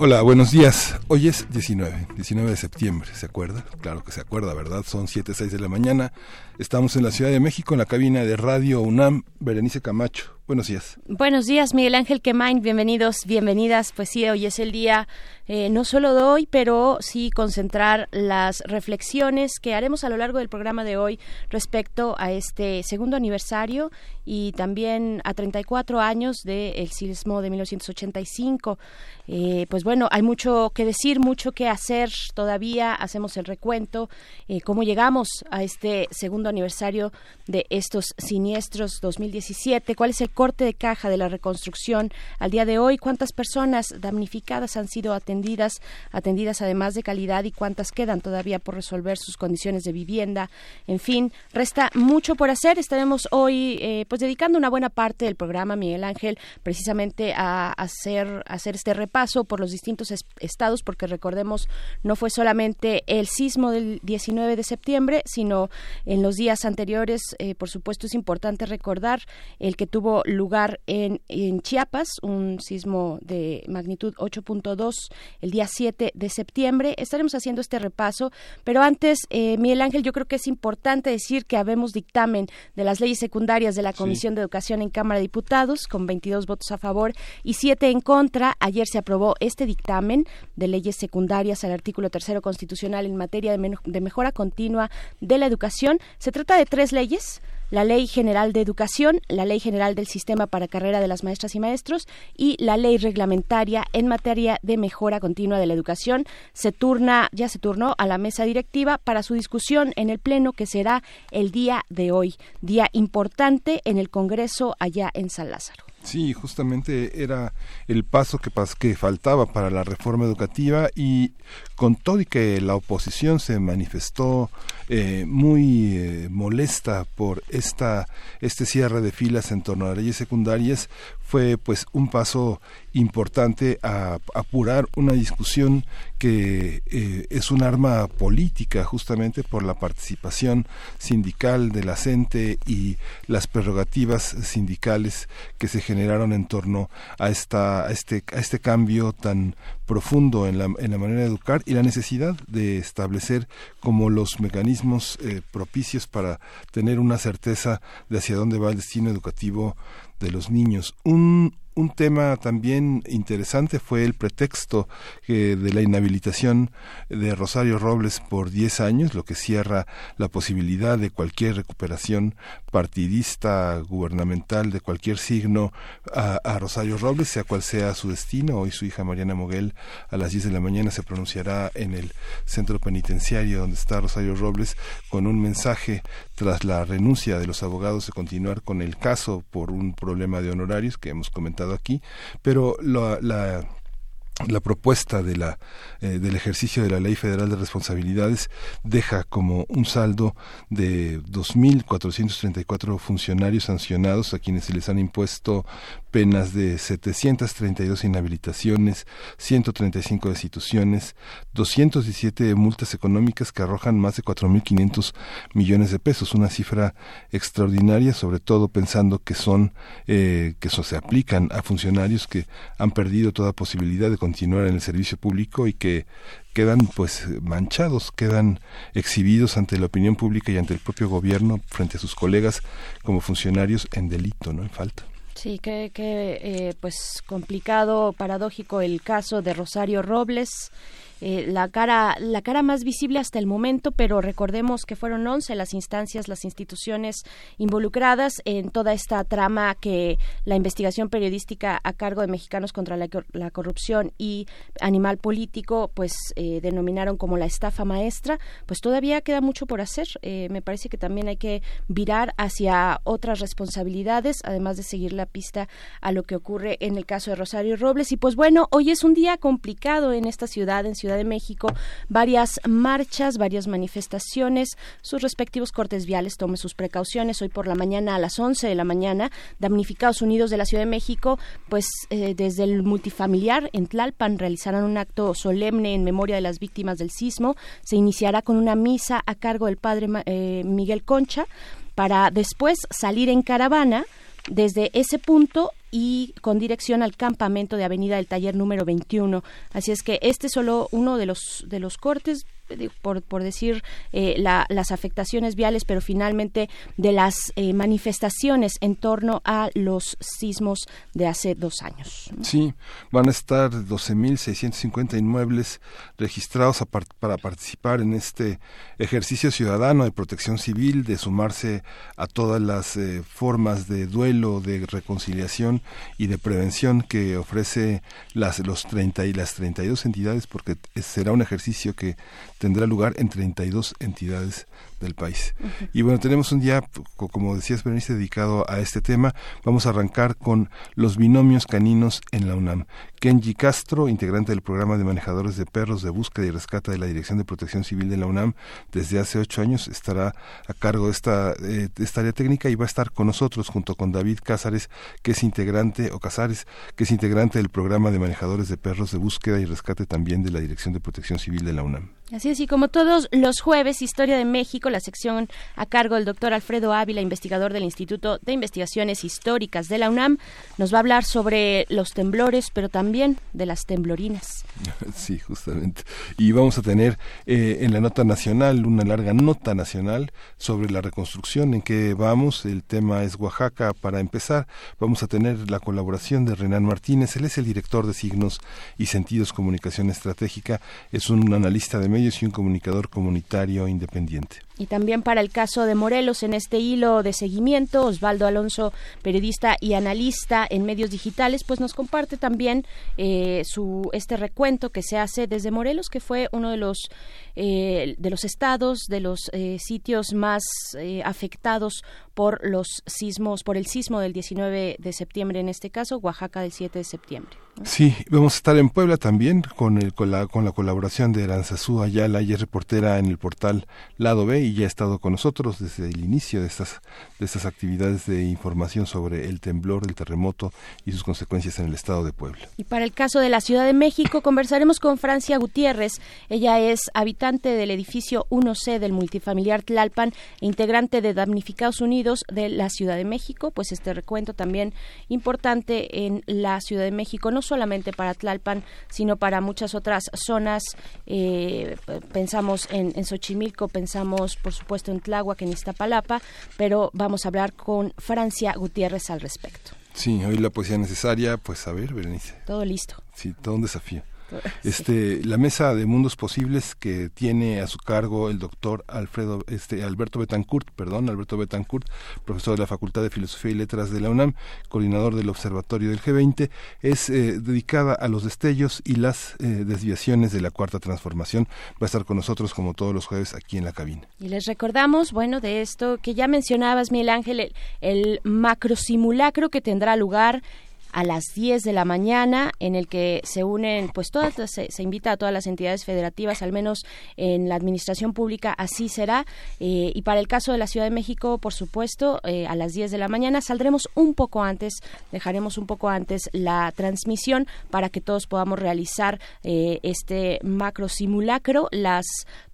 Hola, buenos días. Hoy es 19, 19 de septiembre, ¿se acuerda? Claro que se acuerda, ¿verdad? Son 7, 6 de la mañana. Estamos en la Ciudad de México, en la cabina de Radio UNAM. Berenice Camacho, buenos días. Buenos días, Miguel Ángel Quemain, bienvenidos, bienvenidas. Pues sí, hoy es el día eh, no solo de hoy, pero sí concentrar las reflexiones que haremos a lo largo del programa de hoy respecto a este segundo aniversario y también a 34 años del sismo de 1985. Eh, pues bueno, hay mucho que decir, mucho que hacer todavía. Hacemos el recuento, eh, cómo llegamos a este segundo aniversario de estos siniestros 2017. ¿Cuál es el corte de caja de la reconstrucción al día de hoy? ¿Cuántas personas damnificadas han sido atendidas, atendidas además de calidad y cuántas quedan todavía por resolver sus condiciones de vivienda? En fin, resta mucho por hacer. Estaremos hoy eh, pues dedicando una buena parte del programa, Miguel Ángel, precisamente a hacer, hacer este repaso por los distintos estados, porque recordemos, no fue solamente el sismo del 19 de septiembre, sino en los días anteriores, eh, por supuesto, es importante recordar el que tuvo lugar en, en Chiapas, un sismo de magnitud 8.2 el día 7 de septiembre. Estaremos haciendo este repaso, pero antes, eh, Miguel Ángel, yo creo que es importante decir que habemos dictamen de las leyes secundarias de la Comisión de Educación en Cámara de Diputados, con 22 votos a favor y 7 en contra. Ayer se aprobó este dictamen de leyes secundarias al artículo tercero constitucional en materia de mejora continua de la educación. Se trata de tres leyes la Ley General de Educación, la Ley General del Sistema para Carrera de las Maestras y Maestros y la Ley Reglamentaria en materia de mejora continua de la educación. Se turna, ya se turnó a la mesa directiva para su discusión en el Pleno que será el día de hoy, día importante en el Congreso allá en San Lázaro. Sí, justamente era el paso que, que faltaba para la reforma educativa y con todo y que la oposición se manifestó eh, muy eh, molesta por esta este cierre de filas en torno a leyes secundarias fue pues un paso importante a, apurar una discusión que eh, es un arma política justamente por la participación sindical de la CENTE y las prerrogativas sindicales que se generaron en torno a esta a este a este cambio tan profundo en la, en la manera de educar y la necesidad de establecer como los mecanismos eh, propicios para tener una certeza de hacia dónde va el destino educativo de los niños. Un, tema también interesante fue el pretexto de la inhabilitación de Rosario Robles por 10 años, lo que cierra la posibilidad de cualquier recuperación partidista, gubernamental, de cualquier signo a, Rosario Robles, sea cual sea su destino. Hoy su hija Mariana Moguel a las 10 de la mañana se pronunciará en el centro penitenciario donde está Rosario Robles con un mensaje tras la renuncia de los abogados de continuar con el caso por un problema de honorarios que hemos comentado aquí, pero la, la la propuesta de la, eh, del ejercicio de la Ley Federal de Responsabilidades deja como un saldo de 2.434 funcionarios sancionados a quienes se les han impuesto penas de 732 inhabilitaciones, 135 destituciones, 217 multas económicas que arrojan más de 4.500 millones de pesos, una cifra extraordinaria, sobre todo pensando que son eh, que eso se aplican a funcionarios que han perdido toda posibilidad de continuar en el servicio público y que quedan pues manchados, quedan exhibidos ante la opinión pública y ante el propio gobierno frente a sus colegas como funcionarios en delito, no en falta. Sí, que, que eh, pues complicado, paradójico el caso de Rosario Robles. Eh, la cara la cara más visible hasta el momento, pero recordemos que fueron 11 las instancias, las instituciones involucradas en toda esta trama que la investigación periodística a cargo de Mexicanos contra la, corrupción y Animal Político, pues eh, denominaron como la estafa maestra, pues todavía queda mucho por hacer. Eh, me parece que también hay que virar hacia otras responsabilidades, además de seguir la pista a lo que ocurre en el caso de Rosario Robles. Y pues bueno, hoy es un día complicado en esta ciudad, en Ciudad de México, varias marchas, varias manifestaciones, sus respectivos cortes viales, tome sus precauciones. Hoy por la mañana a las 11 de la mañana, damnificados unidos de la Ciudad de México, pues eh, desde el multifamiliar en Tlalpan realizarán un acto solemne en memoria de las víctimas del sismo. Se iniciará con una misa a cargo del padre eh, Miguel Concha para después salir en caravana desde ese punto y con dirección al campamento de Avenida del Taller número 21. Así es que este es solo uno de los de los cortes por, decir eh, las afectaciones viales, pero finalmente de las eh, manifestaciones en torno a los sismos de hace dos años. Sí, van a estar 12.650 inmuebles registrados para participar en este ejercicio ciudadano de protección civil, de sumarse a todas las eh, formas de duelo, de reconciliación y de prevención que ofrece las, los 30 y las 32 entidades, porque será un ejercicio que tendrá lugar en 32 entidades del país. Y bueno, tenemos un día, como decías, Berenice, dedicado a este tema. Vamos a arrancar con los binomios caninos en la UNAM. Kenji Castro, integrante del programa de manejadores de perros de búsqueda y rescate de la Dirección de Protección Civil de la UNAM, desde hace ocho años estará a cargo de esta, eh, esta área técnica y va a estar con nosotros junto con David Cázares, que es integrante, o Casares, que es integrante del programa de manejadores de perros de búsqueda y rescate también de la Dirección de Protección Civil de la UNAM. Así es, y como todos los jueves, Historia de México, la sección a cargo del doctor Alfredo Ávila, investigador del Instituto de Investigaciones Históricas de la UNAM, nos va a hablar sobre los temblores, pero también de las temblorinas. Sí, justamente. Y vamos a tener eh, en la nota nacional, una larga nota nacional sobre la reconstrucción, en que vamos. El tema es Oaxaca. Para empezar, vamos a tener la colaboración de Renan Martínez. Él es el director de Signos y Sentidos Comunicación Estratégica. Es un analista de medios y un comunicador comunitario independiente. Y también para el caso de Morelos, en este hilo de seguimiento, Osvaldo Alonso, periodista y analista en medios digitales, pues nos comparte también eh, su este recuento que se hace desde Morelos, que fue uno de los eh, de los estados, de los eh, sitios más afectados por los sismos, por el sismo del 19 de septiembre, en este caso, Oaxaca del 7 de septiembre. Sí, vamos a estar en Puebla también con, el, con, la, con la colaboración de Aranzazú Ayala, ella es reportera en el portal Lado B y ya ha estado con nosotros desde el inicio de estas, de estas actividades de información sobre el temblor, el terremoto y sus consecuencias en el estado de Puebla. Y para el caso de la Ciudad de México, conversaremos con Francia Gutiérrez. Ella es habitante del edificio 1C del multifamiliar Tlalpan e integrante de Damnificados Unidos de la Ciudad de México. Pues este recuento también importante en la Ciudad de México, no solamente para Tlalpan, sino para muchas otras zonas. Eh, pensamos en, en Xochimilco, pensamos por supuesto en Tláhuac, en Iztapalapa, pero vamos a hablar con Francia Gutiérrez al respecto. Sí, hoy la poesía necesaria, pues a ver, Berenice. Todo listo. Sí, todo un desafío. este la mesa de mundos posibles que tiene a su cargo el doctor Alfredo este Alberto Betancourt perdón Alberto Betancourt profesor de la Facultad de Filosofía y Letras de la UNAM coordinador del Observatorio del G20 es eh, dedicada a los destellos y las eh, desviaciones de la cuarta transformación. Va a estar con nosotros como todos los jueves aquí en la cabina. Y les recordamos bueno de esto que ya mencionabas Miguel Ángel el, el macro simulacro que tendrá lugar a las 10 de la mañana en el que se unen pues todas se, invita a todas las entidades federativas al menos en la administración pública así será. Eh, y para el caso de la Ciudad de México por supuesto eh, a las 10 de la mañana saldremos un poco antes dejaremos un poco antes la transmisión para que todos podamos realizar eh, este macro simulacro. Las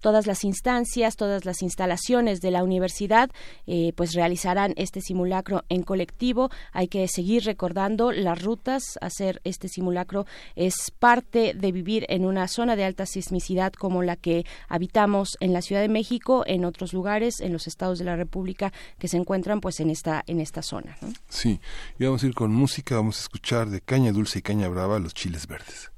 todas las instancias todas las instalaciones de la universidad pues realizarán este simulacro en colectivo hay que seguir recordando las rutas. Hacer este simulacro es parte de vivir en una zona de alta sismicidad como la que habitamos en la Ciudad de México, en otros lugares, en los estados de la República que se encuentran pues en esta en esta zona. Sí, y vamos a ir con música, vamos a escuchar de Caña Dulce y Caña Brava los Chiles Verdes.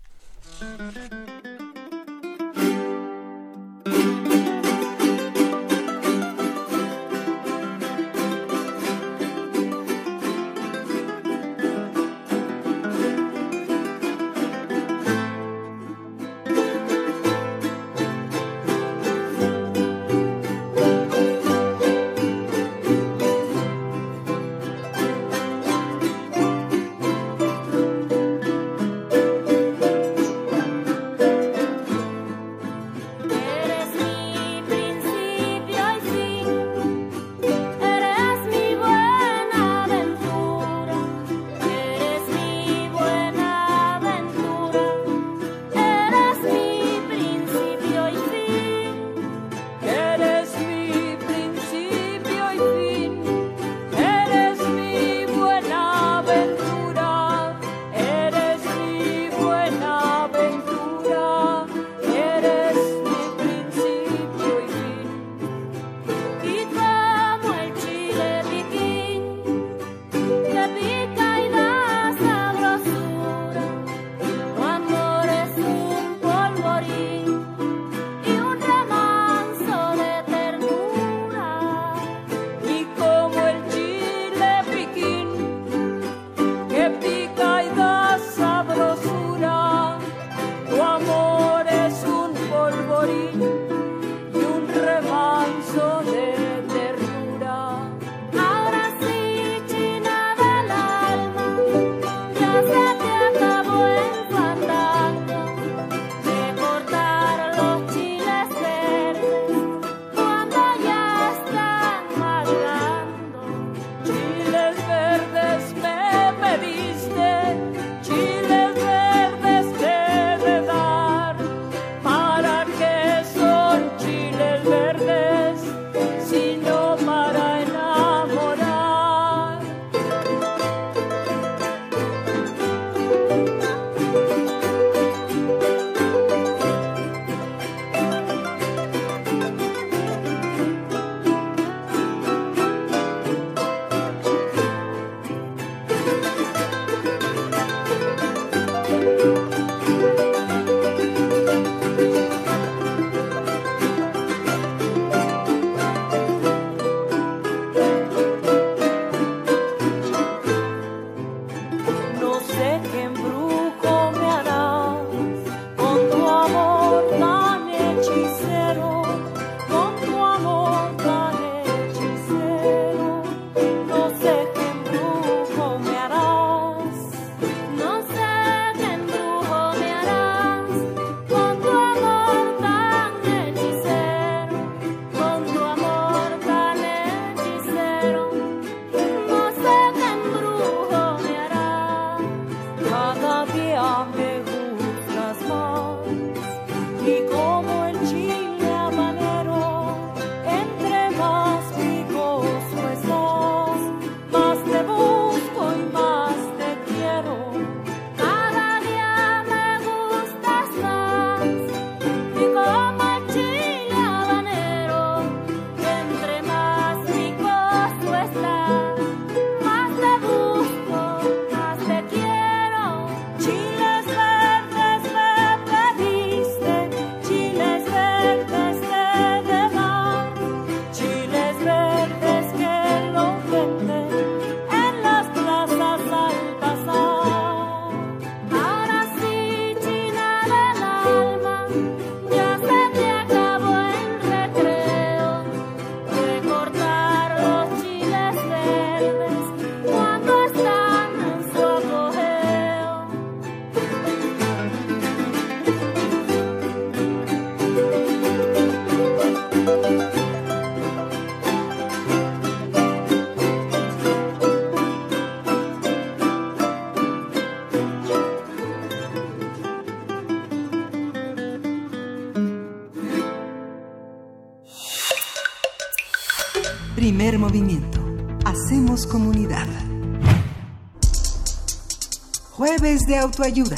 Autoayuda.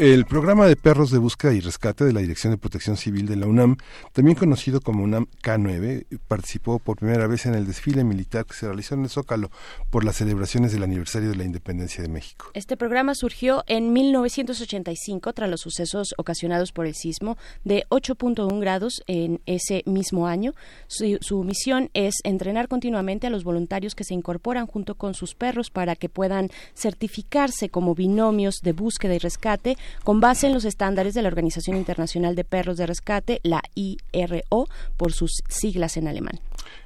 El programa de perros de búsqueda y rescate de la Dirección de Protección Civil de la UNAM, también conocido como UNAM K9, participó por primera vez en el desfile militar que se realizó en el Zócalo por las celebraciones del aniversario de la independencia de México. Este programa surgió en 1985 tras los sucesos ocasionados por el sismo de 8.1 grados en ese mismo año. Su, su misión es entrenar continuamente a los voluntarios que se incorporan junto con sus perros para que puedan certificarse como binomios de búsqueda y rescate con base en los estándares de la Organización Internacional de Perros de Rescate, la IRO, por sus siglas en alemán.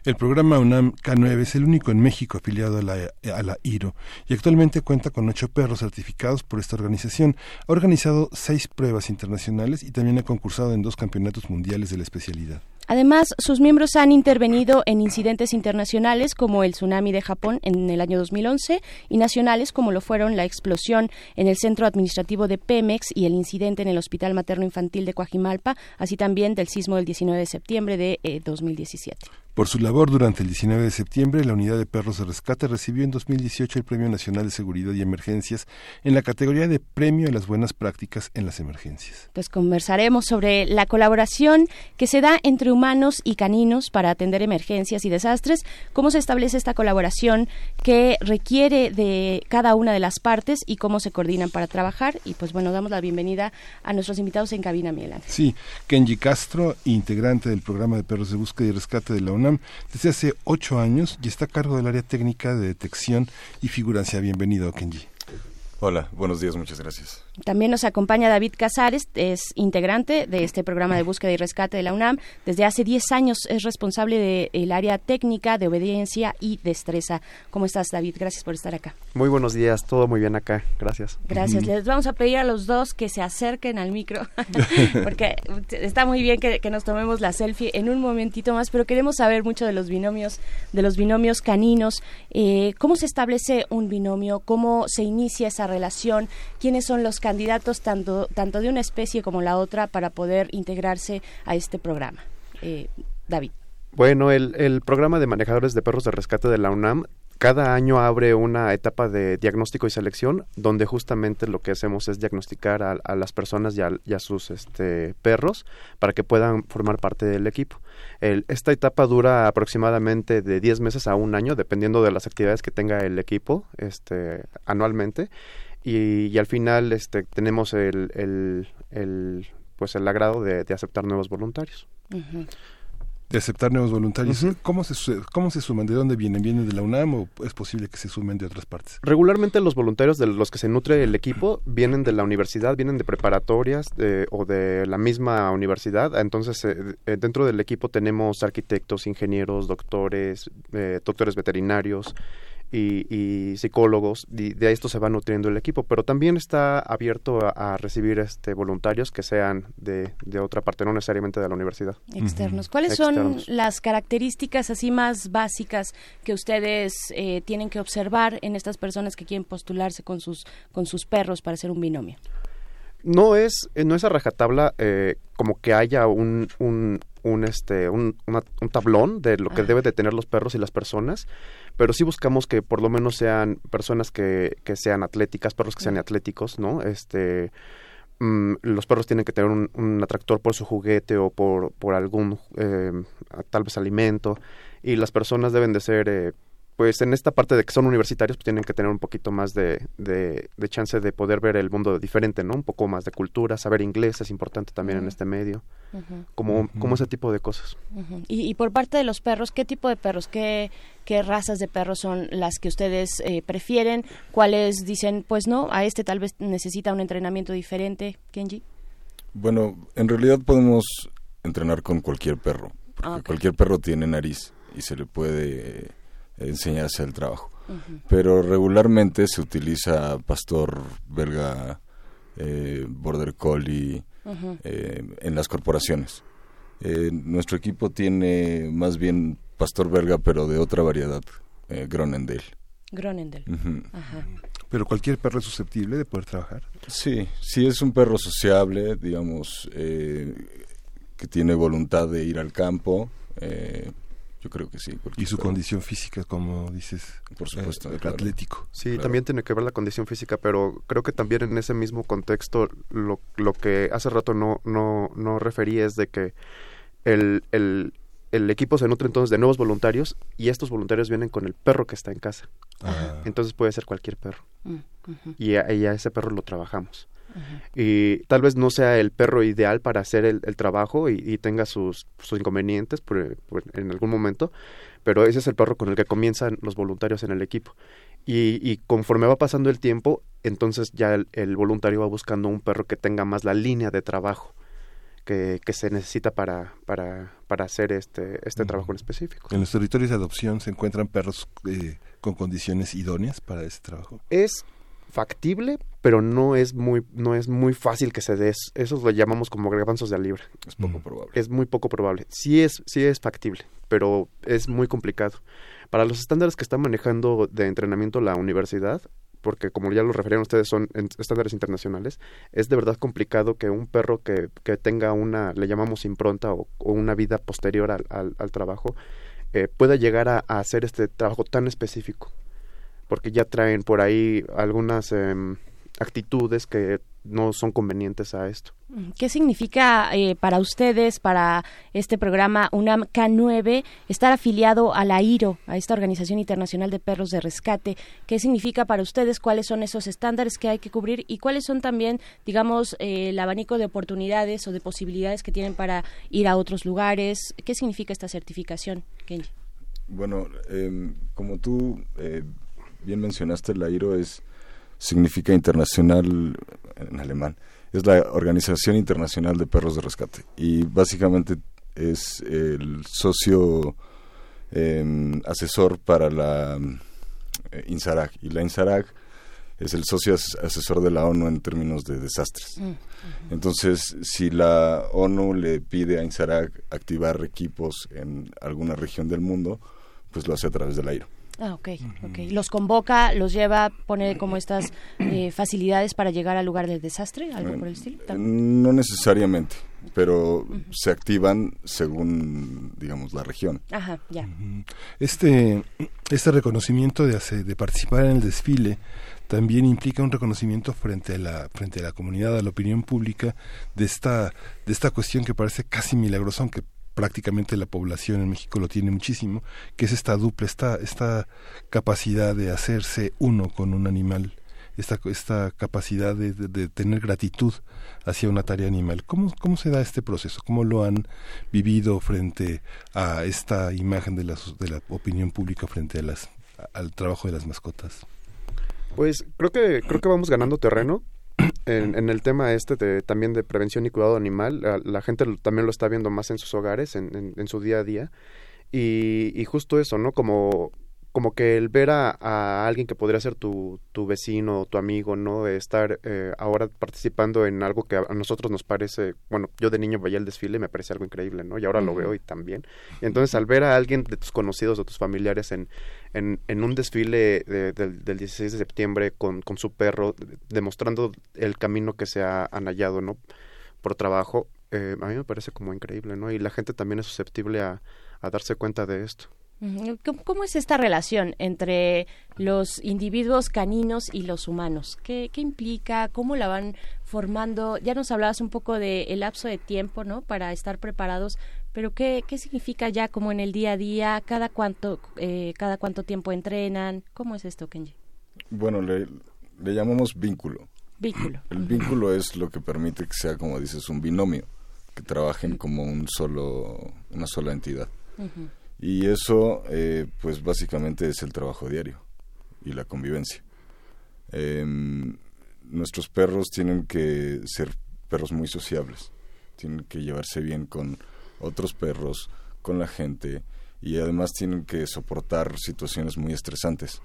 El programa UNAM K9 es el único en México afiliado a la, a la, IRO y actualmente cuenta con ocho perros certificados por esta organización. Ha organizado seis pruebas internacionales y también ha concursado en dos campeonatos mundiales de la especialidad. Además, sus miembros han intervenido en incidentes internacionales como el tsunami de Japón en el año 2011 y nacionales como lo fueron la explosión en el centro administrativo de Pemex y el incidente en el Hospital Materno Infantil de Coajimalpa, así también del sismo del 19 de septiembre de eh, 2017. Por su labor durante el 19 de septiembre, la Unidad de Perros de Rescate recibió en 2018 el Premio Nacional de Seguridad y Emergencias en la categoría de Premio a las Buenas Prácticas en las Emergencias. Pues conversaremos sobre la colaboración que se da entre humanos y caninos para atender emergencias y desastres, cómo se establece esta colaboración, qué requiere de cada una de las partes y cómo se coordinan para trabajar. Y pues bueno, damos la bienvenida a nuestros invitados en cabina, Miguel Sí, Kenji Castro, integrante del programa de Perros de Búsqueda y Rescate de la UNAM desde hace ocho años y está a cargo del área técnica de detección y figurancia. Bienvenido, Kenji. Hola, buenos días, muchas gracias. También nos acompaña David Casares, es integrante de este programa de búsqueda y rescate de la UNAM. Desde hace 10 años es responsable del de área técnica de obediencia y destreza. ¿Cómo estás, David? Gracias por estar acá. Muy buenos días, todo muy bien acá, gracias. Gracias. Les vamos a pedir a los dos que se acerquen al micro, porque está muy bien que, que, nos tomemos la selfie en un momentito más, pero queremos saber mucho de los binomios, de los binomios caninos. Eh, ¿Cómo se establece un binomio? ¿Cómo se inicia esa relación? ¿Quiénes son los candidatos tanto, tanto de una especie como la otra para poder integrarse a este programa. Eh, David. Bueno, el, el, programa de manejadores de perros de rescate de la UNAM cada año abre una etapa de diagnóstico y selección donde justamente lo que hacemos es diagnosticar a, las personas y a, y a sus este, perros para que puedan formar parte del equipo. El, esta etapa dura aproximadamente de 10 meses a un año, dependiendo de las actividades que tenga el equipo este, anualmente y, y, al final este, tenemos el, el, el, pues el agrado de, de aceptar nuevos voluntarios. Uh -huh. De aceptar nuevos voluntarios. Uh -huh. ¿Cómo, se, ¿Cómo se suman? ¿De dónde vienen? ¿Vienen de la UNAM o es posible que se sumen de otras partes? Regularmente los voluntarios de los que se nutre el equipo vienen de la universidad, vienen de preparatorias de, o de la misma universidad. Entonces, eh, dentro del equipo tenemos arquitectos, ingenieros, doctores, eh, doctores veterinarios, y, y, psicólogos, y de esto se va nutriendo el equipo, pero también está abierto a, a recibir este voluntarios que sean de, de, otra parte, no necesariamente de la universidad. Externos. ¿Cuáles Externos. son las características así más básicas que ustedes eh, tienen que observar en estas personas que quieren postularse con sus, con sus perros para hacer un binomio? No es, no es a rajatabla eh, como que haya un, un, un este un, una, un, tablón de lo que ah. debe de tener los perros y las personas pero sí buscamos que por lo menos sean personas que, que sean atléticas perros que sean atléticos no este mmm, los perros tienen que tener un, un, atractor por su juguete o por por algún eh, tal vez alimento y las personas deben de ser eh, pues en esta parte de que son universitarios pues tienen que tener un poquito más de, de, de, chance de poder ver el mundo diferente, ¿no? Un poco más de cultura, saber inglés es importante también uh -huh. en este medio, uh -huh. como, uh -huh. como ese tipo de cosas. Y, y, por parte de los perros, ¿qué tipo de perros, qué, qué razas de perros son las que ustedes eh, prefieren? ¿Cuáles dicen, pues no, a este tal vez necesita un entrenamiento diferente, Kenji? Bueno, en realidad podemos entrenar con cualquier perro, porque okay. cualquier perro tiene nariz y se le puede enseñarse el trabajo. Uh -huh. Pero regularmente se utiliza pastor belga, eh, border collie uh -huh. eh, en las corporaciones. Eh, nuestro equipo tiene más bien pastor belga, pero de otra variedad, eh. Gronendale. Uh -huh. Pero cualquier perro es susceptible de poder trabajar. Sí, si es un perro sociable, digamos, eh, que tiene voluntad de ir al campo, eh, yo creo que sí. Y su condición física, como dices, por supuesto, eh, atlético. Sí, también tiene que ver la condición física, pero creo que también en ese mismo contexto lo, lo que hace rato no, no, no referí es de que el, el, el equipo se nutre entonces de nuevos voluntarios y estos voluntarios vienen con el perro que está en casa. Entonces puede ser cualquier perro. Mm, y, a, ese perro lo trabajamos. Y tal vez no sea el perro ideal para hacer el, trabajo y, tenga sus, sus inconvenientes en algún momento, pero ese es el perro con el que comienzan los voluntarios en el equipo. Y, conforme va pasando el tiempo, entonces ya el, voluntario va buscando un perro que tenga más la línea de trabajo que, se necesita para, para, para hacer este, este trabajo en específico. ¿En los territorios de adopción se encuentran perros eh, con condiciones idóneas para ese trabajo? Es factible, pero no es muy no es muy fácil que se dé. Eso lo llamamos como garbanzos de libre. Es poco probable. Es muy poco probable. Sí es sí es factible, pero es muy complicado. Para los estándares que está manejando de entrenamiento la universidad, porque como ya lo referían ustedes, son estándares internacionales, es de verdad complicado que un perro que, que tenga una, le llamamos impronta o, una vida posterior al, al, trabajo, eh, pueda llegar a, hacer este trabajo tan específico, porque ya traen por ahí algunas em, actitudes que no son convenientes a esto. ¿Qué significa eh, para ustedes, para este programa UNAM K9, estar afiliado a la IRO, a esta Organización Internacional de Perros de Rescate? ¿Qué significa para ustedes? ¿Cuáles son esos estándares que hay que cubrir? ¿Y cuáles son también, digamos, eh, el abanico de oportunidades o de posibilidades que tienen para ir a otros lugares? ¿Qué significa esta certificación, Kenji? Bueno, em, como tú eh, bien mencionaste, la IRO es significa internacional en alemán. Es la Organización Internacional de Perros de Rescate y básicamente es el socio em, asesor para la eh, INSARAG y la INSARAG es el socio asesor de la ONU en términos de desastres. Mm, Entonces, si la ONU le pide a INSARAG activar equipos en alguna región del mundo, pues lo hace a través del aire. Ah, ok, ok. Los convoca, los lleva, pone como estas eh, facilidades para llegar al lugar del desastre, algo por el estilo. No necesariamente, pero se activan según, digamos, la región. Ajá, ya. Este, este reconocimiento de, de participar en el desfile también implica un reconocimiento frente a la frente a la comunidad, a la opinión pública de esta de esta cuestión que parece casi milagrosa, aunque prácticamente la población en México lo tiene muchísimo, que es esta dupla, esta, esta capacidad de hacerse uno con un animal, esta, esta capacidad de, de, tener gratitud hacia una tarea animal. ¿Cómo, ¿Cómo se da este proceso? ¿Cómo lo han vivido frente a esta imagen de la, de la opinión pública frente a las, al trabajo de las mascotas? Pues creo que creo que vamos ganando terreno en, el tema este de, también de prevención y cuidado animal, la, gente también lo está viendo más en sus hogares, en, en, su día a día. Y, y, justo eso, ¿no? Como como que el ver a, alguien que podría ser tu, tu vecino, tu amigo, ¿no? Estar eh, ahora participando en algo que a nosotros nos parece, bueno, yo de niño veía el desfile y me parece algo increíble, ¿no? Y ahora lo veo y también. Y entonces al ver a alguien de tus conocidos o tus familiares en, en, en un desfile del 16 de septiembre con, con su perro, demostrando el camino que se ha anallado, ¿no? Por trabajo, eh, a mí me parece como increíble, ¿no? Y la gente también es susceptible a, a darse cuenta de esto. ¿Cómo es esta relación entre los individuos caninos y los humanos? ¿Qué, implica? ¿Cómo la van formando? Ya nos hablabas un poco del lapso de tiempo, ¿no? Para estar preparados, pero ¿qué, qué significa ya como en el día a día? ¿Cada cuánto, eh, cada cuánto tiempo entrenan? ¿Cómo es esto, Kenji? Bueno, le, le llamamos vínculo. Vínculo. El vínculo es lo que permite que sea, como dices, un binomio, que trabajen como un solo, una sola entidad. Y eso, eh, pues básicamente es el trabajo diario y la convivencia. Em, nuestros perros tienen que ser perros muy sociables, tienen que llevarse bien con otros perros, con la gente y además tienen que soportar situaciones muy estresantes.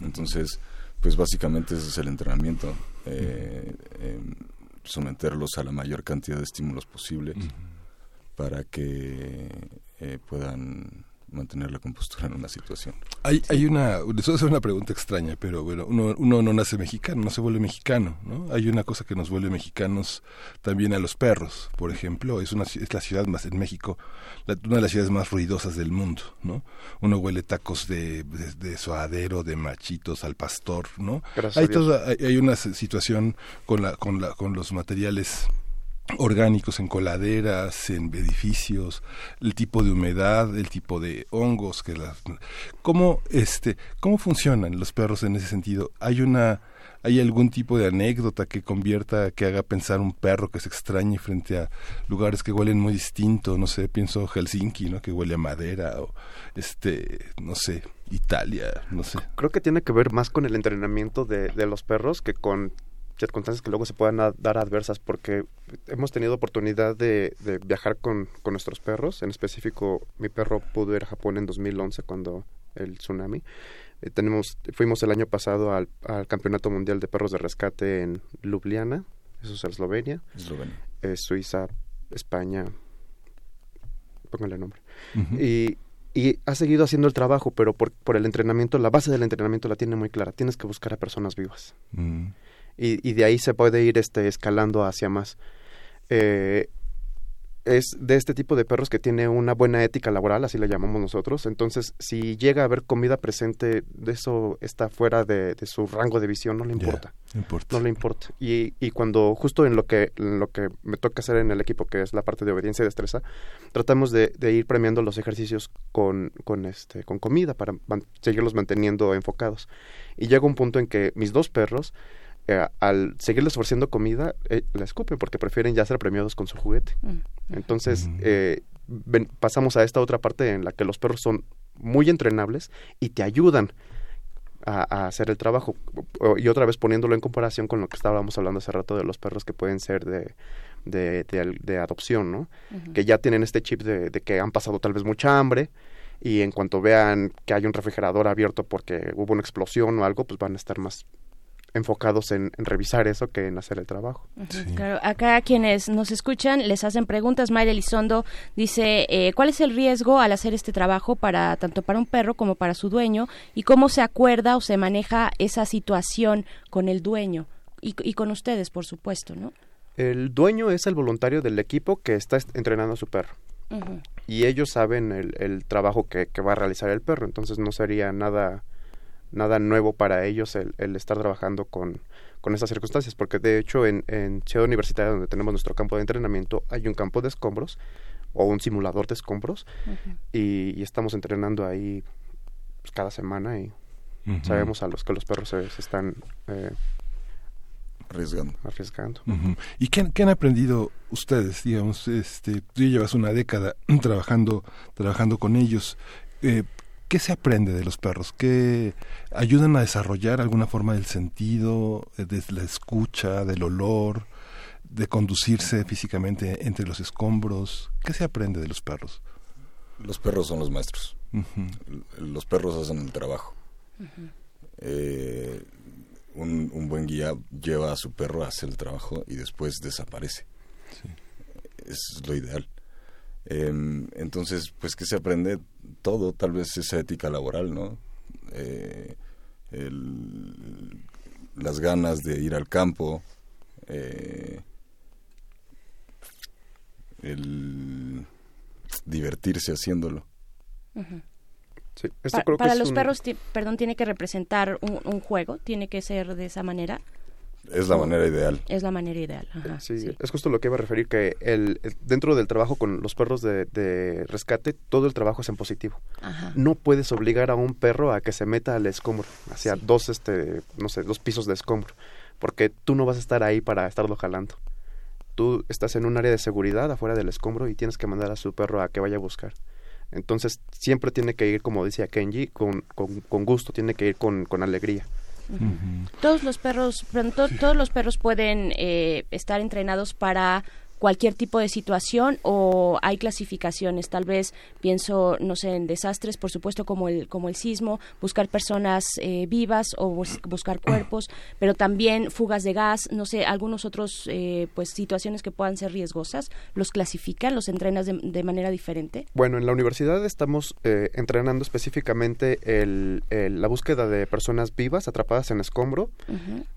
Entonces, pues básicamente ese es el entrenamiento, eh, em, someterlos a la mayor cantidad de estímulos posibles para que eh, puedan mantener la compostura en una situación. Hay, hay una, les voy a hacer una pregunta extraña, pero bueno, uno, uno no nace mexicano, no se vuelve mexicano, ¿no? Hay una cosa que nos vuelve mexicanos también a los perros, por ejemplo, es una es la ciudad más en México, una de las ciudades más ruidosas del mundo, ¿no? Uno huele tacos de, de, de suadero, de machitos al pastor, ¿no? hay toda, hay, hay una situación con la, con la, con los materiales orgánicos en coladeras, en edificios, el tipo de humedad, el tipo de hongos que las cómo este cómo funcionan los perros en ese sentido. Hay una hay algún tipo de anécdota que convierta que haga pensar un perro que se extrañe frente a lugares que huelen muy distinto, no sé, pienso Helsinki, ¿no? que huele a madera o este, no sé, Italia, no sé. Creo que tiene que ver más con el entrenamiento de, de los perros que con circunstancias que luego se puedan dar adversas, porque hemos tenido oportunidad de, viajar con, nuestros perros, en específico mi perro pudo ir a Japón en 2011 cuando el tsunami. Eh, tenemos, fuimos el año pasado al, Campeonato Mundial de Perros de Rescate en Ljubljana, eso es Eslovenia, eh, Suiza, España, póngale nombre. Y y ha seguido haciendo el trabajo, pero por, por, el entrenamiento, la base del entrenamiento la tiene muy clara. Tienes que buscar a personas vivas. Mm y, de ahí se puede ir este, escalando hacia más. Eh, es de este tipo de perros que tiene una buena ética laboral, así le llamamos nosotros. Entonces, si llega a haber comida presente, de eso está fuera de, su rango de visión, no le importa. No le importa. Y, y cuando justo en lo que lo que me toca hacer en el equipo, que es la parte de obediencia y destreza, tratamos de, ir premiando los ejercicios con, con, este, con comida para seguirlos manteniendo enfocados. Y llega un punto en que mis dos perros eh, al seguirles ofreciendo comida, eh, la escupen porque prefieren ya ser premiados con su juguete. Mm. Entonces, eh, pasamos a esta otra parte en la que los perros son muy entrenables y te ayudan a, hacer el trabajo. Y otra vez poniéndolo en comparación con lo que estábamos hablando hace rato de los perros que pueden ser de, de, adopción, ¿no? Que ya tienen este chip de, de que han pasado tal vez mucha hambre y en cuanto vean que hay un refrigerador abierto porque hubo una explosión o algo, pues van a estar más enfocados en, revisar eso que en hacer el trabajo. Claro, acá quienes nos escuchan les hacen preguntas. Mayra Elizondo dice, eh, ¿cuál es el riesgo al hacer este trabajo para tanto para un perro como para su dueño? ¿Y cómo se acuerda o se maneja esa situación con el dueño? Y, con ustedes, por supuesto, ¿no? El dueño es el voluntario del equipo que está entrenando a su perro. Y ellos saben el, el trabajo que, que va a realizar el perro, entonces no sería nada nada nuevo para ellos el, el estar trabajando con, con esas circunstancias, porque de hecho en, en Ciudad Universitaria, donde tenemos nuestro campo de entrenamiento, hay un campo de escombros o un simulador de escombros y, estamos entrenando ahí pues, cada semana y sabemos a los que los perros se, están eh, arriesgando. arriesgando. ¿Y qué, qué, han aprendido ustedes? Digamos, este, tú llevas una década trabajando, trabajando con ellos. Eh, ¿Qué se aprende de los perros? ¿Qué ayudan a desarrollar alguna forma del sentido, eh, de la escucha, del olor, de conducirse físicamente entre los escombros? ¿Qué se aprende de los perros? Los perros son los maestros. Los perros hacen el trabajo. Eh, un, buen guía lleva a su perro a hacer el trabajo y después desaparece. Es lo ideal. Em, entonces, pues que se aprende todo, tal vez esa ética laboral, ¿no? Eh, las ganas de ir al campo, eh, el divertirse haciéndolo. para los perros, perdón, tiene que representar un, juego, tiene que ser de esa manera. Es la manera ideal. Es la manera ideal. sí, es justo lo que iba a referir, que el, dentro del trabajo con los perros de, rescate, todo el trabajo es en positivo. No puedes obligar a un perro a que se meta al escombro, hacia dos, este, no sé, dos pisos de escombro, porque tú no vas a estar ahí para estarlo jalando. Tú estás en un área de seguridad afuera del escombro y tienes que mandar a su perro a que vaya a buscar. Entonces, siempre tiene que ir, como decía Kenji, con, con, gusto, tiene que ir con, con alegría. Todos los perros, todos los perros pueden eh, estar entrenados para cualquier tipo de situación o hay clasificaciones? Tal vez pienso, no sé, en desastres, por supuesto, como el, como el sismo, buscar personas eh, vivas o buscar cuerpos, pero también fugas de gas, no sé, algunos otros, eh, pues, situaciones que puedan ser riesgosas. ¿Los clasifican, los entrenas de, manera diferente? Bueno, en la universidad estamos eh, entrenando específicamente el, la búsqueda de personas vivas atrapadas en escombro.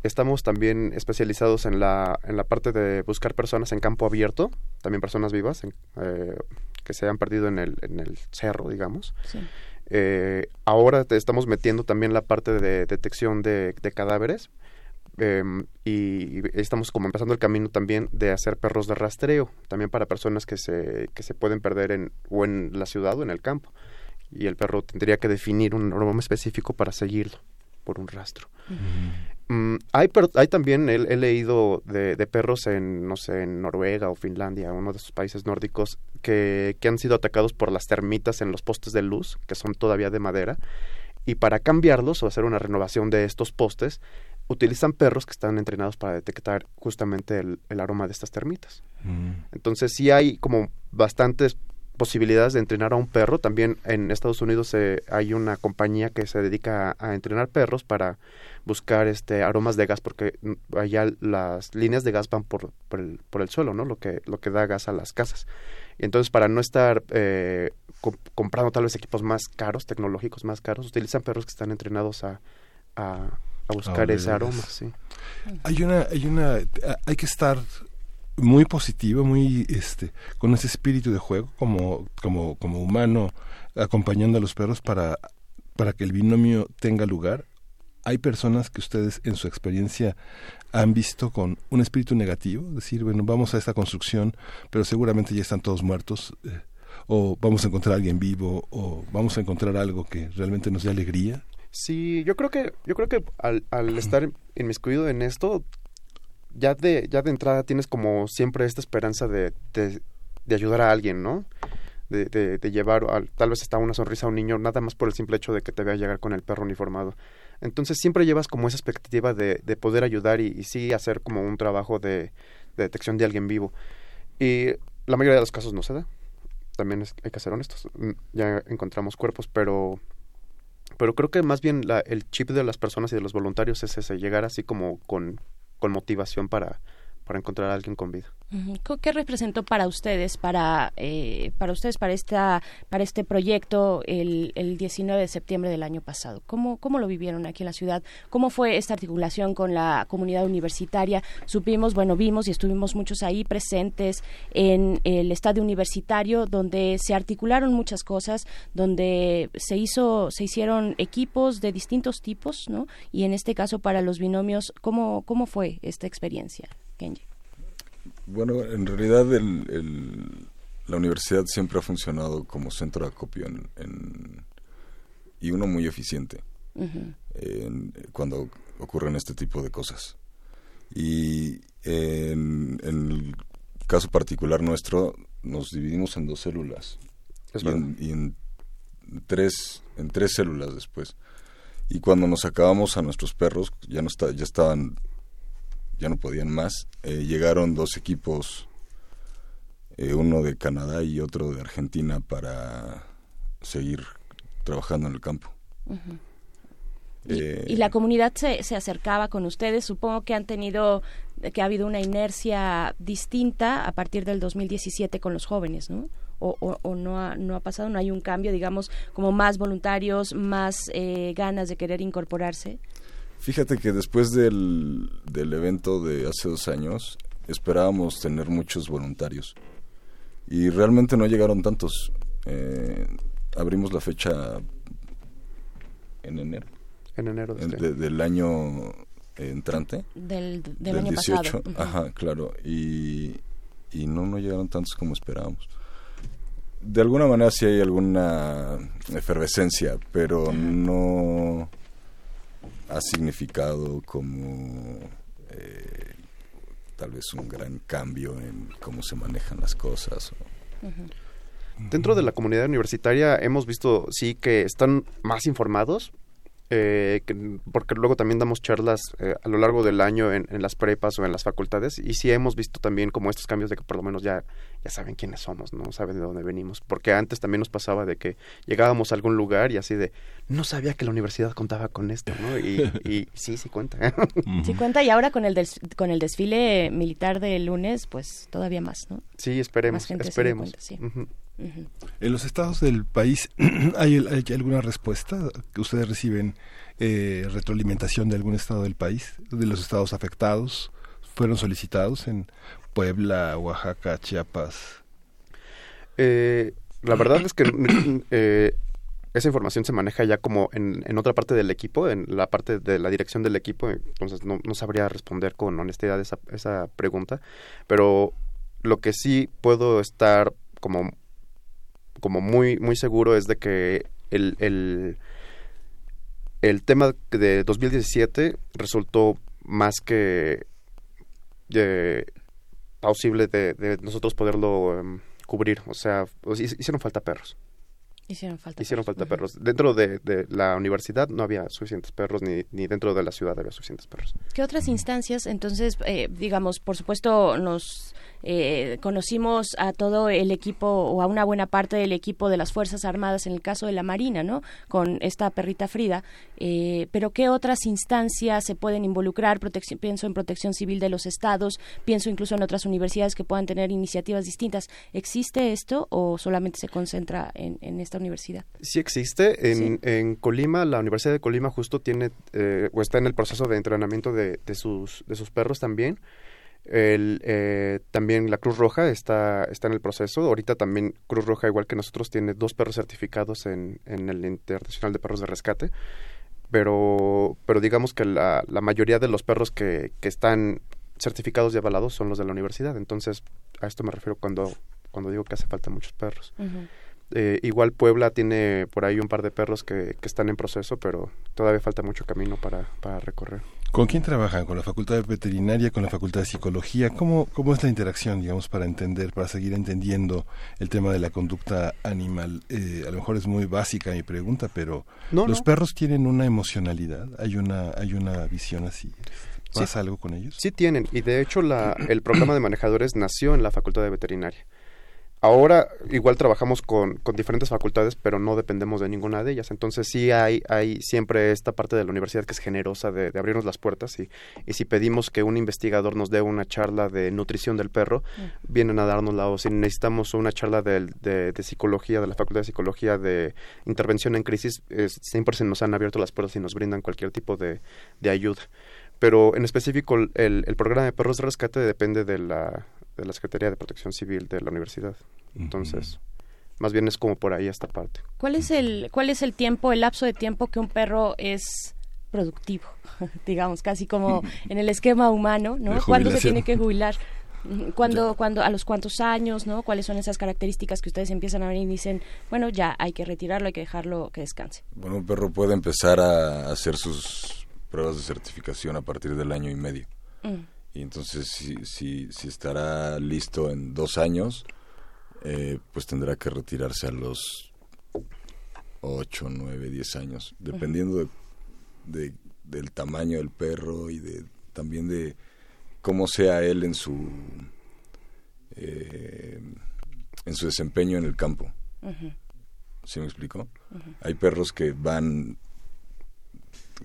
Estamos también especializados en la, en la parte de buscar personas en campo abierto, también personas vivas eh, que se han perdido en el, en el cerro, digamos. Eh, ahora estamos metiendo también la parte de detección de, cadáveres em, y estamos como empezando el camino también de hacer perros de rastreo, también para personas que se, que se pueden perder en, o en la ciudad o en el campo. Y el perro tendría que definir un nombre específico para seguirlo por un rastro. Mm, hay, hay también, he, leído de, perros en, no sé, en Noruega o Finlandia, uno de esos países nórdicos, que, que han sido atacados por las termitas en los postes de luz, que son todavía de madera, y para cambiarlos o hacer una renovación de estos postes, utilizan perros que están entrenados para detectar justamente el, aroma de estas termitas. Mm. Entonces sí hay como bastantes posibilidades de entrenar a un perro. También en Estados Unidos eh, hay una compañía que se dedica a, entrenar perros para buscar este aromas de gas porque mm, allá las líneas de gas van por, por, el, por el suelo, ¿no? Lo que, lo que da gas a las casas. Y entonces para no estar eh, comprando tal vez equipos más caros, tecnológicos más caros, utilizan perros que están entrenados a, a, buscar ese aroma, sí. Hay una, hay una, hay que estar muy positivo, muy este, con ese espíritu de juego como, como, como humano acompañando a los perros para, para que el binomio tenga lugar. Hay personas que ustedes en su experiencia han visto con un espíritu negativo, decir, bueno, vamos a esta construcción, pero seguramente ya están todos muertos, eh, o vamos a encontrar a alguien vivo, o vamos a encontrar algo que realmente nos dé alegría. Sí, yo creo que, yo creo que al, al estar inmiscuido en esto, ya de, ya de entrada tienes como siempre esta esperanza de, de, ayudar a alguien, ¿no? De, de, llevar tal vez hasta una sonrisa a un niño, nada más por el simple hecho de que te vea llegar con el perro uniformado. Entonces siempre llevas como esa expectativa de, de poder ayudar y, sí hacer como un trabajo de, detección de alguien vivo. Y la mayoría de los casos no se da. También hay que ser honestos. Mm, ya encontramos cuerpos, pero pero creo que más bien el chip de las personas y de los voluntarios es ese, llegar así como con con motivación para, para encontrar a alguien con vida. ¿Qué representó para ustedes, para, eh, para ustedes, para esta, para este proyecto el, el 19 de septiembre del año pasado? ¿Cómo, ¿Cómo lo vivieron aquí en la ciudad? ¿Cómo fue esta articulación con la comunidad universitaria? Supimos, bueno, vimos y estuvimos muchos ahí presentes en el estadio universitario, donde se articularon muchas cosas, donde se hizo, se hicieron equipos de distintos tipos, ¿no? Y en este caso para los binomios, ¿cómo, cómo fue esta experiencia, Kenji? Bueno, en realidad la universidad siempre ha funcionado como centro de acopio y uno muy eficiente cuando ocurren este tipo de cosas. Y en, el caso particular nuestro, nos dividimos en dos células y, en, tres en tres células después. Y cuando nos acabamos a nuestros perros, ya no está, ya estaban ya no podían más. Eh, llegaron dos equipos, eh, uno de Canadá y otro de Argentina, para seguir trabajando en el campo. Eh, ¿Y, la comunidad se, se acercaba con ustedes? Supongo que han tenido, que ha habido una inercia distinta a partir del 2017 con los jóvenes, ¿no? O, o, no, ha, no ha pasado, no hay un cambio, digamos, como más voluntarios, más ganas de querer incorporarse. Fíjate que después del, del evento de hace dos años esperábamos tener muchos voluntarios y realmente no llegaron tantos. Eh, abrimos la fecha en enero. En enero de este del año entrante. Del, del, año 18. Ajá, claro. Y, y no, no llegaron tantos como esperábamos. De alguna manera sí hay alguna efervescencia, pero no ha significado como eh, tal vez un gran cambio en cómo se manejan las cosas. Dentro de la comunidad universitaria hemos visto, sí, que están más informados. eh, porque luego también damos charlas eh, a lo largo del año en, las prepas o en las facultades y sí hemos visto también como estos cambios de que por lo menos ya, ya saben quiénes somos, no saben de dónde venimos, porque antes también nos pasaba de que llegábamos a algún lugar y así de, no sabía que la universidad contaba con esto, ¿no? Y, y sí, sí cuenta. sí cuenta y ahora con el, con el desfile militar del lunes, pues todavía más, ¿no? Sí, esperemos, esperemos. En los estados del país, ¿hay, alguna respuesta que ustedes reciben eh, retroalimentación de algún estado del país, de los estados afectados? ¿Fueron solicitados en Puebla, Oaxaca, Chiapas? Eh, la verdad es que eh, esa información se maneja ya como en, en, otra parte del equipo, en la parte de la dirección del equipo, entonces no, no sabría responder con honestidad esa, esa pregunta, pero lo que sí puedo estar como como muy, muy seguro es de que el, el, el tema de 2017 resultó más que eh, posible de, nosotros poderlo em, cubrir. O sea, hicieron falta perros. Hicieron falta Hicieron perros. falta perros. Dentro de, de, la universidad no había suficientes perros, ni, ni dentro de la ciudad había suficientes perros. ¿Qué otras instancias? Entonces, eh, digamos, por supuesto, nos eh, conocimos a todo el equipo o a una buena parte del equipo de las Fuerzas Armadas en el caso de la Marina, ¿no? Con esta perrita Frida. Eh, pero ¿qué otras instancias se pueden involucrar? pienso en protección civil de los estados, pienso incluso en otras universidades que puedan tener iniciativas distintas. ¿Existe esto o solamente se concentra en, esta universidad? Sí existe. En, Colima, la Universidad de Colima justo tiene eh, o está en el proceso de entrenamiento de, de, sus, de sus perros también. El, eh, también la Cruz Roja está, está en el proceso. Ahorita también Cruz Roja, igual que nosotros, tiene dos perros certificados en, en el Internacional de Perros de Rescate. Pero, pero digamos que la, la mayoría de los perros que, que están certificados y avalados son los de la universidad. Entonces, a esto me refiero cuando, cuando digo que hace falta muchos perros. Eh, igual Puebla tiene por ahí un par de perros que, que, están en proceso, pero todavía falta mucho camino para, para recorrer. ¿Con quién trabajan? ¿Con la Facultad de Veterinaria? ¿Con la Facultad de Psicología? ¿Cómo, cómo es la interacción, digamos, para entender, para seguir entendiendo el tema de la conducta animal? Eh, a lo mejor es muy básica mi pregunta, pero ¿los perros tienen una emocionalidad? ¿Hay una, hay una visión así? ¿Pasa algo con ellos? Sí tienen, y de hecho la, el programa de manejadores nació en la Facultad de Veterinaria. Ahora igual trabajamos con, con, diferentes facultades, pero no dependemos de ninguna de ellas. Entonces sí hay, hay siempre esta parte de la universidad que es generosa de, abrirnos las puertas y, y, si pedimos que un investigador nos dé una charla de nutrición del perro, mm. vienen a dárnosla. O si necesitamos una charla de, de, psicología, de la Facultad de Psicología, de intervención en crisis, siempre se nos han abierto las puertas y nos brindan cualquier tipo de, de ayuda. Pero en específico el, el programa de perros de rescate depende de la de la Secretaría de Protección Civil de la universidad. Entonces, más bien es como por ahí esta parte. ¿Cuál es el cuál es el tiempo, el lapso de tiempo que un perro es productivo? Digamos, casi como en el esquema humano, ¿no? ¿Cuándo se tiene que jubilar? ¿Cuándo, cuando, a los cuántos años, ¿no? ¿Cuáles son esas características que ustedes empiezan a ver y dicen, bueno, ya hay que retirarlo, hay que dejarlo que descanse? Bueno, un perro puede empezar a hacer sus pruebas de certificación a partir del año y medio. Mm y entonces si, si, si estará listo en dos años, eh, pues tendrá que retirarse a los ocho, nueve, diez años, dependiendo de, del tamaño del perro y de también de cómo sea él en su eh, en su desempeño en el campo. ¿Sí me explico? Hay perros que van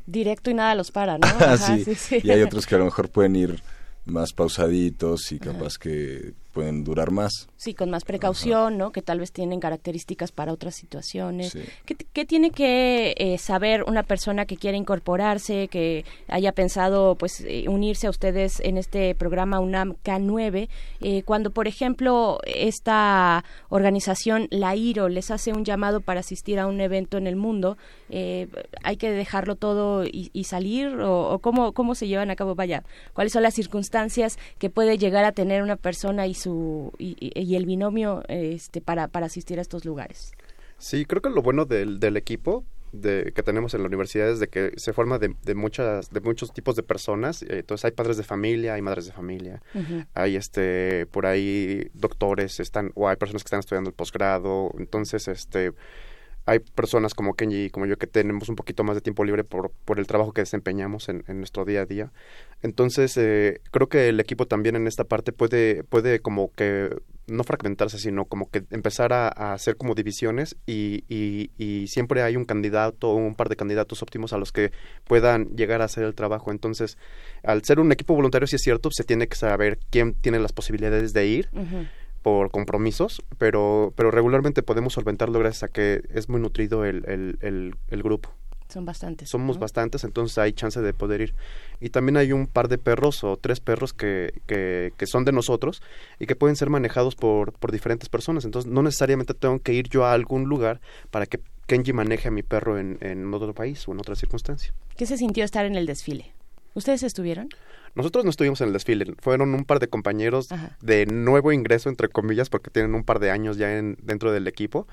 directo y nada los para, ¿no? Y hay otros que a lo mejor pueden ir más pausaditos y capaz que pueden durar más. Sí, con más precaución, ¿no? Que tal vez tienen características para otras situaciones. ¿Qué, tiene que eh, saber una persona que quiere incorporarse, que haya pensado, pues, eh, unirse a ustedes en este programa UNAM K9, eh, cuando, por ejemplo, esta organización, la IRO, les hace un llamado para asistir a un evento en el mundo, ¿hay que dejarlo todo y, salir? ¿O, o cómo, cómo se llevan a cabo? Vaya, ¿cuáles son las circunstancias que puede llegar a tener una persona y y, el binomio este para, para asistir a estos lugares. Sí, creo que lo bueno del, del equipo de, que tenemos en la universidad es de que se forma de, de, muchas de muchos tipos de personas. Entonces hay padres de familia hay madres de familia hay este por ahí doctores están o hay personas que están estudiando el posgrado. Entonces este hay personas como Kenji y como yo que tenemos un poquito más de tiempo libre por, por el trabajo que desempeñamos en, en nuestro día a día. Entonces, eh, creo que el equipo también en esta parte puede, puede como que no fragmentarse, sino como que empezar a, hacer como divisiones y, y, siempre hay un candidato o un par de candidatos óptimos a los que puedan llegar a hacer el trabajo. Entonces, al ser un equipo voluntario, si es cierto, se tiene que saber quién tiene las posibilidades de ir. Por compromisos, pero, pero regularmente podemos solventarlo gracias a que es muy nutrido el, el, el grupo. Son bastantes. Somos bastantes, entonces hay chance de poder ir. Y también hay un par de perros o tres perros que, que, que son de nosotros y que pueden ser manejados por, por diferentes personas. Entonces no necesariamente tengo que ir yo a algún lugar para que Kenji maneje a mi perro en, en otro país o en otra circunstancia. ¿Qué se sintió estar en el desfile? ¿Ustedes estuvieron? Nosotros no estuvimos en el desfile, fueron un par de compañeros de nuevo ingreso, entre comillas, porque tienen un par de años ya en, dentro del equipo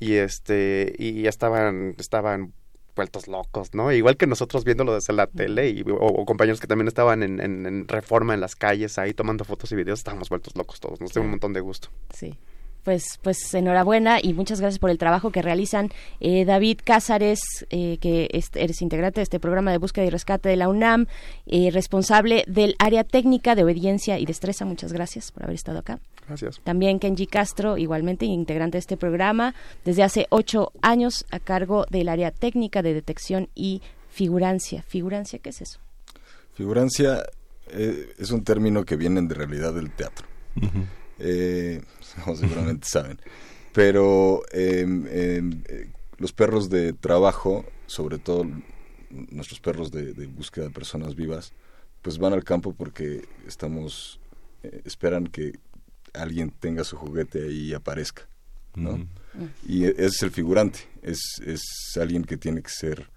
y este y ya estaban estaban vueltos locos, ¿no? Igual que nosotros viéndolo desde la tele y, o, compañeros que también estaban en, en, reforma en las calles ahí tomando fotos y videos, estábamos vueltos locos todos, nos dio un montón de gusto. Sí pues, pues enhorabuena y muchas gracias por el trabajo que realizan. Eh, David Cázares, eh, que eres integrante de este programa de búsqueda y rescate de la UNAM, eh, responsable del área técnica de obediencia y destreza. Muchas gracias por haber estado acá. Gracias. También Kenji Castro, igualmente integrante de este programa, desde hace ocho años a cargo del área técnica de detección y figurancia. ¿Figurancia qué es eso? Figurancia es un término que viene de realidad del teatro. como seguramente saben. Pero em, em, eh, los perros de trabajo, sobre todo nuestros perros de, búsqueda de personas vivas, pues van al campo porque estamos, eh, esperan que alguien tenga su juguete ahí y aparezca, ¿no? Y e, es el figurante, es, es alguien que tiene que ser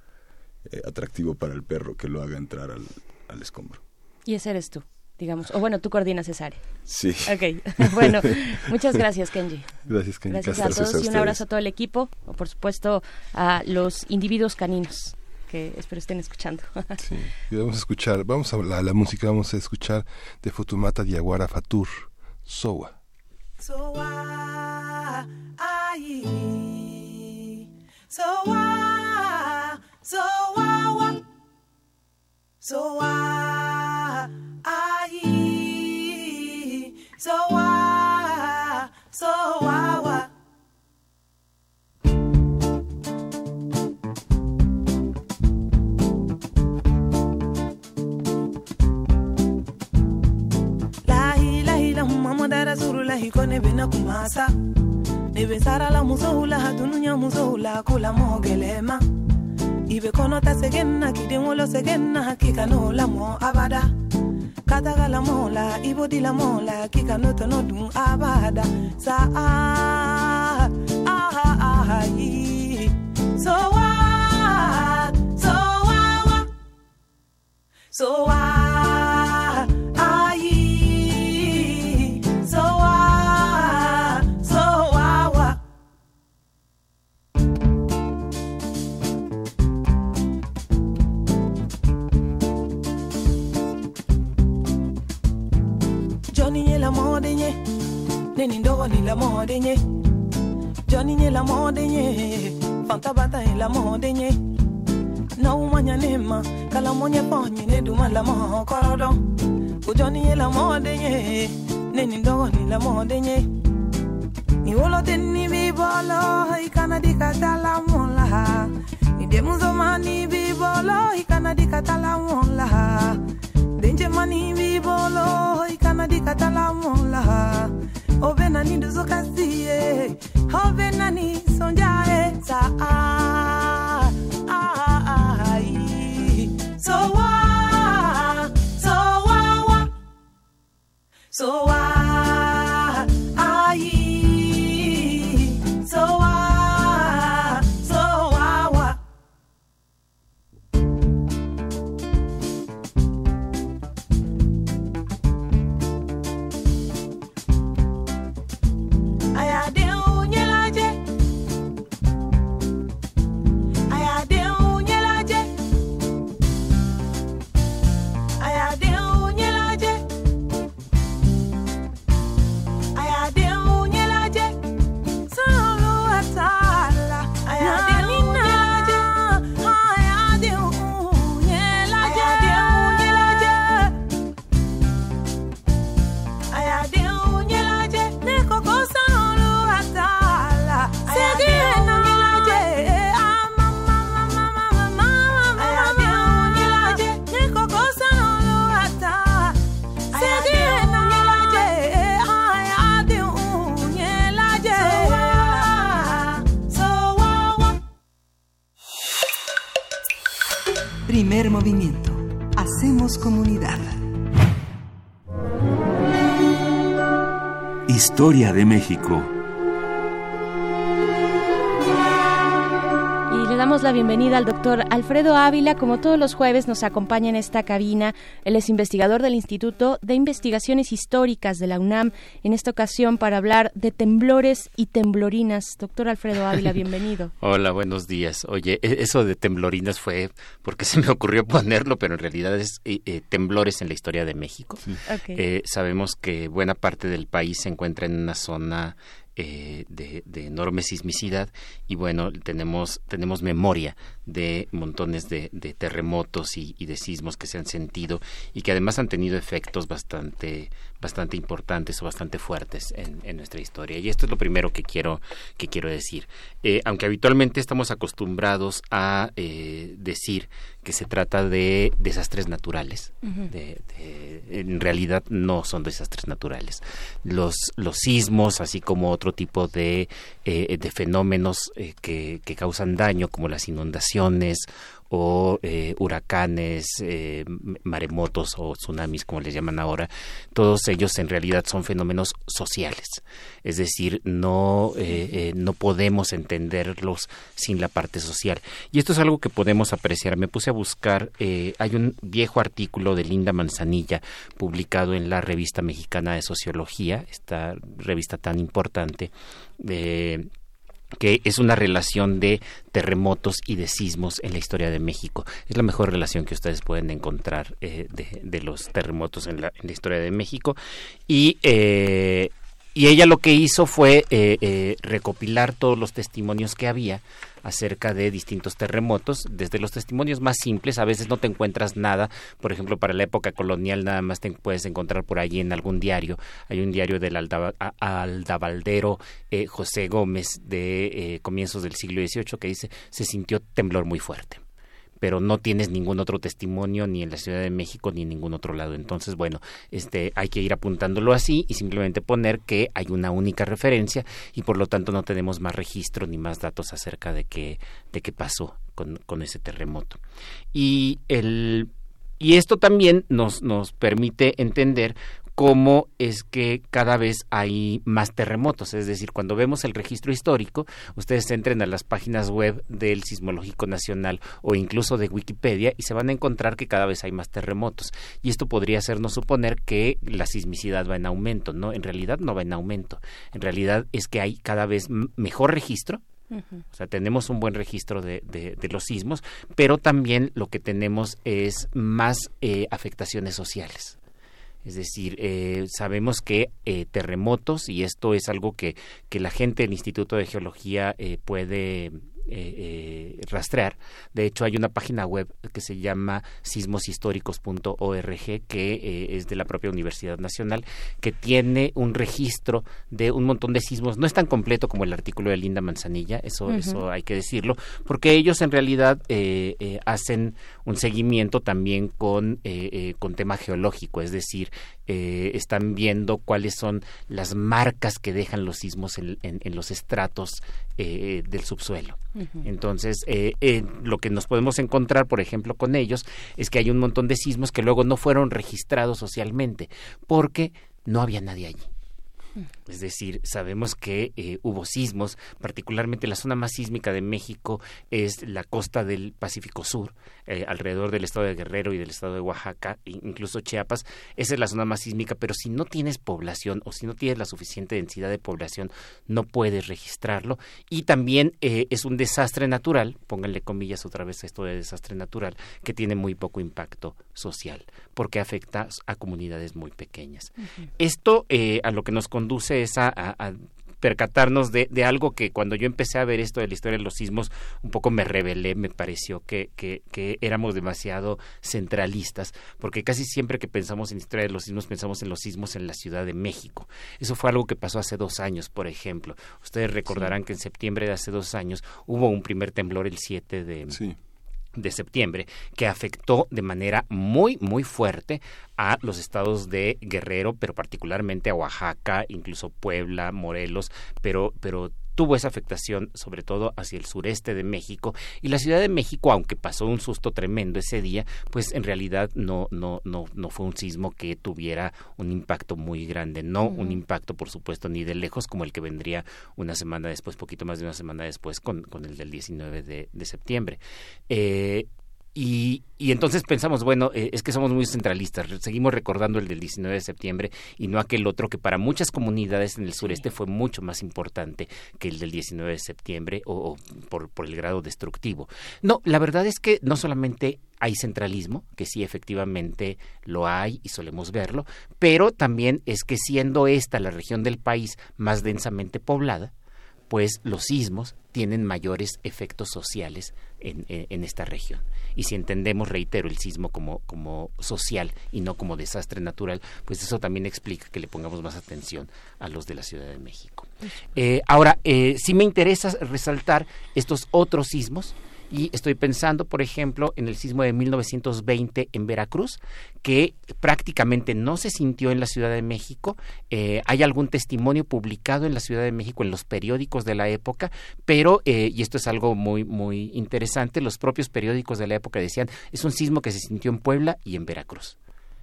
eh, atractivo para el perro, que lo haga entrar al, al escombro. Y ese eres tú digamos. O bueno, tú coordinas esa área. Sí. Ok, bueno, muchas gracias, Kenji. Gracias, Kenji. Gracias, a todos y un abrazo a todo el equipo, o por supuesto a los individuos caninos que espero estén escuchando. sí, y vamos a escuchar, vamos a la, la música, vamos a escuchar de Futumata Diaguara Fatur, Soa. Soa, ay, Soa, Soa, Soa, rasulullahi ko ne bena kumasa ne be la hatunuɲa musow la kola mɔgɔ gwɛlɛma i be kɔnɔta sɛgɛn na kiden wolo sɛgɛn abada ka taga lamɔ la i b'o di dun abada sa ah, so what? so what? so what? Neni ndogo ni la mode nye. Johnny nye la mode Fanta bata e la mode nye. Na umanya nema Kala monye ponye ne duma la mo korodo Ujoni nye la mode nye. Neni ndogo ni la mode nye. Ni wolo teni bi bolo Ikana di katala mola. Ni demuzo mani bi bolo Ikana di katala mola. Denje mani bi bolo ikana di katala mola obe nani duzo kasiye obe nani sonjae sa ah ah ah so wa so wa wa. So wa Historia de México. Damos la bienvenida al doctor Alfredo Ávila. Como todos los jueves nos acompaña en esta cabina. Él es investigador del Instituto de Investigaciones Históricas de la UNAM. En esta ocasión para hablar de temblores y temblorinas. Doctor Alfredo Ávila, bienvenido. Hola, buenos días. Oye, e-, eso de temblorinas fue porque se me ocurrió ponerlo, pero en realidad es eh, eh, temblores en la historia de México. Eh, sabemos que buena parte del país se encuentra en una zona eh, de, enorme sismicidad. Y bueno tenemos tenemos memoria de montones de, terremotos y, de sismos que se han sentido y que además han tenido efectos bastante bastante importantes o bastante fuertes en, nuestra historia. Y esto es lo primero que quiero que quiero decir. Eh, aunque habitualmente estamos acostumbrados a eh, decir que se trata de desastres naturales en realidad no son desastres naturales. Los los sismos así como otro tipo de eh, de fenómenos que, que causan daño como las inundaciones o eh, huracanes, eh, maremotos o tsunamis, como les llaman ahora, todos ellos en realidad son fenómenos sociales. Es decir, no, eh, no podemos entenderlos sin la parte social. Y esto es algo que podemos apreciar. Me puse a buscar, hay un viejo artículo de Linda Manzanilla publicado en la revista mexicana de sociología, esta revista tan importante que es una relación de terremotos y de sismos en la historia de México. Es la mejor relación que ustedes pueden encontrar eh, de, los terremotos en la, historia de México. Y, eh, y ella lo que hizo fue eh, recopilar todos los testimonios que había acerca de distintos terremotos, desde los testimonios más simples, a veces no te encuentras nada, por ejemplo, para la época colonial nada más te puedes encontrar por allí en algún diario, hay un diario del aldabaldero eh, José Gómez de eh, comienzos del siglo XVIII que dice se sintió temblor muy fuerte pero no tienes ningún otro testimonio ni en la Ciudad de México ni en ningún otro lado. Entonces, bueno, este hay que ir apuntándolo así y simplemente poner que hay una única referencia y por lo tanto no tenemos más registro ni más datos acerca de qué de qué pasó con, con ese terremoto. Y el y esto también nos, nos permite entender cómo es que cada vez hay más terremotos. Es decir, cuando vemos el registro histórico, ustedes entren a las páginas web del Sismológico Nacional o incluso de Wikipedia y se van a encontrar que cada vez hay más terremotos. Y esto podría hacernos suponer que la sismicidad va en aumento. No, en realidad no va en aumento. En realidad es que hay cada vez mejor registro, O sea, tenemos un buen registro de, de, los sismos, pero también lo que tenemos es más eh, afectaciones sociales. Es decir, eh, sabemos que eh, terremotos, y esto es algo que, que la gente del Instituto de Geología eh, puede eh, eh, rastrear. De hecho, hay una página web que se llama sismoshistóricos.org, que eh, es de la propia Universidad Nacional, que tiene un registro de un montón de sismos. No es tan completo como el artículo de Linda Manzanilla, eso, eso hay que decirlo, porque ellos en realidad eh, hacen un seguimiento también con, con tema geológico, es decir, están viendo cuáles son las marcas que dejan los sismos en, en los estratos del subsuelo. Entonces, eh, eh, lo que nos podemos encontrar, por ejemplo, con ellos, es que hay un montón de sismos que luego no fueron registrados socialmente, porque no había nadie allí. Es decir, sabemos que eh, hubo sismos, particularmente la zona más sísmica de México es la costa del Pacífico Sur, eh, alrededor del estado de Guerrero y del estado de Oaxaca, incluso Chiapas. Esa es la zona más sísmica, pero si no tienes población o si no tienes la suficiente densidad de población, no puedes registrarlo. Y también eh, es un desastre natural, pónganle comillas otra vez a esto de desastre natural, que tiene muy poco impacto social, porque afecta a comunidades muy pequeñas. Esto a lo que nos conduce es a, percatarnos de, algo que cuando yo empecé a ver esto de la historia de los sismos, un poco me rebelé, me pareció que, que, éramos demasiado centralistas, porque casi siempre que pensamos en historia de los sismos, pensamos en los sismos en la Ciudad de México. Eso fue algo que pasó hace dos años, por ejemplo. Ustedes recordarán que en septiembre de hace dos años hubo un primer temblor el 7 de... Sí de septiembre que afectó de manera muy muy fuerte a los estados de Guerrero, pero particularmente a Oaxaca, incluso Puebla, Morelos, pero pero tuvo esa afectación sobre todo hacia el sureste de México. Y la Ciudad de México, aunque pasó un susto tremendo ese día, pues en realidad no, no, no, no fue un sismo que tuviera un impacto muy grande, no un impacto por supuesto ni de lejos como el que vendría una semana después, poquito más de una semana después con, con el del 19 de, de septiembre. Eh, y, y, entonces pensamos, bueno, eh, es que somos muy centralistas, seguimos recordando el del 19 de septiembre y no aquel otro que para muchas comunidades en el sureste fue mucho más importante que el del 19 de septiembre o, por, por, el grado destructivo. No, la verdad es que no solamente hay centralismo, que sí efectivamente lo hay y solemos verlo, pero también es que siendo esta la región del país más densamente poblada, pues los sismos tienen mayores efectos sociales en, en, esta región. Y si entendemos, reitero, el sismo como, como social y no como desastre natural, pues eso también explica que le pongamos más atención a los de la Ciudad de México. Eh, ahora, eh, sí me interesa resaltar estos otros sismos y estoy pensando, por ejemplo, en el sismo de 1920 en Veracruz, que prácticamente no se sintió en la Ciudad de México. Eh, hay algún testimonio publicado en la Ciudad de México en los periódicos de la época, pero, eh, y esto es algo muy, muy interesante, los propios periódicos de la época decían, es un sismo que se sintió en Puebla y en Veracruz.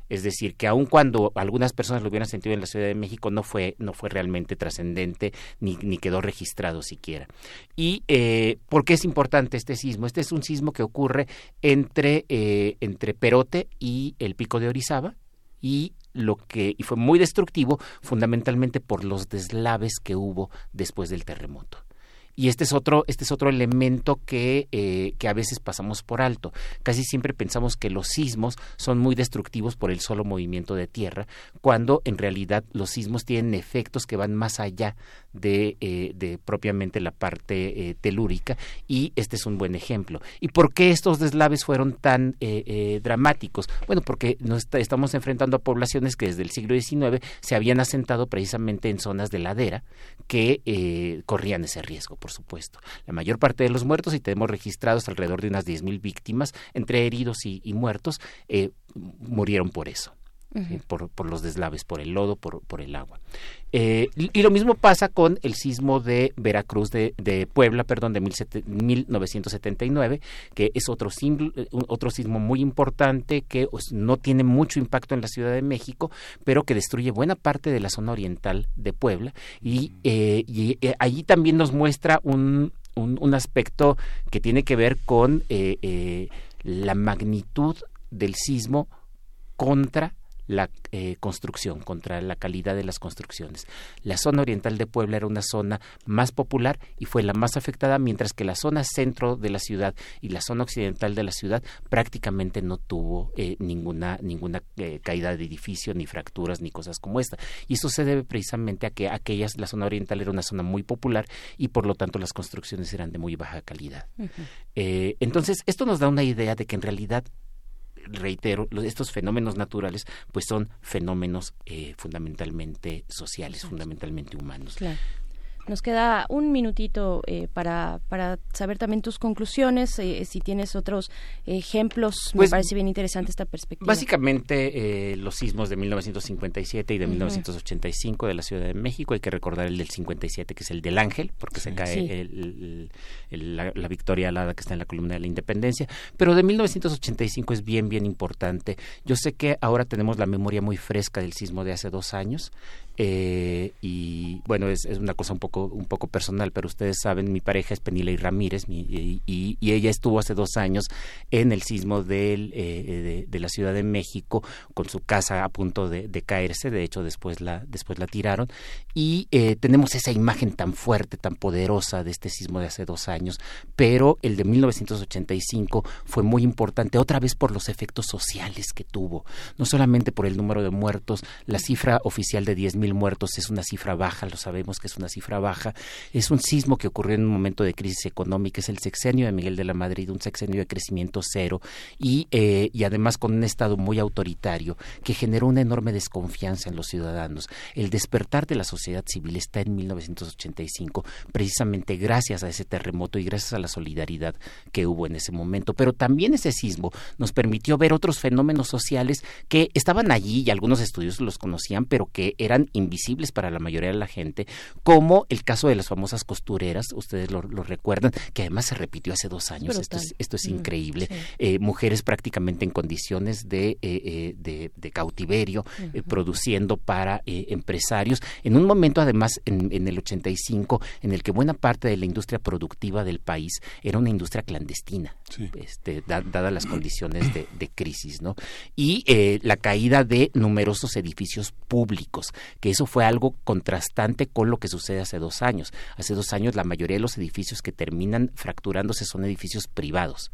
Es decir, que aun cuando algunas personas lo hubieran sentido en la Ciudad de México, no fue, no fue realmente trascendente ni, ni, quedó registrado siquiera. ¿Y eh, por qué es importante este sismo? Este es un sismo que ocurre entre, eh, entre Perote y el Pico de Orizaba y lo que y fue muy destructivo fundamentalmente por los deslaves que hubo después del terremoto y este es otro este es otro elemento que, eh, que a veces pasamos por alto. Casi siempre pensamos que los sismos son muy destructivos por el solo movimiento de tierra cuando en realidad los sismos tienen efectos que van más allá de, eh, de propiamente la parte eh, telúrica y este es un buen ejemplo. Y por qué estos deslaves fueron tan dramáticos bueno porque nos estamos enfrentando a poblaciones que desde el siglo XIX se habían asentado precisamente en zonas de ladera que corrían ese riesgo supuesto. La mayor parte de los muertos, y tenemos registrados alrededor de unas 10.000 víctimas, entre heridos y, muertos, eh, murieron por eso. Por, por, los deslaves, por el lodo, por, por el agua. Eh, y lo mismo pasa con el sismo de Veracruz, de, de Puebla, perdón, de 1979, que es otro, eh, otro sismo muy importante que pues, no tiene mucho impacto en la Ciudad de México, pero que destruye buena parte de la zona oriental de Puebla. Y, eh, y allí también nos muestra un, un, un, aspecto que tiene que ver con la magnitud del sismo contra la eh, construcción, contra la calidad de las construcciones. La zona oriental de Puebla era una zona más popular y fue la más afectada, mientras que la zona centro de la ciudad y la zona occidental de la ciudad prácticamente no tuvo eh, ninguna, ninguna eh, caída de edificio, ni fracturas, ni cosas como esta. Y eso se debe precisamente a que aquellas, la zona oriental era una zona muy popular y por lo tanto las construcciones eran de muy baja calidad. entonces, esto nos da una idea de que en realidad reitero, estos fenómenos naturales pues son fenómenos eh, fundamentalmente sociales, fundamentalmente humanos. Nos queda un minutito eh, para, para saber también tus conclusiones, eh, si tienes otros ejemplos, me pues, parece bien interesante esta perspectiva. Básicamente eh, los sismos de 1957 y de 1985 de la Ciudad de México, hay que recordar el del 57 que es el del Ángel, porque se cae la, la, victoria alada que está en la columna de la Independencia, pero de 1985 es bien, bien importante. Yo sé que ahora tenemos la memoria muy fresca del sismo de hace dos años, eh, y bueno, es, una cosa un poco, un poco personal, pero ustedes saben, mi pareja es Penilei Ramírez y, y, ella estuvo hace dos años en el sismo del, eh, de, la Ciudad de México con su casa a punto de, caerse, de hecho después la, después la tiraron. Y eh, tenemos esa imagen tan fuerte, tan poderosa de este sismo de hace dos años, pero el de 1985 fue muy importante, otra vez por los efectos sociales que tuvo, no solamente por el número de muertos, la cifra oficial de 10 mil muertos es una cifra baja, lo sabemos que es una cifra baja. Es un sismo que ocurrió en un momento de crisis económica, es el sexenio de Miguel de la Madrid, un sexenio de crecimiento cero y, eh, y además con un Estado muy autoritario que generó una enorme desconfianza en los ciudadanos. El despertar de la sociedad civil está en 1985, precisamente gracias a ese terremoto y gracias a la solidaridad que hubo en ese momento. Pero también ese sismo nos permitió ver otros fenómenos sociales que estaban allí y algunos estudios los conocían, pero que eran invisibles para la mayoría de la gente, como el caso de las famosas costureras, ustedes lo, recuerdan, que además se repitió hace dos años, esto es, esto es mm, increíble, eh, mujeres prácticamente en condiciones de, eh, de, cautiverio, produciendo para empresarios, en un momento además en, en el 85 en el que buena parte de la industria productiva del país era una industria clandestina, este, dadas las condiciones de, crisis, ¿no? Y eh, la caída de numerosos edificios públicos, que eso fue algo contrastante con lo que sucede hace dos años. Hace dos años la mayoría de los edificios que terminan fracturándose son edificios privados.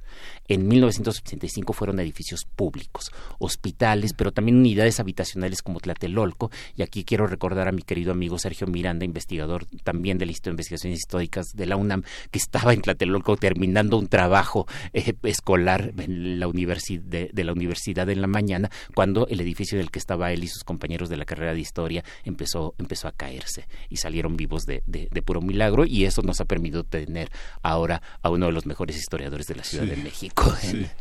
En 1985 fueron edificios públicos, hospitales, pero también unidades habitacionales como Tlatelolco. Y aquí quiero recordar a mi querido amigo Sergio Miranda, investigador también del Instituto de Investigaciones Históricas de la UNAM, que estaba en Tlatelolco terminando un trabajo eh, escolar en la de, la universidad en la mañana, cuando el edificio del que estaba él y sus compañeros de la carrera de historia empezó, empezó a caerse y salieron vivos de, puro milagro y eso nos ha permitido tener ahora a uno de los mejores historiadores de la Ciudad de México.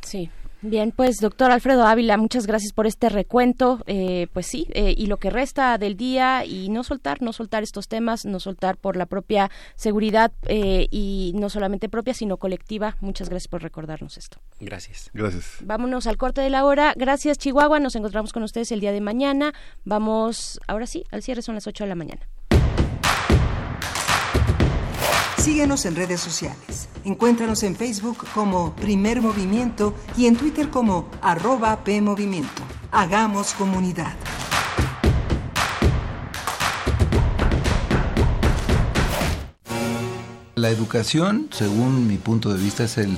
sí. Bien, pues doctor Alfredo Ávila, muchas gracias por este recuento. Eh, pues sí, eh, y lo que resta del día y no soltar, no soltar estos temas, no soltar por la propia seguridad eh, y no solamente propia, sino colectiva. Muchas gracias por recordarnos esto. Gracias. Gracias. Vámonos al corte de la hora. Gracias Chihuahua, nos encontramos con ustedes el día de mañana. Vamos, ahora sí, al cierre son las 8 de la mañana. Síguenos en redes sociales. Encuéntranos en Facebook como Primer Movimiento y en Twitter como arroba PMovimiento. Hagamos comunidad. La educación, según mi punto de vista, es el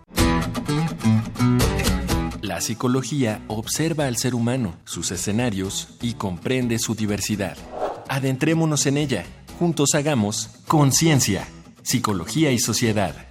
La psicología observa al ser humano, sus escenarios y comprende su diversidad. Adentrémonos en ella. Juntos hagamos conciencia, psicología y sociedad.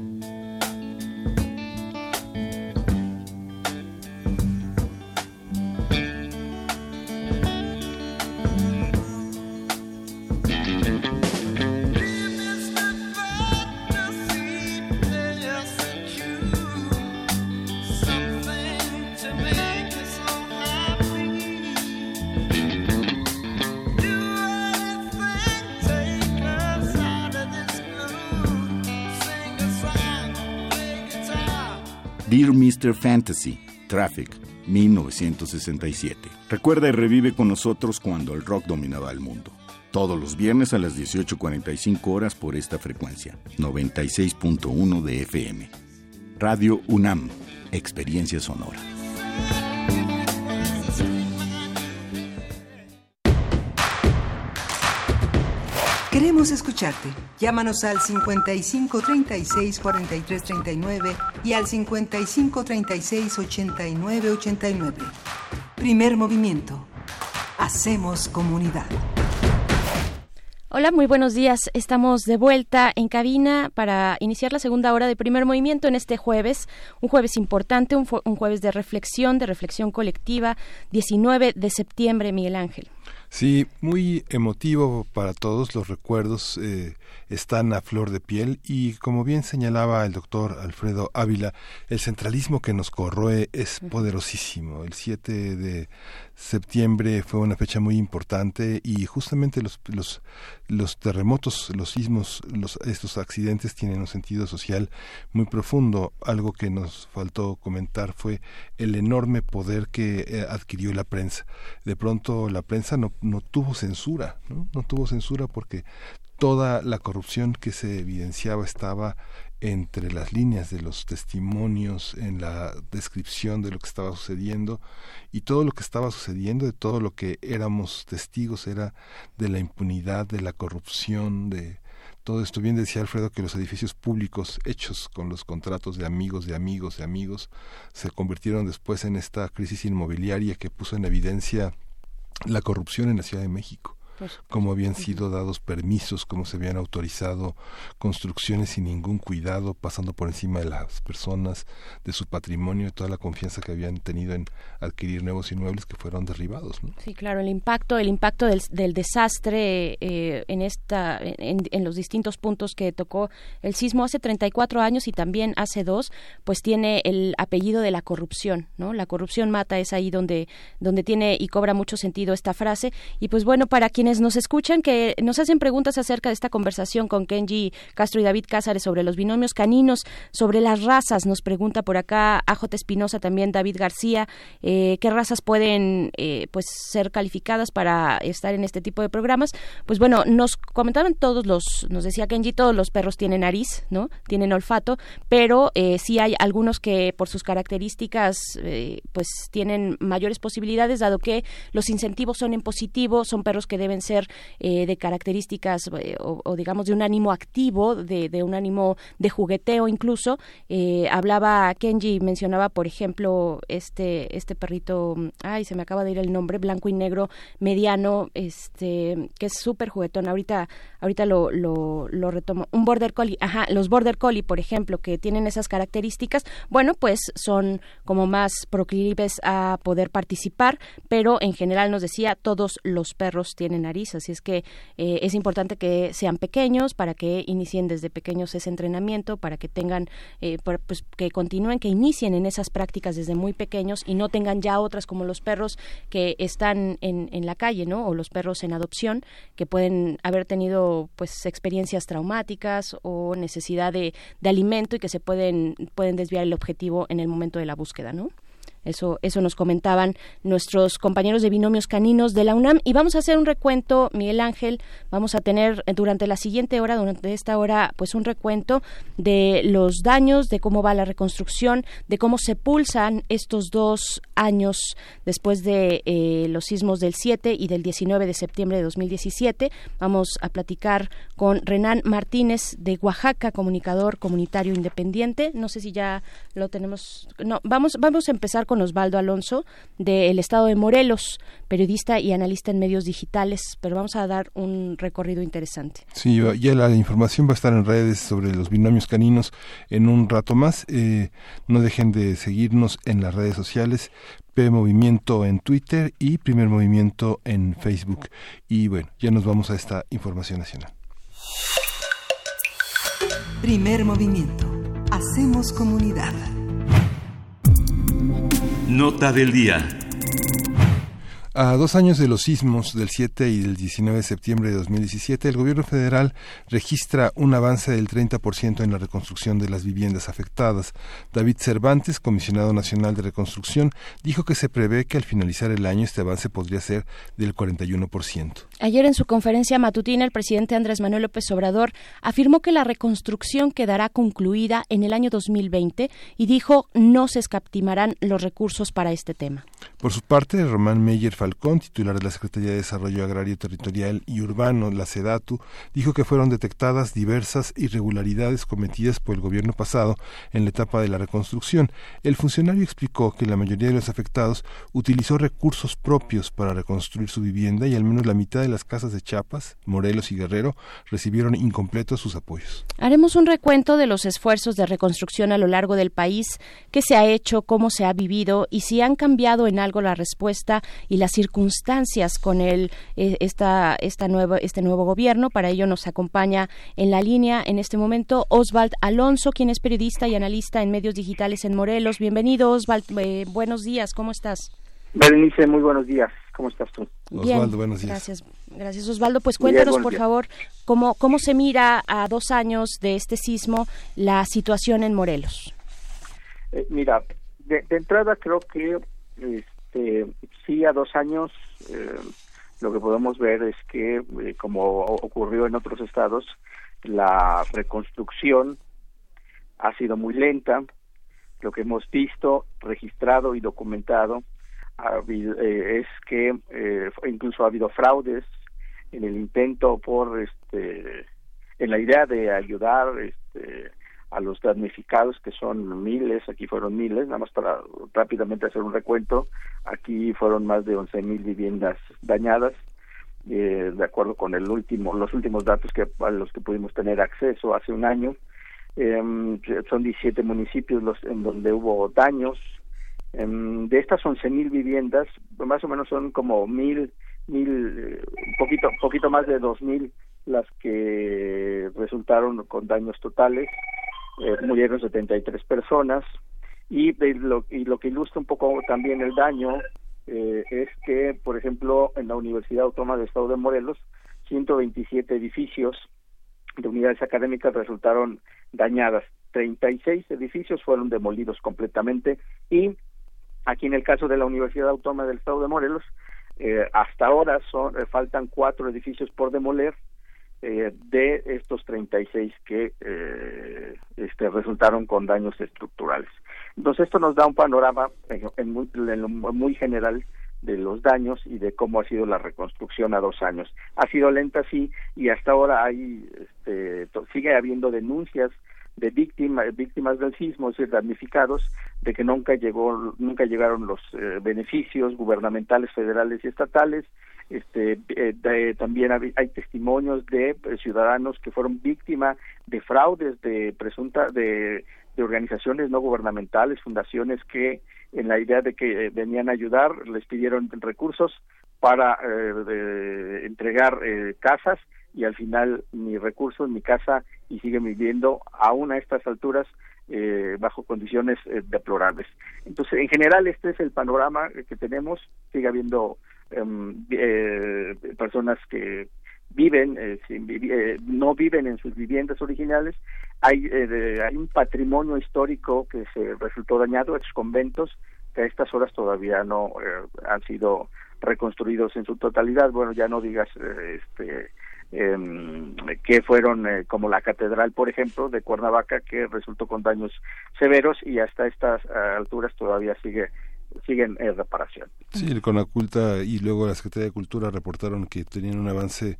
Fantasy, Traffic, 1967. Recuerda y revive con nosotros cuando el rock dominaba el mundo. Todos los viernes a las 18.45 horas por esta frecuencia, 96.1 de FM. Radio UNAM, Experiencia Sonora. Queremos escucharte. Llámanos al 55 36 43 39 y al 55 36 89 89. Primer movimiento. Hacemos comunidad. Hola, muy buenos días. Estamos de vuelta en cabina para iniciar la segunda hora de primer movimiento en este jueves, un jueves importante, un, un jueves de reflexión, de reflexión colectiva, 19 de septiembre, Miguel Ángel. Sí, muy emotivo para todos los recuerdos eh, están a flor de piel y como bien señalaba el doctor Alfredo Ávila, el centralismo que nos corroe es poderosísimo. El 7 de septiembre fue una fecha muy importante y justamente los, los, los terremotos, los sismos, los, estos accidentes tienen un sentido social muy profundo. Algo que nos faltó comentar fue el enorme poder que eh, adquirió la prensa. De pronto la prensa no, no tuvo censura, ¿no? no tuvo censura porque toda la corrupción que se evidenciaba estaba entre las líneas de los testimonios, en la descripción de lo que estaba sucediendo y todo lo que estaba sucediendo, de todo lo que éramos testigos era de la impunidad, de la corrupción, de todo esto. Bien decía Alfredo que los edificios públicos hechos con los contratos de amigos, de amigos, de amigos, se convirtieron después en esta crisis inmobiliaria que puso en evidencia la corrupción en la Ciudad de México cómo habían sido dados permisos, cómo se habían autorizado construcciones sin ningún cuidado, pasando por encima de las personas, de su patrimonio, y toda la confianza que habían tenido en adquirir nuevos inmuebles que fueron derribados. Sí, claro, el impacto, el impacto del, desastre eh, en esta, en, los distintos puntos que tocó el sismo hace 34 años y también hace dos, pues tiene el apellido de la corrupción, ¿no? La corrupción mata es ahí donde, donde tiene y cobra mucho sentido esta frase y pues bueno para quienes nos escuchan que nos hacen preguntas acerca de esta conversación con Kenji Castro y David Cázares sobre los binomios caninos, sobre las razas. Nos pregunta por acá AJ Espinosa, también David García, eh, qué razas pueden eh, pues ser calificadas para estar en este tipo de programas. Pues bueno, nos comentaron todos los, nos decía Kenji, todos los perros tienen nariz, ¿no? Tienen olfato, pero eh, sí hay algunos que por sus características pues tienen mayores posibilidades, dado que los incentivos son en positivo, son perros que deben ser eh, de características eh, o, digamos de un ánimo activo, de, de un ánimo de jugueteo incluso. Eh, hablaba Kenji, mencionaba por ejemplo este, este perrito, ay, se me acaba de ir el nombre, blanco y negro mediano, este, que es súper juguetón. Ahorita, ahorita lo, lo, lo retomo. Un border collie, ajá, los border collie, por ejemplo, que tienen esas características, bueno, pues son como más proclives a poder participar, pero en general nos decía, todos los perros tienen nariz, así es que eh, es importante que sean pequeños para que inicien desde pequeños ese entrenamiento, para que tengan, eh, pues que continúen, que inicien en esas prácticas desde muy pequeños y no tengan ya otras como los perros que están en, la calle, ¿no? O los perros en adopción que pueden haber tenido pues experiencias traumáticas o necesidad de, de alimento y que se pueden pueden desviar el objetivo en el momento de la búsqueda, ¿no? Eso, eso nos comentaban nuestros compañeros de binomios caninos de la UNAM. Y vamos a hacer un recuento, Miguel Ángel. Vamos a tener durante la siguiente hora, durante esta hora, pues un recuento de los daños, de cómo va la reconstrucción, de cómo se pulsan estos dos años después de eh, los sismos del 7 y del 19 de septiembre de 2017. Vamos a platicar con Renan Martínez de Oaxaca, comunicador comunitario independiente. No sé si ya lo tenemos. No, vamos, vamos a empezar con Osvaldo Alonso del estado de Morelos, periodista y analista en medios digitales, pero vamos a dar un recorrido interesante. Sí, ya la información va a estar en redes sobre los binomios caninos en un rato más. Eh, no dejen de seguirnos en las redes sociales. P Movimiento en Twitter y Primer Movimiento en Facebook. Y bueno, ya nos vamos a esta información nacional. Primer Movimiento. Hacemos comunidad. Nota del día. A dos años de los sismos del 7 y del 19 de septiembre de 2017, el gobierno federal registra un avance del 30% en la reconstrucción de las viviendas afectadas. David Cervantes, comisionado nacional de reconstrucción, dijo que se prevé que al finalizar el año este avance podría ser del 41%. Ayer en su conferencia matutina, el presidente Andrés Manuel López Obrador afirmó que la reconstrucción quedará concluida en el año 2020 y dijo no se escatimarán los recursos para este tema. Por su parte, Román Meyer Falcón, titular de la Secretaría de Desarrollo Agrario Territorial y Urbano, la SEDATU, dijo que fueron detectadas diversas irregularidades cometidas por el gobierno pasado en la etapa de la reconstrucción. El funcionario explicó que la mayoría de los afectados utilizó recursos propios para reconstruir su vivienda y al menos la mitad de las casas de Chiapas, Morelos y Guerrero recibieron incompletos sus apoyos. Haremos un recuento de los esfuerzos de reconstrucción a lo largo del país, qué se ha hecho, cómo se ha vivido y si han cambiado en algo la respuesta y las circunstancias con el, eh, esta, esta nueva, este nuevo gobierno. Para ello nos acompaña en la línea en este momento Oswald Alonso, quien es periodista y analista en medios digitales en Morelos. Bienvenido, Oswald. Eh, buenos días, ¿cómo estás? Berenice, muy buenos días. ¿Cómo estás tú? Osvaldo, buenos días. Gracias, gracias Osvaldo. Pues cuéntanos, por favor, cómo, cómo se mira a dos años de este sismo la situación en Morelos. Eh, mira, de, entrada creo que este, sí, a dos años eh, lo que podemos ver es que, eh, como ocurrió en otros estados, la reconstrucción ha sido muy lenta. Lo que hemos visto, registrado y documentado eh, es que incluso ha habido fraudes en el intento por, este, en la idea de ayudar este, a los damnificados, que son miles, aquí fueron miles, nada más para rápidamente hacer un recuento, aquí fueron más de once mil viviendas dañadas, eh, de acuerdo con el último, los últimos datos que a los que pudimos tener acceso hace un año. Eh, son 17 municipios los en donde hubo daños. Eh, de estas once mil viviendas, más o menos son como mil, mil, eh, un poquito, poquito más de dos mil las que resultaron con daños totales. Eh, murieron 73 personas. Y, lo, y lo que ilustra un poco también el daño eh, es que, por ejemplo, en la Universidad Autónoma del Estado de Morelos, 127 edificios de unidades académicas resultaron dañadas, 36 edificios fueron demolidos completamente y aquí en el caso de la Universidad Autónoma del Estado de Morelos, eh, hasta ahora son, eh, faltan cuatro edificios por demoler eh, de estos 36 que eh, este, resultaron con daños estructurales. Entonces esto nos da un panorama en, muy, muy, general de los daños y de cómo ha sido la reconstrucción a dos años. Ha sido lenta sí y hasta ahora hay este, sigue habiendo denuncias de víctimas víctimas del sismo, es decir, damnificados, de que nunca llegó nunca llegaron los eh, beneficios gubernamentales federales y estatales. Este eh, también hay, testimonios de eh, ciudadanos que fueron víctimas de fraudes de presunta de, de organizaciones no gubernamentales fundaciones que en la idea de que venían a ayudar les pidieron recursos para entregar casas y al final ni recursos ni casa y siguen viviendo aún a estas alturas bajo condiciones deplorables. Entonces, en general, este es el panorama que tenemos. Sigue habiendo Em, eh, personas que viven, eh, eh, no viven en sus viviendas originales. Hay, hay un patrimonio histórico que se resultó dañado, ex conventos, que a estas horas todavía no han sido reconstruidos en su totalidad. Bueno, ya no digas este que fueron como la catedral, por ejemplo, de Cuernavaca, que resultó con daños severos y hasta estas alturas todavía sigue siguen en reparación. Sí, el Conaculta y luego la Secretaría de Cultura reportaron que tenían un avance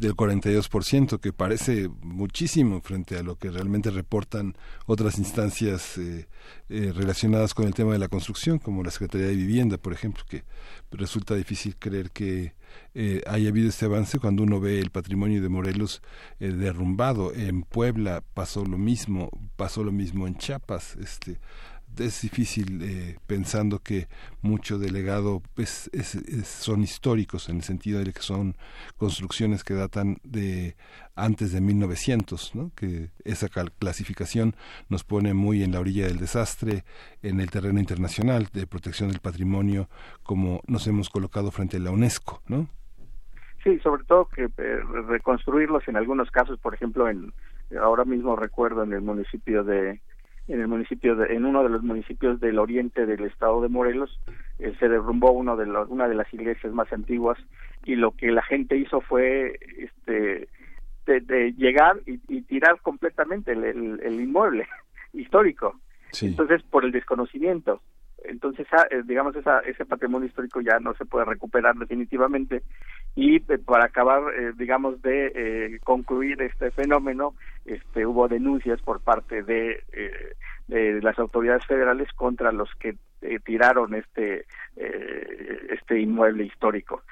del 42%, que parece muchísimo frente a lo que realmente reportan otras instancias eh, eh, relacionadas con el tema de la construcción, como la Secretaría de Vivienda, por ejemplo, que resulta difícil creer que eh, haya habido este avance cuando uno ve el patrimonio de Morelos derrumbado. En Puebla pasó lo mismo, pasó lo mismo en Chiapas. Este, es difícil eh, pensando que mucho del legado es, son históricos en el sentido de que son construcciones que datan de antes de 1900, ¿no? que esa clasificación nos pone muy en la orilla del desastre en el terreno internacional de protección del patrimonio como nos hemos colocado frente a la UNESCO, ¿no? Sí, sobre todo que eh, reconstruirlos en algunos casos, por ejemplo, en ahora mismo recuerdo en el municipio de en el municipio de, en uno de los municipios del oriente del estado de Morelos eh, se derrumbó uno de los, una de las iglesias más antiguas y lo que la gente hizo fue este de, llegar y, tirar completamente el, el, inmueble histórico. Entonces por el desconocimiento entonces ah, eh, digamos esa, ese patrimonio histórico ya no se puede recuperar definitivamente. Y eh, para acabar eh, digamos de concluir este fenómeno este hubo denuncias por parte de, de las autoridades federales contra los que tiraron este este inmueble histórico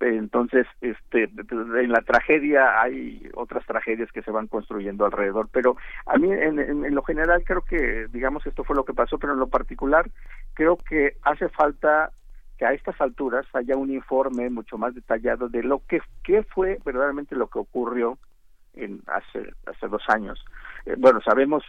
entonces este en la tragedia hay otras tragedias que se van construyendo alrededor pero a mí en, en, lo general creo que digamos esto fue lo que pasó pero en lo particular creo que hace falta que a estas alturas haya un informe mucho más detallado de lo que qué fue verdaderamente lo que ocurrió en hace hace dos años. Eh, bueno sabemos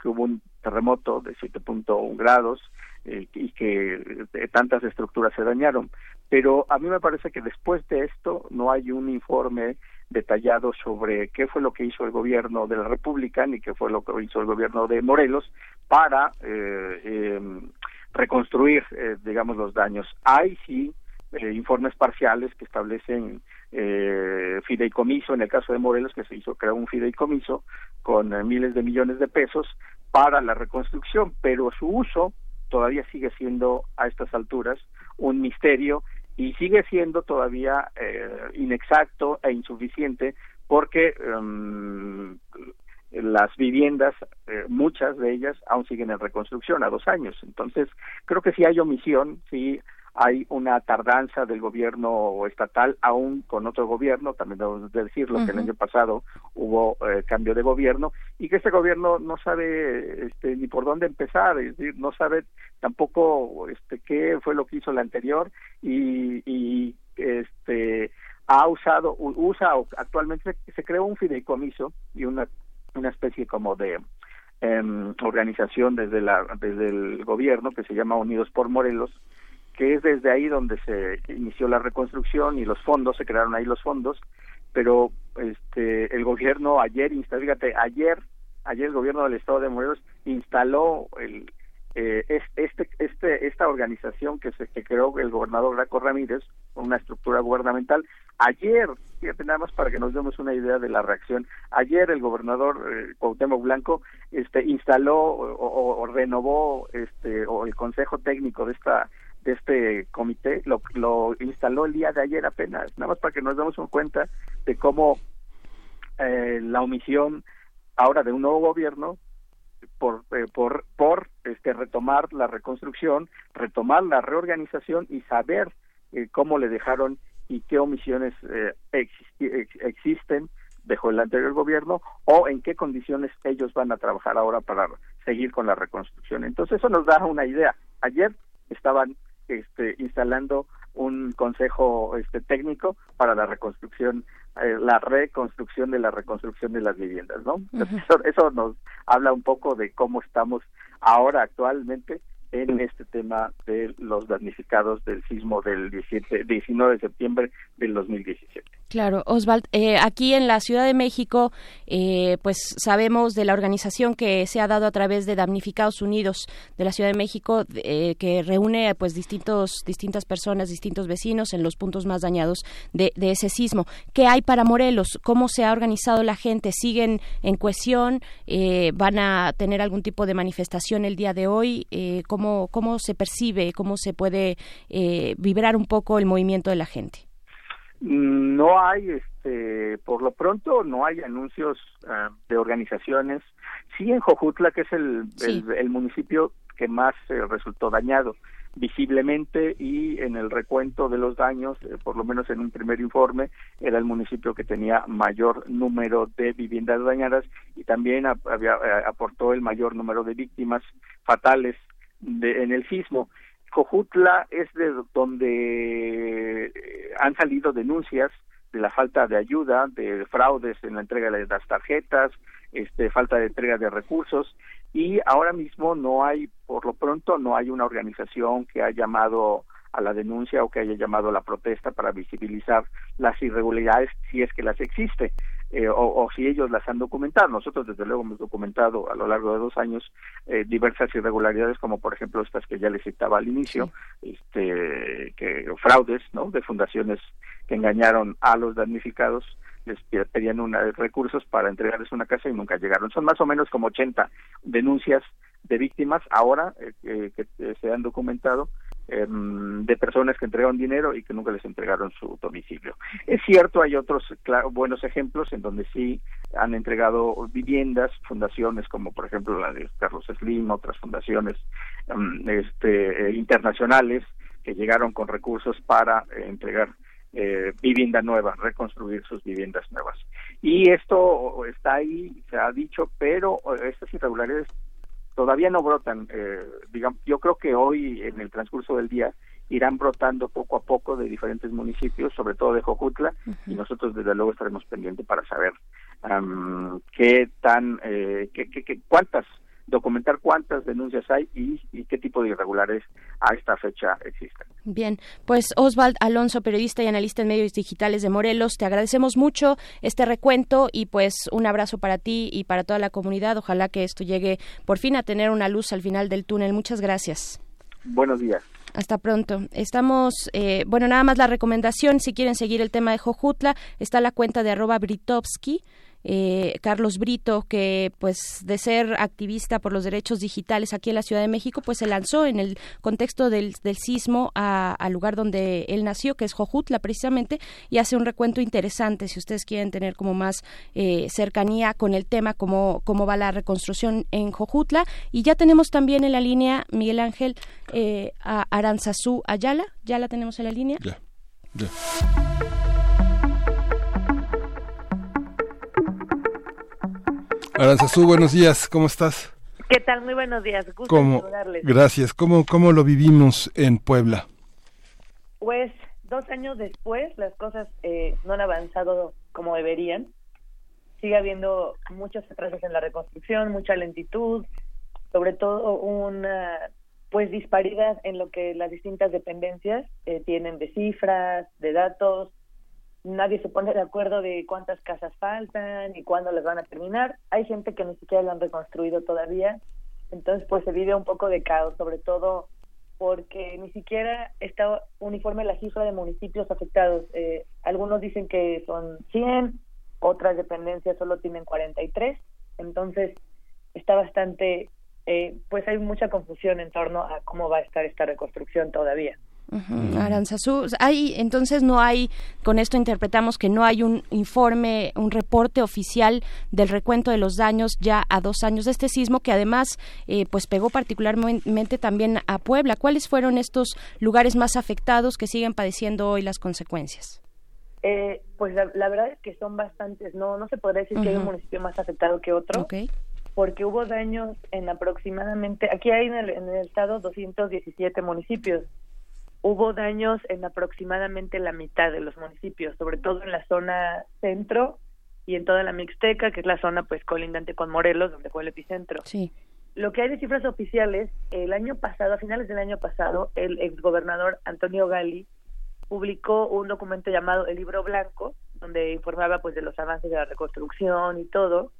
que hubo un terremoto de 7.1 grados eh, y que eh, tantas estructuras se dañaron. Pero a mí me parece que después de esto no hay un informe detallado sobre qué fue lo que hizo el gobierno de la República ni qué fue lo que hizo el gobierno de Morelos para eh, em, reconstruir, digamos, los daños. Hay sí informes parciales que establecen eh, fideicomiso, en el caso de Morelos, que se hizo crear un fideicomiso con miles de millones de pesos para la reconstrucción, pero su uso todavía sigue siendo a estas alturas un misterio y sigue siendo todavía eh, inexacto e insuficiente porque em, las viviendas, eh, muchas de ellas aún siguen en reconstrucción a dos años. Entonces, creo que si hay omisión, sí hay una tardanza del gobierno estatal aún con otro gobierno, también debemos decirlo que el año pasado hubo eh, cambio de gobierno y que este gobierno no sabe este, ni por dónde empezar, es decir, no sabe tampoco este qué fue lo que hizo el anterior y, y este ha usado usa actualmente se creó un fideicomiso y una una especie como de em, organización desde la desde el gobierno que se llama Unidos por Morelos que es desde ahí donde se inició la reconstrucción y los fondos, se crearon ahí los fondos, pero este el gobierno ayer, fíjate, ayer, ayer el gobierno del estado de Morelos instaló el eh, este, este, esta organización que se que creó el gobernador Graco Ramírez, una estructura gubernamental. Ayer, fíjate nada más para que nos demos una idea de la reacción, ayer el gobernador eh, Cuauhtémoc Blanco este, instaló o, o, renovó este, o el consejo técnico de esta de este comité lo, lo instaló el día de ayer apenas, nada más para que nos demos cuenta de cómo eh, la omisión ahora de un nuevo gobierno por eh, por por este retomar la reconstrucción, retomar la reorganización y saber eh, cómo le dejaron y qué omisiones existen dejó el anterior gobierno o en qué condiciones ellos van a trabajar ahora para seguir con la reconstrucción. Entonces eso nos da una idea. Ayer estaban este, instalando un consejo este, técnico para la reconstrucción, eh, la reconstrucción de la reconstrucción de las viviendas, ¿no? eso nos habla un poco de cómo estamos ahora actualmente en este tema de los damnificados del sismo del 17, 19 de septiembre del 2017. Claro, Oswald, eh, aquí en la Ciudad de México, eh, pues sabemos de la organización que se ha dado a través de Damnificados Unidos de la Ciudad de México, eh, que reúne pues distintos, distintas personas, distintos vecinos en los puntos más dañados de, ese sismo. ¿Qué hay para Morelos? ¿Cómo se ha organizado la gente? ¿Siguen en cohesión? ¿Van a tener algún tipo de manifestación el día de hoy? ¿cómo, ¿Cómo se percibe? ¿Cómo se puede vibrar un poco el movimiento de la gente? No hay, este, por lo pronto, no hay anuncios ah, de organizaciones. Sí, en Jojutla, que es el, el, municipio que más eh, resultó dañado visiblemente y en el recuento de los daños, eh, por lo menos en un primer informe, era el municipio que tenía mayor número de viviendas dañadas y también había, eh, aportó el mayor número de víctimas fatales de, en el sismo. Cojutla es de donde eh, han salido denuncias de la falta de ayuda, de fraudes en la entrega de las tarjetas, este, falta de entrega de recursos y ahora mismo no hay, por lo pronto, no hay una organización que haya llamado a la denuncia o que haya llamado a la protesta para visibilizar las irregularidades si es que las existe. Eh, o, si ellos las han documentado. Nosotros, desde luego, hemos documentado a lo largo de dos años eh, diversas irregularidades, como por ejemplo estas que ya les citaba al inicio, este, que fraudes, ¿no? De fundaciones que engañaron a los damnificados les pedían una, recursos para entregarles una casa y nunca llegaron. Son más o menos como 80 denuncias de víctimas ahora eh, que se han documentado em, de personas que entregaron dinero y que nunca les entregaron su domicilio. Es cierto, hay otros buenos ejemplos en donde sí han entregado viviendas, fundaciones como por ejemplo la de Carlos Slim, otras fundaciones em, este, internacionales que llegaron con recursos para eh, entregar eh, vivienda nueva, reconstruir sus viviendas nuevas. Y esto está ahí, se ha dicho, pero eh, estas irregularidades todavía no brotan. Eh, digamos, yo creo que hoy, en el transcurso del día, irán brotando poco a poco de diferentes municipios, sobre todo de Jojutla, y nosotros desde luego estaremos pendientes para saber qué tan, eh, qué, qué, cuántas documentar cuántas denuncias hay y, qué tipo de irregulares a esta fecha existen. Bien, pues Oswald Alonso, periodista y analista en medios digitales de Morelos, te agradecemos mucho este recuento y pues un abrazo para ti y para toda la comunidad. Ojalá que esto llegue por fin a tener una luz al final del túnel. Muchas gracias. Buenos días. Hasta pronto. Estamos, eh, bueno, nada más la recomendación, si quieren seguir el tema de Jojutla, está la cuenta de arroba Britovsky, eh, Carlos Brito, que pues de ser activista por los derechos digitales aquí en la Ciudad de México, pues se lanzó en el contexto del, sismo al lugar donde él nació, que es Jojutla precisamente, y hace un recuento interesante si ustedes quieren tener como más eh, cercanía con el tema, cómo, cómo va la reconstrucción en Jojutla. Y ya tenemos también en la línea, Miguel Ángel, eh, a Aranzazú Ayala, ya la tenemos en la línea. Ya, ya. Aranzazú, buenos días, ¿cómo estás? ¿Qué tal? Muy buenos días, gusto ¿Cómo, Gracias. ¿Cómo, ¿Cómo lo vivimos en Puebla? Pues dos años después las cosas eh, no han avanzado como deberían. Sigue habiendo muchos atrasos en la reconstrucción, mucha lentitud, sobre todo una pues disparidad en lo que las distintas dependencias eh, tienen de cifras, de datos, nadie se pone de acuerdo de cuántas casas faltan y cuándo las van a terminar. Hay gente que ni siquiera la han reconstruido todavía. Entonces, pues se vive un poco de caos, sobre todo porque ni siquiera está uniforme la cifra de municipios afectados. Eh, algunos dicen que son 100, otras dependencias solo tienen 43. Entonces, está bastante, eh, pues hay mucha confusión en torno a cómo va a estar esta reconstrucción todavía. Uh hay, entonces no hay, con esto interpretamos que no hay un informe, un reporte oficial del recuento de los daños ya a dos años de este sismo que además eh, pues pegó particularmente también a Puebla. ¿Cuáles fueron estos lugares más afectados que siguen padeciendo hoy las consecuencias? Eh, pues la, verdad es que son bastantes, no no se podría decir que hay un municipio más afectado que otro, porque hubo daños en aproximadamente, aquí hay en el, en el estado 217 municipios, hubo daños en aproximadamente la mitad de los municipios, sobre todo en la zona centro y en toda la Mixteca, que es la zona pues colindante con Morelos, donde fue el epicentro. Sí. Lo que hay de cifras oficiales, el año pasado, a finales del año pasado, el exgobernador Antonio Gali publicó un documento llamado El Libro Blanco, donde informaba pues de los avances de la reconstrucción y todo.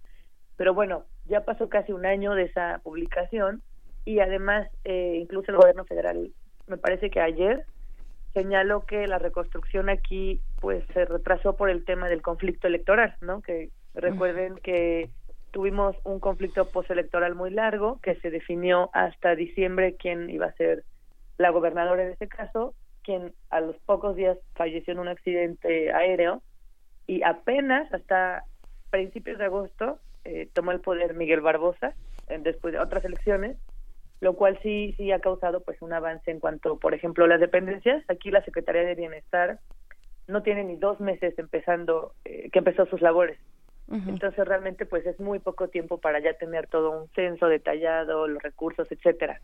Pero bueno, ya pasó casi un año de esa publicación y además eh, incluso el gobierno federal me parece que ayer, señaló que la reconstrucción aquí pues se retrasó por el tema del conflicto electoral, ¿no? Que recuerden que tuvimos un conflicto postelectoral muy largo que se definió hasta diciembre quién iba a ser la gobernadora en ese caso, quien a los pocos días falleció en un accidente aéreo y apenas hasta principios de agosto eh, tomó el poder Miguel Barbosa después de otras elecciones lo cual sí sí ha causado pues un avance en cuanto, por ejemplo, las dependencias. Aquí la Secretaría de Bienestar no tiene ni dos meses empezando eh, que empezó sus labores Entonces realmente pues es muy poco tiempo para ya tener todo un censo detallado, los recursos, etcétera.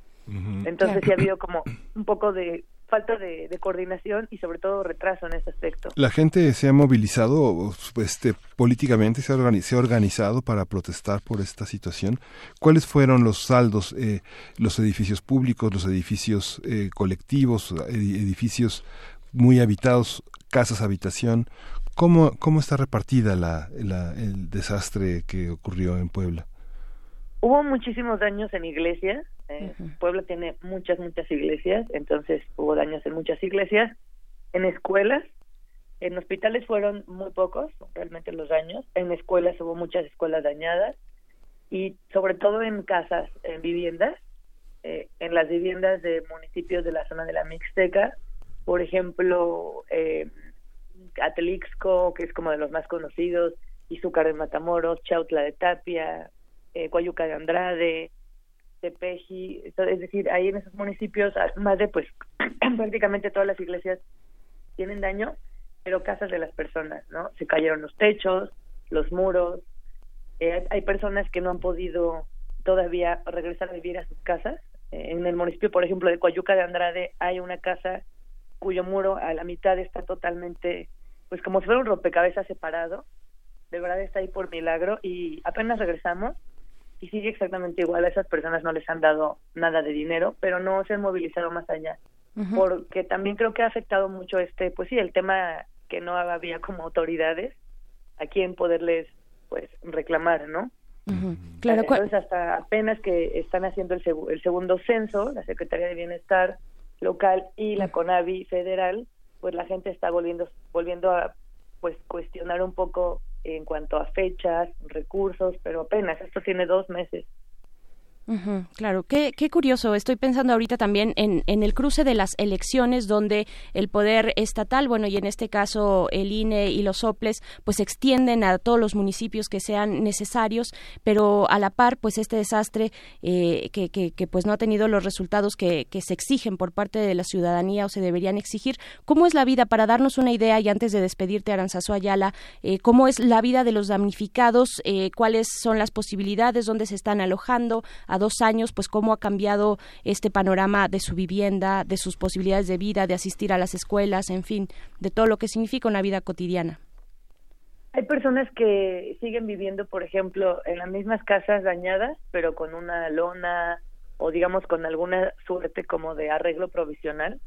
Entonces sí ha habido como un poco de falta de, coordinación y sobre todo retraso en ese aspecto. La gente se ha movilizado este, políticamente, se ha, organizado para protestar por esta situación. ¿Cuáles fueron los saldos? Eh, los edificios públicos, los edificios eh, colectivos, edificios muy habitados, casas habitación. ¿Cómo, cómo está repartida la, el desastre que ocurrió en Puebla? Hubo muchísimos daños en iglesias. Eh, Puebla tiene muchas, muchas iglesias, entonces hubo daños en muchas iglesias, en escuelas. En hospitales fueron muy pocos, realmente los daños. En escuelas hubo muchas escuelas dañadas y sobre todo en casas, en viviendas, eh, en las viviendas de municipios de la zona de la Mixteca, por ejemplo, eh, Atelixco, que es como de los más conocidos, Izúcar de Matamoros, Chautla de Tapia, eh, de Andrade, Tepeji, es decir, ahí en esos municipios, más de pues prácticamente todas las iglesias tienen daño, pero casas de las personas, ¿no? Se cayeron los techos, los muros, eh, hay personas que no han podido todavía regresar a vivir a sus casas. Eh, en el municipio, por ejemplo, de Coayuca de Andrade hay una casa cuyo muro a la mitad está totalmente, pues como si fuera un rompecabezas separado. De verdad está ahí por milagro y apenas regresamos y sigue exactamente igual. A esas personas no les han dado nada de dinero, pero no se han movilizado más allá. Porque también creo que ha afectado mucho este, pues sí, el tema que no había como autoridades a quien poderles pues reclamar, ¿no? Claro, Entonces hasta apenas que están haciendo el, el segundo censo, la Secretaría de Bienestar local y la CONAVI federal, pues la gente está volviendo volviendo a pues cuestionar un poco en cuanto a fechas, recursos, pero apenas esto tiene dos meses claro, qué, qué, curioso. Estoy pensando ahorita también en, en, el cruce de las elecciones donde el poder estatal, bueno, y en este caso el INE y los soples, pues extienden a todos los municipios que sean necesarios, pero a la par, pues este desastre eh, que, que, pues no ha tenido los resultados que, que, se exigen por parte de la ciudadanía o se deberían exigir. ¿Cómo es la vida? Para darnos una idea y antes de despedirte, Aranzazu Ayala, eh, ¿cómo es la vida de los damnificados? Eh, ¿Cuáles son las posibilidades? ¿Dónde se están alojando? ¿A dos años, pues cómo ha cambiado este panorama de su vivienda, de sus posibilidades de vida, de asistir a las escuelas, en fin, de todo lo que significa una vida cotidiana. Hay personas que siguen viviendo, por ejemplo, en las mismas casas dañadas, pero con una lona o digamos con alguna suerte como de arreglo provisional.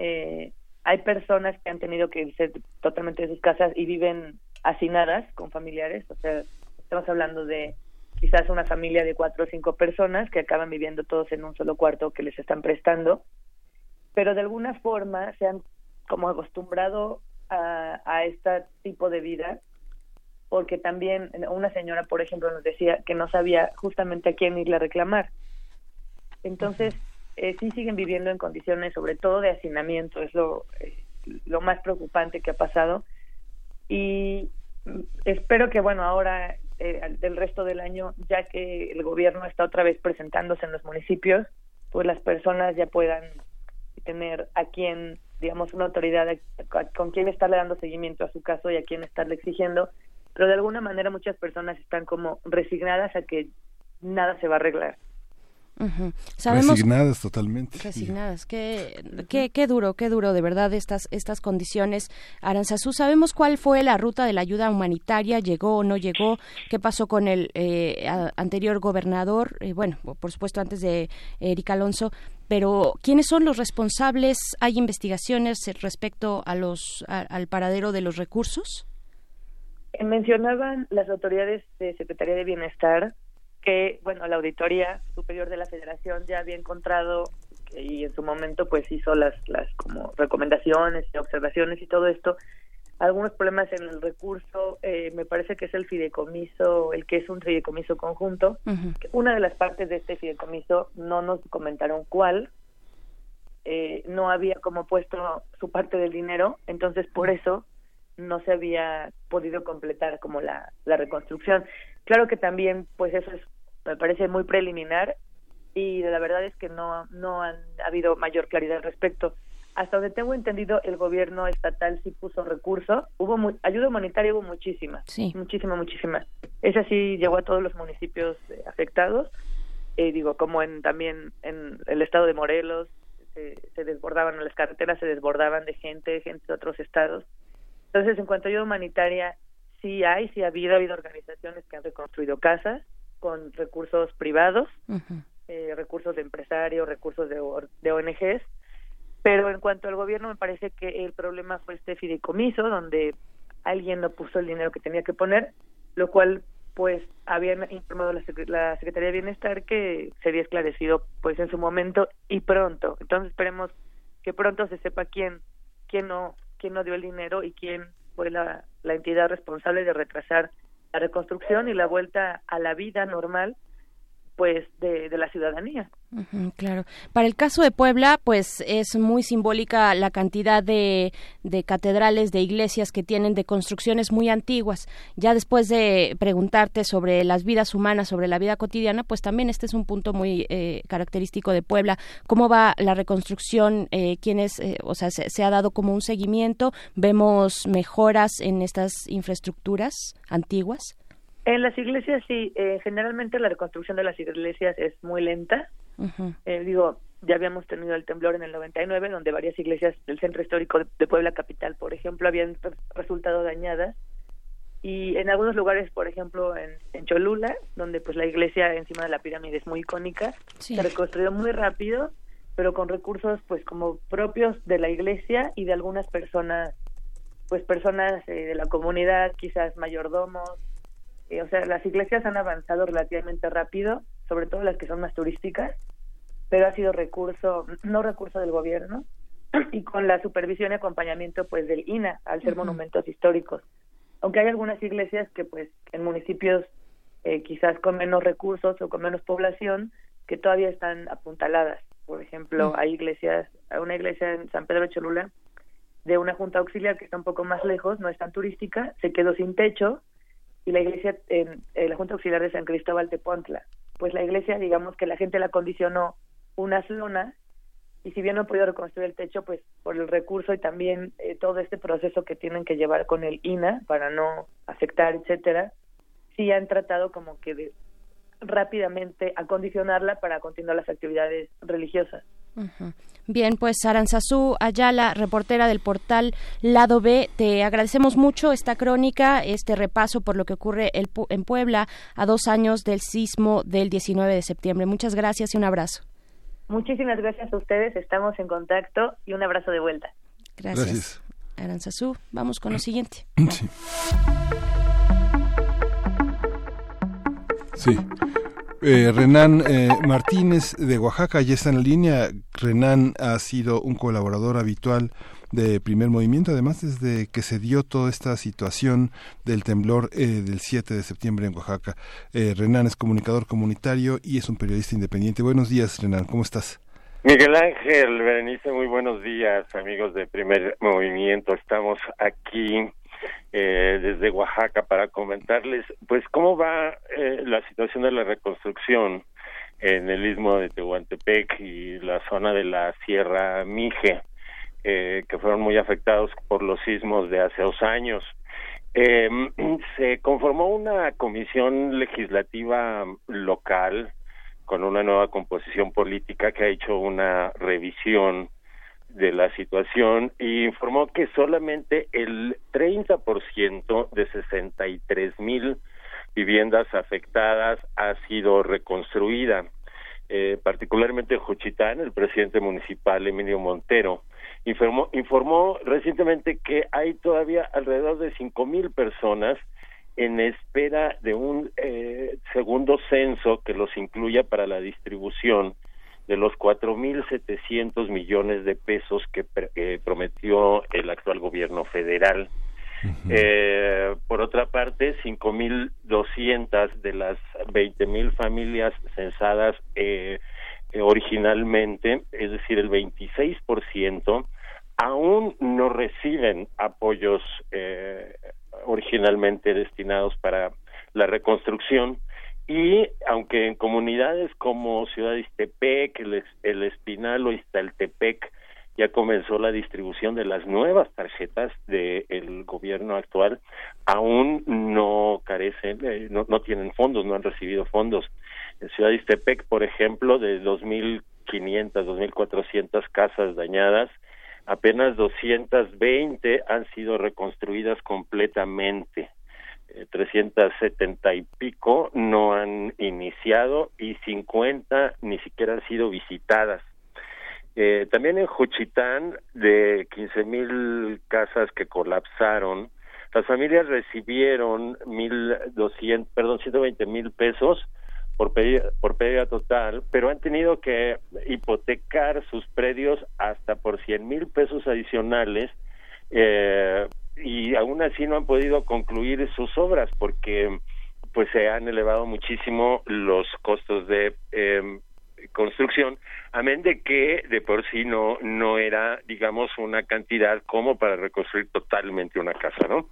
eh, hay personas que han tenido que irse totalmente de sus casas y viven hacinadas con familiares, o sea, estamos hablando de quizás una familia de cuatro o cinco personas que acaban viviendo todos en un solo cuarto que les están prestando, pero de alguna forma se han como acostumbrado a, a este tipo de vida, porque también una señora, por ejemplo, nos decía que no sabía justamente a quién irle a reclamar. Entonces, eh, sí siguen viviendo en condiciones, sobre todo de hacinamiento, es lo, eh, lo más preocupante que ha pasado. Y espero que, bueno, ahora eh, del resto del año, ya que el gobierno está otra vez presentándose en los municipios, pues las personas ya puedan tener a quien, digamos, una autoridad con quien estarle dando seguimiento a su caso y a quien estarle exigiendo, pero de alguna manera muchas personas están como resignadas a que nada se va a arreglar. Resignadas totalmente. Resignadas. Qué, qué, qué, duro, qué duro de verdad estas, estas condiciones. Aranzazú, ¿sabemos cuál fue la ruta de la ayuda humanitaria? ¿Llegó o no llegó? ¿Qué pasó con el eh, anterior gobernador? Eh, bueno, por supuesto antes de Eric Alonso. Pero, ¿quiénes son los responsables? ¿Hay investigaciones respecto a los, al paradero de los recursos? Mencionaban las autoridades de Secretaría de Bienestar que, bueno, la Auditoría Superior de la Federación ya había encontrado y en su momento pues hizo las, las como recomendaciones y observaciones y todo esto, algunos problemas en el recurso, eh, me parece que es el fideicomiso, el que es un fideicomiso conjunto. Una de las partes de este fideicomiso no nos comentaron cuál, eh, no había como puesto su parte del dinero, entonces por eso no se había podido completar como la, la reconstrucción. Claro que también, pues eso es, me parece muy preliminar y la verdad es que no, no han ha habido mayor claridad al respecto. hasta donde tengo entendido, el gobierno estatal sí puso recursos. Hubo ayuda humanitaria, hubo muchísima. Sí. Muchísima, muchísima. Esa sí llegó a todos los municipios eh, afectados. Eh, digo, como en también en el estado de Morelos, se, desbordaban, las carreteras se desbordaban de gente, gente de otros estados. Entonces, en cuanto a ayuda humanitaria, sí hay, sí ha habido, ha habido organizaciones que han reconstruido casas con recursos privados, eh, recursos de empresarios, recursos de, de ONGs, pero en cuanto al gobierno me parece que el problema fue este fideicomiso donde alguien no puso el dinero que tenía que poner, lo cual pues habían informado la, la Secretaría de Bienestar que sería esclarecido pues en su momento y pronto. Entonces esperemos que pronto se sepa quién quién no quién no dio el dinero y quién fue la, la entidad responsable de retrasar la reconstrucción y la vuelta a la vida normal pues de, la ciudadanía claro. Para el caso de Puebla, pues es muy simbólica la cantidad de, de, catedrales, de iglesias que tienen de construcciones muy antiguas. Ya después de preguntarte sobre las vidas humanas, sobre la vida cotidiana, pues también este es un punto muy eh, característico de Puebla. ¿Cómo va la reconstrucción? Eh, ¿quiénes, eh, o sea, se, se, ha dado como un seguimiento? ¿Vemos mejoras en estas infraestructuras antiguas? En las iglesias sí, eh, generalmente la reconstrucción de las iglesias es muy lenta. Eh, digo, ya habíamos tenido el temblor en el 99, donde varias iglesias del centro histórico de, Puebla Capital, por ejemplo, habían resultado dañadas. Y en algunos lugares, por ejemplo, en, Cholula, donde pues la iglesia encima de la pirámide es muy icónica, se reconstruyó muy rápido, pero con recursos pues como propios de la iglesia y de algunas personas, pues personas eh, de la comunidad, quizás mayordomos, o sea, las iglesias han avanzado relativamente rápido, sobre todo las que son más turísticas, pero ha sido recurso, no recurso del gobierno, y con la supervisión y acompañamiento pues del INA, al ser monumentos históricos. Aunque hay algunas iglesias que pues en municipios eh, quizás con menos recursos o con menos población, que todavía están apuntaladas. Por ejemplo, hay iglesias, hay una iglesia en San Pedro de Cholula, de una junta auxiliar que está un poco más lejos, no es tan turística, se quedó sin techo, y la iglesia en, la Junta Auxiliar de San Cristóbal de Pontla. Pues la iglesia, digamos que la gente la condicionó unas lonas y si bien no han podido reconstruir el techo, pues por el recurso y también eh, todo este proceso que tienen que llevar con el INA para no afectar, etcétera, sí han tratado como que de rápidamente acondicionarla para continuar las actividades religiosas. Bien, pues Aranzazú Ayala, reportera del portal Lado B, te agradecemos mucho esta crónica, este repaso por lo que ocurre en Puebla a dos años del sismo del 19 de septiembre. Muchas gracias y un abrazo. Muchísimas gracias a ustedes, estamos en contacto y un abrazo de vuelta. Gracias. Aranzazú, vamos con lo siguiente. Sí. Eh, Renan eh, Martínez de Oaxaca ya está en la línea. Renan ha sido un colaborador habitual de Primer Movimiento, además desde que se dio toda esta situación del temblor eh, del 7 de septiembre en Oaxaca. Renan es comunicador comunitario y es un periodista independiente. Buenos días, Renan, ¿cómo estás? Miguel Ángel, Berenice, muy buenos días, amigos de Primer Movimiento. Estamos aquí eh, desde Oaxaca para comentarles pues cómo va eh, la situación de la reconstrucción en el istmo de Tehuantepec y la zona de la Sierra Mije, eh, que fueron muy afectados por los sismos de hace dos años. Em, se conformó una comisión legislativa local con una nueva composición política que ha hecho una revisión de la situación y informó que solamente el 30% de 63 mil viviendas afectadas ha sido reconstruida. Eh, particularmente en Juchitán, el presidente municipal Emilio Montero informó, informó recientemente que hay todavía alrededor de cinco mil personas en espera de un eh, segundo censo que los incluya para la distribución de los 4.700 millones de pesos que prometió el actual gobierno federal. eh, por otra parte, 5.200 de las 20.000 familias censadas eh, eh, originalmente, es decir, el 26%, aún no reciben apoyos eh, originalmente destinados para la reconstrucción y aunque en comunidades como Ciudad Istepec, el, Espinal o Iztaltepec ya comenzó la distribución de las nuevas tarjetas del gobierno actual, aún no carecen, eh, no, no tienen fondos, no han recibido fondos. En Ciudad de Istepec, por ejemplo, de 2.500, 2.400 casas dañadas, apenas 220 han sido reconstruidas completamente. 370 eh, y pico no han iniciado y 50 ni siquiera han sido visitadas. Eh, también en Juchitán, de 15 mil casas que colapsaron, las familias recibieron mil doscientos, perdón, 120 mil pesos por pérdida, por pérdida total, pero han tenido que hipotecar sus predios hasta por 100 mil pesos adicionales eh, y aún así no han podido concluir sus obras porque pues se han elevado muchísimo los costos de eh, construcción, amén de que de por sí no, no era, digamos, una cantidad como para reconstruir totalmente una casa, ¿no?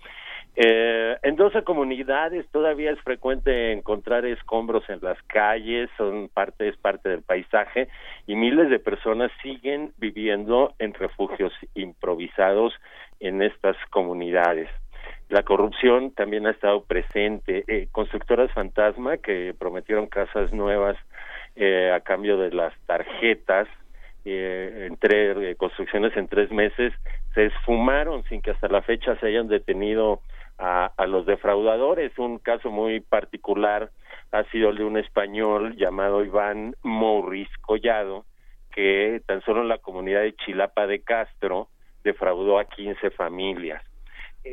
Eh, en 12 comunidades todavía es frecuente encontrar escombros en las calles, son parte, es parte del paisaje y miles de personas siguen viviendo en refugios improvisados en estas comunidades. La corrupción también ha estado presente. Eh, constructoras fantasma que prometieron casas nuevas eh, a cambio de las tarjetas eh, entre eh, construcciones en tres meses se esfumaron sin que hasta la fecha se hayan detenido a, los defraudadores. Un caso muy particular ha sido el de un español llamado Iván Morris Collado, que tan solo en la comunidad de Chilapa de Castro defraudó a 15 familias.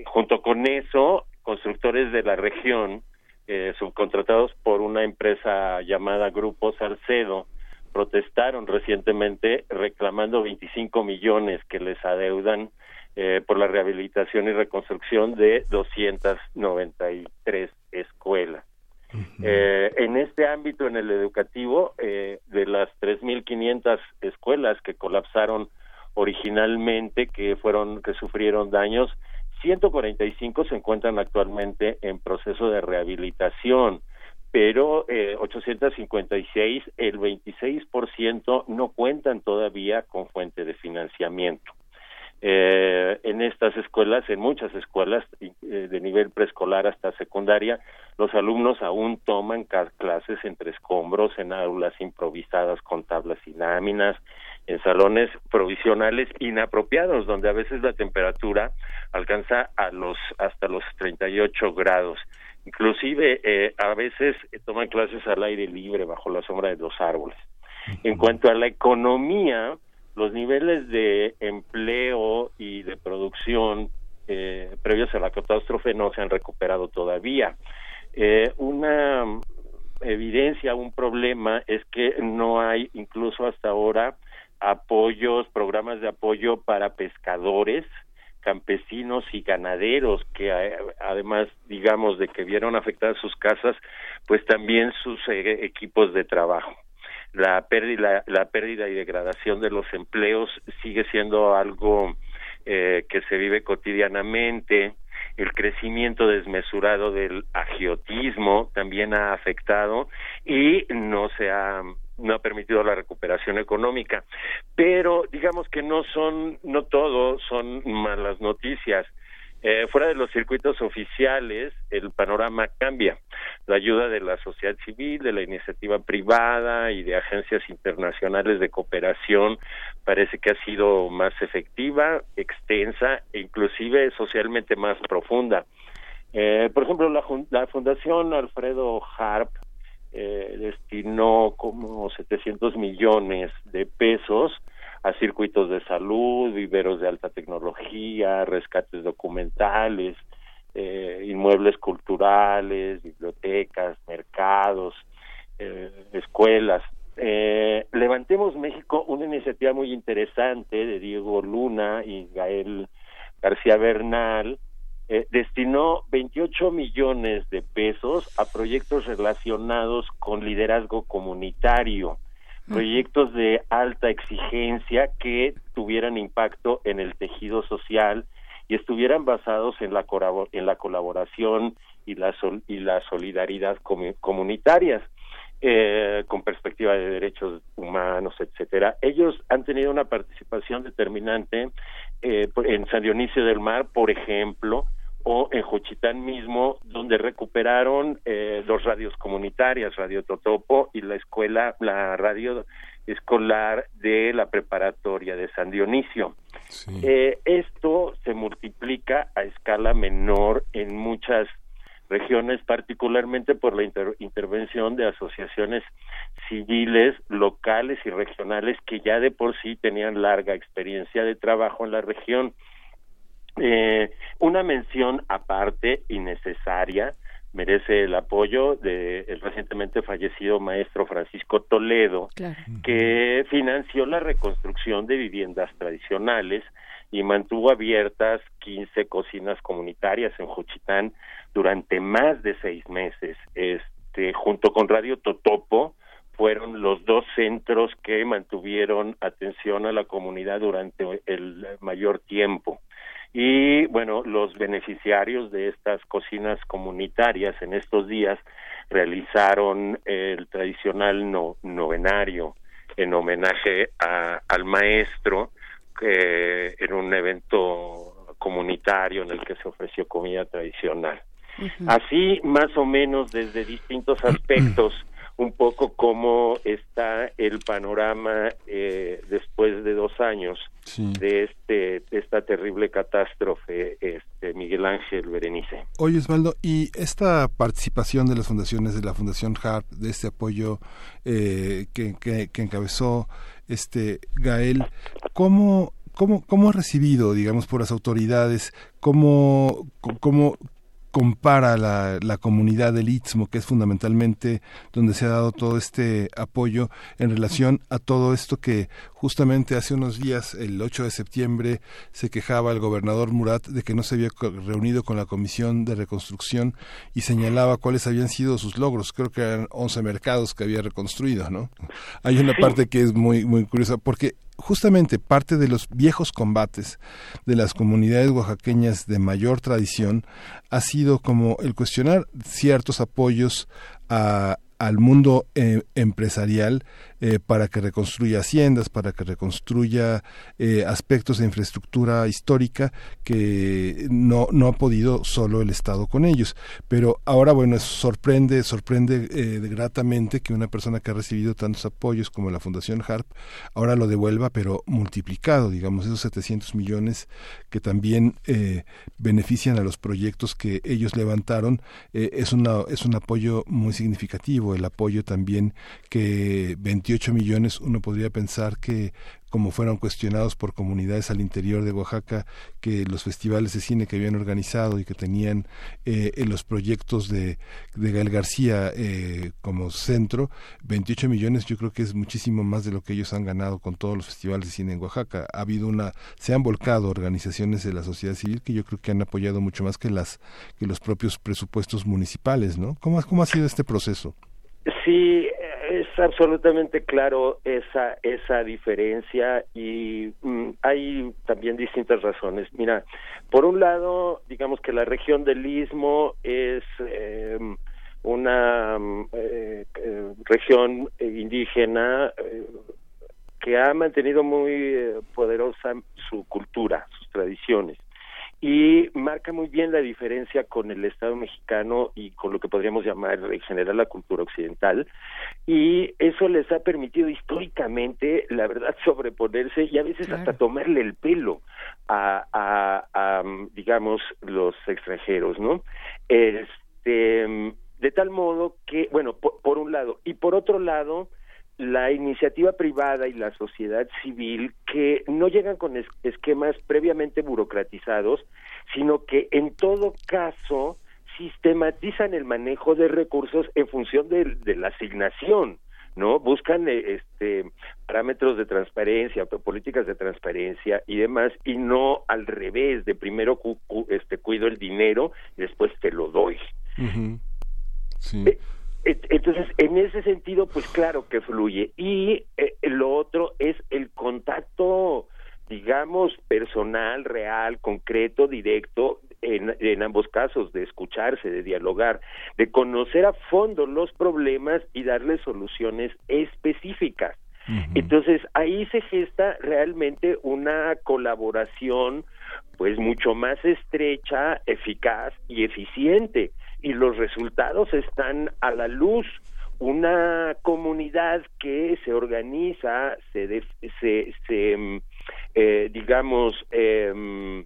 junto con eso, constructores de la región eh, subcontratados por una empresa llamada Grupo Salcedo, protestaron recientemente reclamando 25 millones que les adeudan eh, por la rehabilitación y reconstrucción de 293 escuelas. eh, en este ámbito, en el educativo, eh, de las 3.500 escuelas que colapsaron originalmente, que fueron, que sufrieron daños, 145 se encuentran actualmente en proceso de rehabilitación, pero eh, 856, el 26% no cuentan todavía con fuente de financiamiento. Eh, en estas escuelas, en muchas escuelas eh, de nivel preescolar hasta secundaria, los alumnos aún toman clases entre escombros, en aulas improvisadas con tablas y láminas, en salones provisionales inapropiados, donde a veces la temperatura alcanza a los hasta los 38 grados. Inclusive eh, a veces toman clases al aire libre bajo la sombra de los árboles. En cuanto a la economía, los niveles de empleo y de producción eh, previos a la catástrofe no se han recuperado todavía. Eh, una evidencia, un problema es que no hay incluso hasta ahora apoyos, programas de apoyo para pescadores, campesinos y ganaderos que eh, además digamos de que vieron afectadas sus casas pues también sus eh, equipos de trabajo la pérdida la pérdida y degradación de los empleos sigue siendo algo eh, que se vive cotidianamente el crecimiento desmesurado del agiotismo también ha afectado y no se ha no ha permitido la recuperación económica. Pero digamos que no son, no todo son malas noticias. Eh, fuera de los circuitos oficiales, el panorama cambia. La ayuda de la sociedad civil, de la iniciativa privada y de agencias internacionales de cooperación parece que ha sido más efectiva, extensa e inclusive socialmente más profunda. Eh, por ejemplo, la, la Fundación Alfredo Harp eh, destinó como 700 millones de pesos a circuitos de salud, viveros de alta tecnología, rescates documentales, eh, inmuebles culturales, bibliotecas, mercados, eh, escuelas. Eh, Levantemos México, una iniciativa muy interesante de Diego Luna y Gael García Bernal, eh, destinó 28 millones de pesos a proyectos relacionados con liderazgo comunitario, proyectos de alta exigencia que tuvieran impacto en el tejido social y estuvieran basados en la, en la colaboración y la, y la solidaridad comunitarias. eh, con perspectiva de derechos humanos, etcétera. Ellos han tenido una participación determinante eh, en San Dionisio del Mar, por ejemplo, o en Juchitán mismo, donde recuperaron eh, dos radios comunitarias, Radio Totopo y la escuela, la radio escolar de la preparatoria de San Dionisio. Eh, esto se multiplica a escala menor en muchas regiones, particularmente por la intervención de asociaciones civiles locales y regionales que ya de por sí tenían larga experiencia de trabajo en la región. Eh, una mención aparte y necesaria merece el apoyo del recientemente fallecido maestro Francisco Toledo, que financió la reconstrucción de viviendas tradicionales y mantuvo abiertas 15 cocinas comunitarias en Juchitán durante más de seis meses. Este, junto con Radio Totopo, fueron los dos centros que mantuvieron atención a la comunidad durante el mayor tiempo. Y bueno, los beneficiarios de estas cocinas comunitarias en estos días realizaron el tradicional novenario en homenaje al maestro que en un evento comunitario en el que se ofreció comida tradicional. Así, más o menos, desde distintos aspectos, un poco cómo está el panorama eh, después de dos años de este esta terrible catástrofe este Miguel Ángel Berenice. Oye Osvaldo y esta participación de las fundaciones de la Fundación HARP de este apoyo eh, que, que, encabezó este Gael cómo ¿Cómo, ¿Cómo ha recibido, digamos, por las autoridades? ¿Cómo, cómo, compara la, la, comunidad del Istmo, que es fundamentalmente donde se ha dado todo este apoyo en relación a todo esto que justamente hace unos días, el 8 de septiembre, se quejaba el gobernador Murat de que no se había reunido con la Comisión de Reconstrucción y señalaba cuáles habían sido sus logros. Creo que eran 11 mercados que había reconstruido, ¿no? Hay una parte que es muy, muy curiosa, porque justamente parte de los viejos combates de las comunidades oaxaqueñas de mayor tradición ha sido como el cuestionar ciertos apoyos a, al mundo eh, empresarial eh, para que reconstruya haciendas, para que reconstruya eh, aspectos de infraestructura histórica que no, no ha podido solo el Estado con ellos. Pero ahora, bueno, sorprende, sorprende eh, gratamente que una persona que ha recibido tantos apoyos como la Fundación HARP ahora lo devuelva, pero multiplicado, digamos, esos 700 millones que también benefician a los proyectos que ellos levantaron, es, una, es un apoyo muy significativo, el apoyo también que 28 millones, uno podría pensar que como fueron cuestionados por comunidades al interior de Oaxaca, que los festivales de cine que habían organizado y que tenían eh, en los proyectos de, de Gael García eh, como centro, 28 millones yo creo que es muchísimo más de lo que ellos han ganado con todos los festivales de cine en Oaxaca. Ha habido una, se han volcado organizaciones de la sociedad civil que yo creo que han apoyado mucho más que las que los propios presupuestos municipales, ¿no? ¿Cómo, cómo ha sido este proceso? Sí, es absolutamente claro esa esa diferencia y mm, hay también distintas razones. Mira, por un lado, digamos que la región del Istmo es eh, una eh, eh, región indígena que ha mantenido muy poderosa su cultura, sus tradiciones y marca muy bien la diferencia con el Estado mexicano y con lo que podríamos llamar en general la cultura occidental. Y eso les ha permitido históricamente la verdad sobreponerse y a veces hasta tomarle el pelo a, a, digamos los extranjeros no este de tal modo que bueno por un lado. Y por otro lado la iniciativa privada y la sociedad civil que no llegan con esquemas previamente burocratizados, sino que en todo caso sistematizan el manejo de recursos en función de, la asignación, ¿no? Buscan eh, este parámetros de transparencia, políticas de transparencia y demás, y no al revés, de primero este cuido el dinero y después te lo doy. sí. Eh, entonces, en ese sentido, pues claro que fluye. Y eh, lo otro es el contacto, digamos, personal, real, concreto, directo, en, en ambos casos, de escucharse, de dialogar, de conocer a fondo los problemas y darle soluciones específicas. Entonces ahí se gesta realmente una colaboración pues mucho más estrecha, eficaz y eficiente y los resultados están a la luz. Una comunidad que se organiza, se, se, se mm, eh, digamos, em,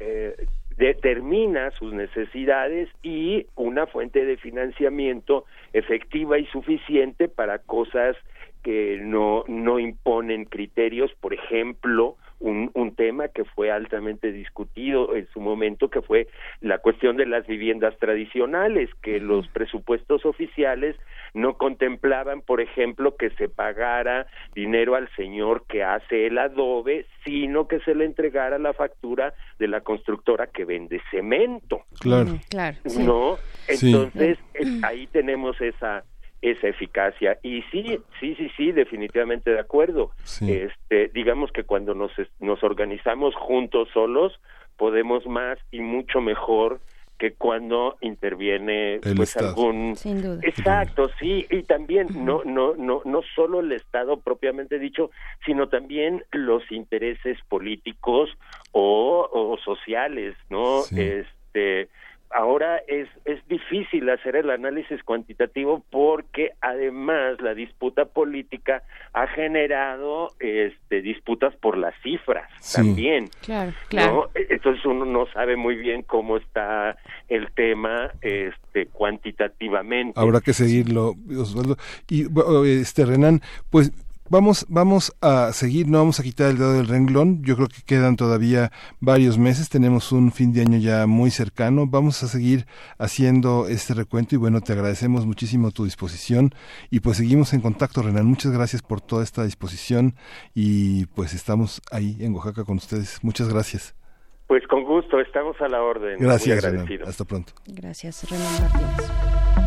eh, determina sus necesidades y una fuente de financiamiento efectiva y suficiente para cosas que no, no imponen criterios, por ejemplo, un, un tema que fue altamente discutido en su momento, que fue la cuestión de las viviendas tradicionales, que los presupuestos oficiales no contemplaban, por ejemplo, que se pagara dinero al señor que hace el adobe, sino que se le entregara la factura de la constructora que vende cemento. Claro. claro. ¿No? Entonces, ahí tenemos esa esa eficacia. Y sí sí sí sí definitivamente de acuerdo. Este digamos que cuando nos nos organizamos juntos solos podemos más y mucho mejor que cuando interviene pues algún exacto sí. Y también no no no no solo el estado propiamente dicho sino también los intereses políticos o, o sociales no este ahora es, es difícil hacer el análisis cuantitativo porque además la disputa política ha generado este, disputas por las cifras también. Claro, claro. E, entonces uno no sabe muy bien cómo está el tema este, cuantitativamente. Habrá que seguirlo, Osvaldo. Y este Renan, pues Vamos, vamos a seguir, no vamos a quitar el dedo del renglón. Yo creo que quedan todavía varios meses. Tenemos un fin de año ya muy cercano. Vamos a seguir haciendo este recuento y bueno, te agradecemos muchísimo tu disposición y pues seguimos en contacto, Renan. Muchas gracias por toda esta disposición y pues estamos ahí en Oaxaca con ustedes. Muchas gracias. Pues con gusto, estamos a la orden. Gracias, Renan. Hasta pronto. Gracias, Renan Martínez.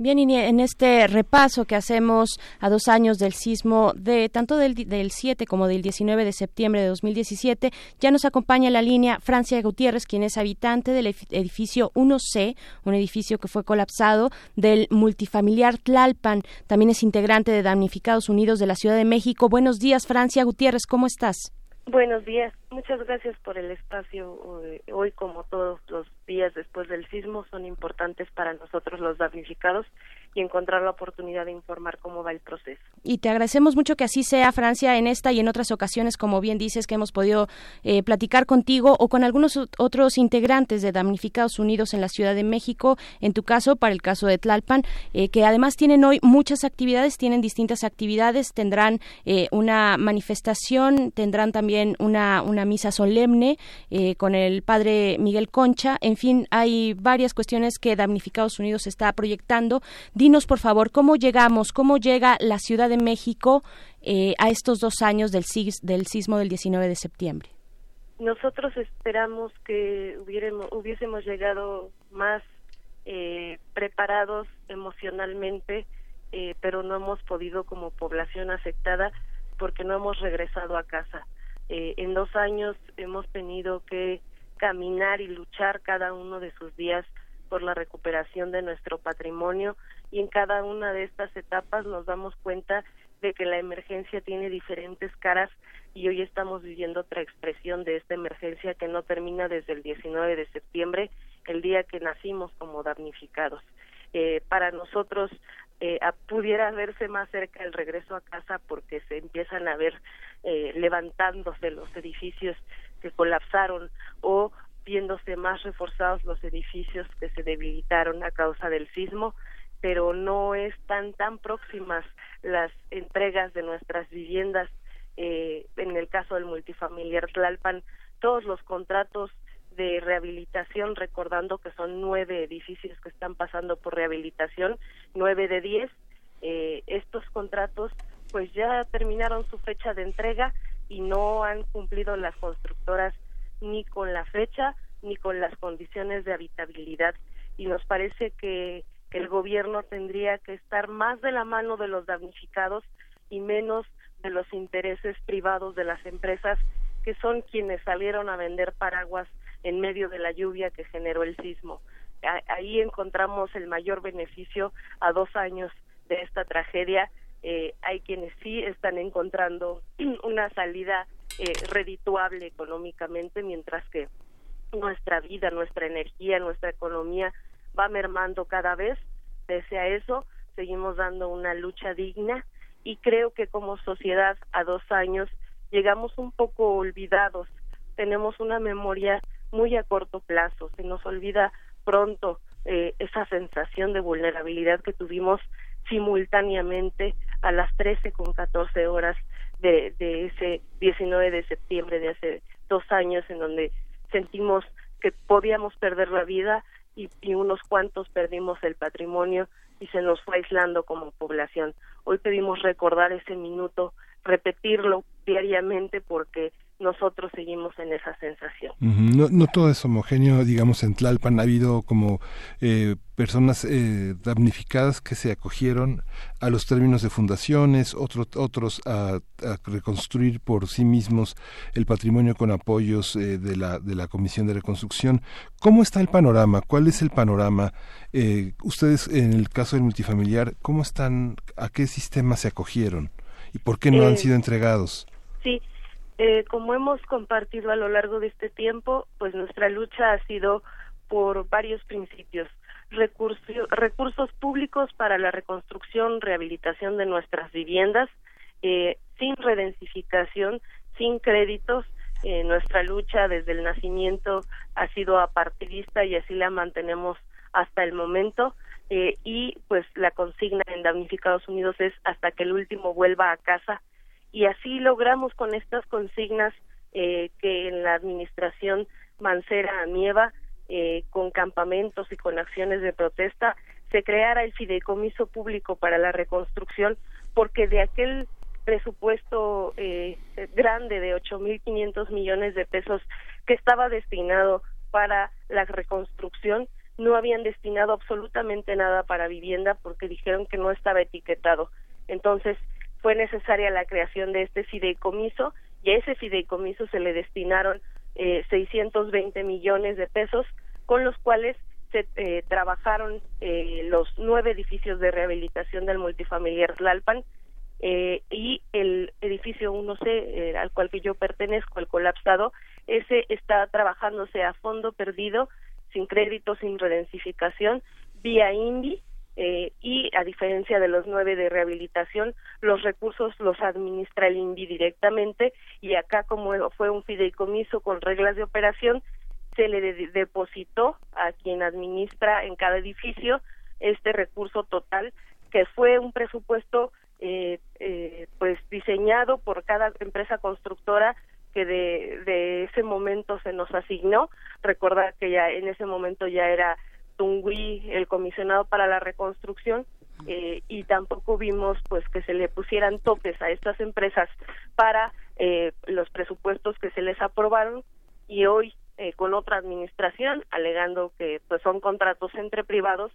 Bien, y en este repaso que hacemos a dos años del sismo de tanto del, del 7 como del 19 de septiembre de 2017, ya nos acompaña la línea Francia Gutiérrez, quien es habitante del edificio 1C, un edificio que fue colapsado del multifamiliar Tlalpan. También es integrante de Damnificados Unidos de la Ciudad de México. Buenos días, Francia Gutiérrez, ¿cómo estás? Buenos días, muchas gracias por el espacio. Hoy, como todos los días después del sismo, son importantes para nosotros los damnificados encontrar la oportunidad de informar cómo va el proceso. Y te agradecemos mucho que así sea, Francia, en esta y en otras ocasiones, como bien dices, que hemos podido eh, platicar contigo o con algunos otros integrantes de Damnificados Unidos en la Ciudad de México, en tu caso, para el caso de Tlalpan, eh, que además tienen hoy muchas actividades, tienen distintas actividades, tendrán eh, una manifestación, tendrán también una, una misa solemne con el padre Miguel Concha, en fin, hay varias cuestiones que Damnificados Unidos está proyectando. Dinos, por favor, cómo llegamos, cómo llega la Ciudad de México eh, a estos dos años del, del sismo del 19 de septiembre. Nosotros esperamos que hubiésemos llegado más eh, preparados emocionalmente, eh, pero no hemos podido como población afectada porque no hemos regresado a casa. en dos años hemos tenido que caminar y luchar cada uno de sus días por la recuperación de nuestro patrimonio y en cada una de estas etapas nos damos cuenta de que la emergencia tiene diferentes caras y hoy estamos viviendo otra expresión de esta emergencia que no termina desde el 19 de septiembre, el día que nacimos como damnificados. Eh, para nosotros eh, pudiera verse más cerca el regreso a casa porque se empiezan a ver eh, levantándose los edificios que colapsaron o viéndose más reforzados los edificios que se debilitaron a causa del sismo pero no están tan próximas las entregas de nuestras viviendas. Eh, en el caso del multifamiliar Tlalpan, todos los contratos de rehabilitación, recordando que son nueve edificios que están pasando por rehabilitación, nueve de diez, eh, estos contratos pues ya terminaron su fecha de entrega y no han cumplido las constructoras ni con la fecha ni con las condiciones de habitabilidad y nos parece que el gobierno tendría que estar más de la mano de los damnificados y menos de los intereses privados de las empresas que son quienes salieron a vender paraguas en medio de la lluvia que generó el sismo. Ahí encontramos el mayor beneficio a dos años de esta tragedia. Eh, hay quienes sí están encontrando una salida eh, redituable económicamente, mientras que nuestra vida, nuestra energía, nuestra economía va mermando cada vez. Pese a eso, seguimos dando una lucha digna y creo que como sociedad a dos años llegamos un poco olvidados. Tenemos una memoria muy a corto plazo, se nos olvida pronto eh, esa sensación de vulnerabilidad que tuvimos simultáneamente a las 13 con 14 horas de, de ese 19 de septiembre de hace dos años en donde sentimos que podíamos perder la vida y, y, unos cuantos perdimos el patrimonio y se nos fue aislando como población. Hoy pedimos recordar ese minuto, repetirlo diariamente porque nosotros seguimos en esa sensación. no, no, todo es homogéneo, digamos, en Tlalpan ha habido como eh, personas eh, damnificadas que se acogieron a los términos de fundaciones, otros otros a, reconstruir por sí mismos el patrimonio con apoyos eh, de, la, de la Comisión de Reconstrucción. ¿Cómo está el panorama? ¿Cuál es el panorama? ustedes, en el caso del multifamiliar, ¿cómo están? ¿A qué sistema se acogieron? ¿Y por qué no han sido entregados? Sí, eh, como hemos compartido a lo largo de este tiempo, pues nuestra lucha ha sido por varios principios. recursos públicos para la reconstrucción, rehabilitación de nuestras viviendas, eh, sin redensificación, sin créditos. Eh, nuestra lucha desde el nacimiento ha sido apartidista y así la mantenemos hasta el momento. y pues la consigna en Damnificados Unidos es hasta que el último vuelva a casa y así logramos con estas consignas eh, que en la administración Mancera Nieva, eh, con campamentos y con acciones de protesta, se creara el fideicomiso público para la reconstrucción, porque de aquel presupuesto eh, grande de 8.500 millones de pesos que estaba destinado para la reconstrucción, no habían destinado absolutamente nada para vivienda porque dijeron que no estaba etiquetado. Entonces, fue necesaria la creación de este fideicomiso y a ese fideicomiso se le destinaron eh, 620 millones de pesos con los cuales se eh, trabajaron eh, los nueve edificios de rehabilitación del multifamiliar Tlalpan eh, y el edificio 1C eh, al cual que yo pertenezco, el colapsado, ese está trabajándose a fondo perdido, sin crédito, sin redensificación, vía INVI eh, y a diferencia de los nueve de rehabilitación, los recursos los administra el INVI directamente y acá como fue un fideicomiso con reglas de operación, se le depositó a quien administra en cada edificio este recurso total que fue un presupuesto eh, eh, pues diseñado por cada empresa constructora que de, de ese momento se nos asignó. Recordar que ya en ese momento ya era Tungui, el comisionado para la reconstrucción, eh, y tampoco vimos pues que se le pusieran topes a estas empresas para eh, los presupuestos que se les aprobaron y hoy eh, con otra administración alegando que pues son contratos entre privados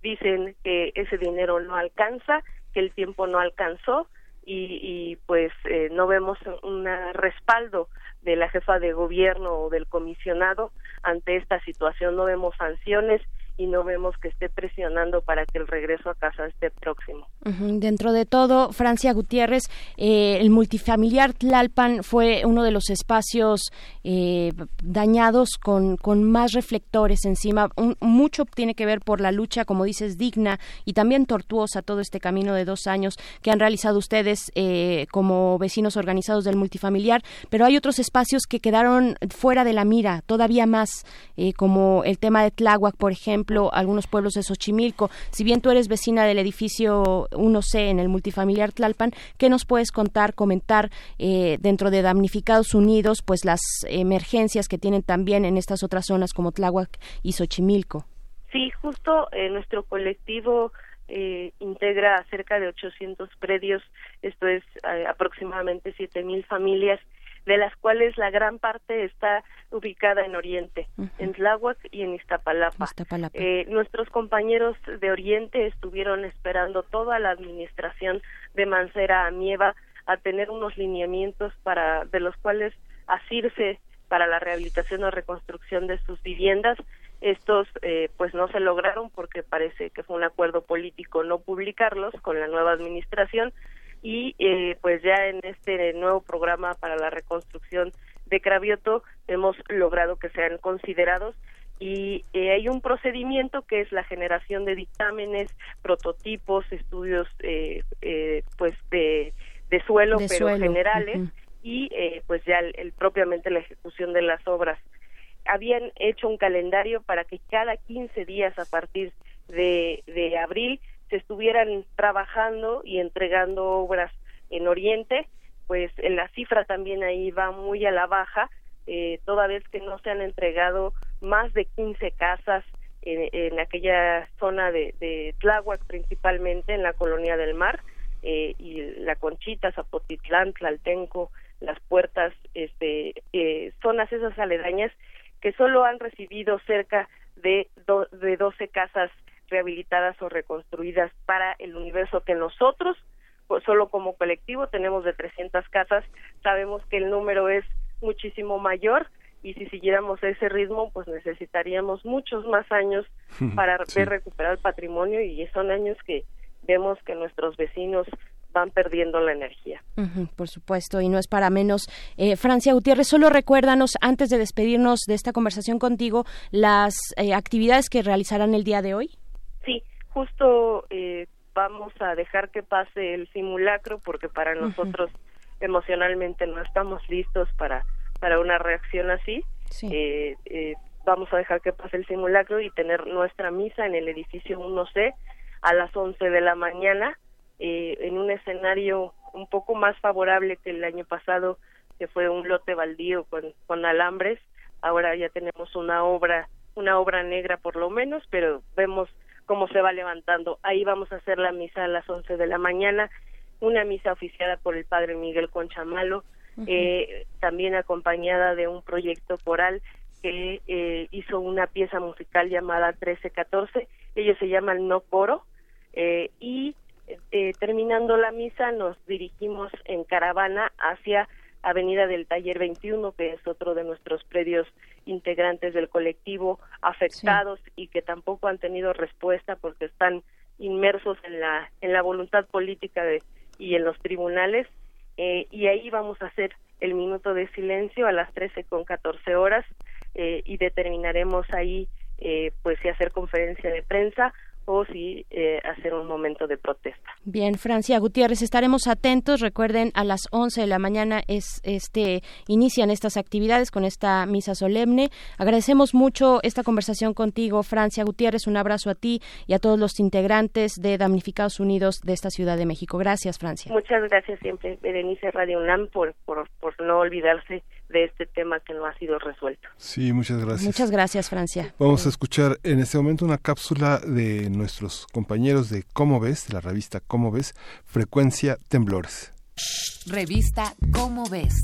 dicen que ese dinero no alcanza que el tiempo no alcanzó y, y pues no vemos un respaldo de la jefa de gobierno o del comisionado ante esta situación. No vemos sanciones y no vemos que esté presionando para que el regreso a casa esté próximo. Dentro de todo, Francia Gutiérrez, eh, el multifamiliar Tlalpan fue uno de los espacios eh, dañados con, con más reflectores encima. mucho tiene que ver por la lucha, como dices, digna y también tortuosa todo este camino de dos años que han realizado ustedes eh, como vecinos organizados del multifamiliar, pero hay otros espacios que quedaron fuera de la mira, todavía más, como el tema de Tláhuac, por ejemplo, algunos pueblos de Xochimilco. Si bien tú eres vecina del edificio 1C en el multifamiliar Tlalpan, ¿qué nos puedes contar, comentar eh, dentro de Damnificados Unidos, pues las emergencias que tienen también en estas otras zonas como Tláhuac y Xochimilco? Sí, justo eh, nuestro colectivo eh, integra cerca de 800 predios, esto es aproximadamente 7.000 familias de las cuales la gran parte está ubicada en Oriente, en Tláhuac y en Iztapalapa. Eh, nuestros compañeros de Oriente estuvieron esperando toda la administración de Mancera Amieva a tener unos lineamientos para de los cuales asirse para la rehabilitación o reconstrucción de sus viviendas. Estos eh, pues no se lograron porque parece que fue un acuerdo político no publicarlos con la nueva administración y eh, pues ya en este nuevo programa para la reconstrucción de Cravioto hemos logrado que sean considerados y eh, hay un procedimiento que es la generación de dictámenes, prototipos, estudios eh, eh, pues de, de suelo pero generales y pues ya el, propiamente la ejecución de las obras. Habían hecho un calendario para que cada 15 días a partir de, de abril se estuvieran trabajando y entregando obras en Oriente, pues la cifra también ahí va muy a la baja, toda vez que no se han entregado más de 15 casas en, aquella zona de, de, Tláhuac, principalmente en la colonia del mar, eh, y la Conchita, Zapotitlán, Tlaltenco, las puertas, este, eh, zonas esas aledañas que solo han recibido cerca de, de 12 casas rehabilitadas o reconstruidas para el universo que nosotros, pues solo como colectivo, tenemos de 300 casas. Sabemos que el número es muchísimo mayor, y si siguiéramos ese ritmo, pues necesitaríamos muchos más años para ver recuperar el patrimonio y son años que vemos que nuestros vecinos van perdiendo la energía. por supuesto, y no es para menos. Eh, Francia Gutiérrez, solo recuérdanos, antes de despedirnos de esta conversación contigo, las eh, actividades que realizarán el día de hoy. Justo eh, vamos a dejar que pase el simulacro porque para nosotros emocionalmente no estamos listos para para una reacción así. Eh, eh, vamos a dejar que pase el simulacro y tener nuestra misa en el edificio 1C a las 11 de la mañana eh, en un escenario un poco más favorable que el año pasado que fue un lote baldío con, con alambres. Ahora ya tenemos una obra una obra negra por lo menos pero vemos cómo se va levantando. Ahí vamos a hacer la misa a las 11 de la mañana una misa oficiada por el padre Miguel Conchamalo eh, también acompañada de un proyecto coral que eh, hizo una pieza musical llamada 1314, ellos se llaman No Coro, eh, y eh, terminando la misa nos dirigimos en caravana hacia Avenida del Taller 21, que es otro de nuestros predios integrantes del colectivo afectados y que tampoco han tenido respuesta porque están inmersos en la en la voluntad política de y en los tribunales. Eh, y ahí vamos a hacer el minuto de silencio a las 13 con 14 horas eh, y determinaremos ahí eh, pues si hacer conferencia de prensa o si eh, hacer un momento de protesta. Bien, Francia Gutiérrez, estaremos atentos. Recuerden, a las 11 de la mañana es este inician estas actividades con esta misa solemne. Agradecemos mucho esta conversación contigo, Francia Gutiérrez. Un abrazo a ti y a todos los integrantes de Damnificados Unidos de esta Ciudad de México. Gracias, Francia. Muchas gracias siempre, Berenice Radio UNAM, por, por, por no olvidarse de este tema que no ha sido resuelto. Sí, muchas gracias. Muchas gracias, Francia. Vamos a escuchar en este momento una cápsula de nuestros compañeros de Cómo ves, de la revista Cómo ves, Frecuencia Temblores. Revista Cómo ves.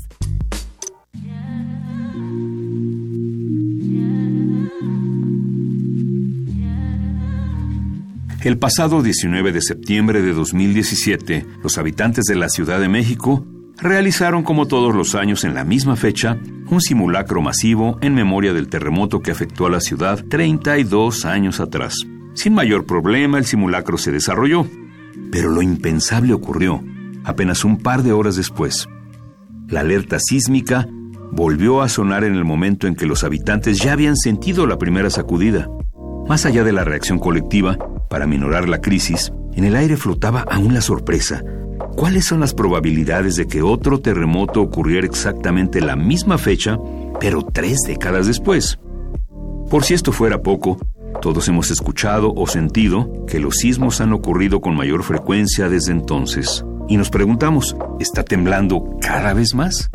El pasado 19 de septiembre de 2017, los habitantes de la Ciudad de México realizaron como todos los años en la misma fecha un simulacro masivo en memoria del terremoto que afectó a la ciudad 32 años atrás. Sin mayor problema el simulacro se desarrolló, pero lo impensable ocurrió apenas un par de horas después. La alerta sísmica volvió a sonar en el momento en que los habitantes ya habían sentido la primera sacudida. Más allá de la reacción colectiva, para minorar la crisis, en el aire flotaba aún la sorpresa ¿Cuáles son las probabilidades de que otro terremoto ocurriera exactamente la misma fecha, pero tres décadas después? Por si esto fuera poco, todos hemos escuchado o sentido que los sismos han ocurrido con mayor frecuencia desde entonces. Y nos preguntamos, ¿está temblando cada vez más?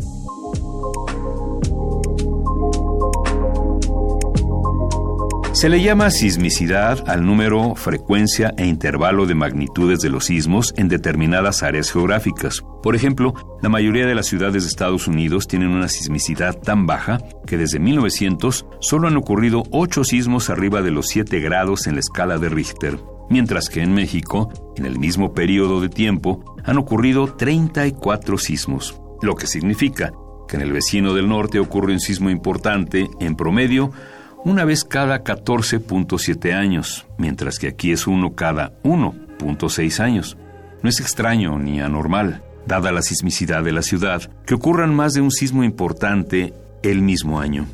Se le llama sismicidad al número, frecuencia e intervalo de magnitudes de los sismos en determinadas áreas geográficas. Por ejemplo, la mayoría de las ciudades de Estados Unidos tienen una sismicidad tan baja que desde 1900 solo han ocurrido 8 sismos arriba de los 7 grados en la escala de Richter. mientras que en México, en el mismo periodo de tiempo, han ocurrido 34 sismos, lo que significa que en el vecino del norte ocurre un sismo importante, en promedio, una vez cada 14.7 años, mientras que aquí es uno cada 1.6 años. No es extraño ni anormal, dada la sismicidad de la ciudad, que ocurran más de un sismo importante el mismo año.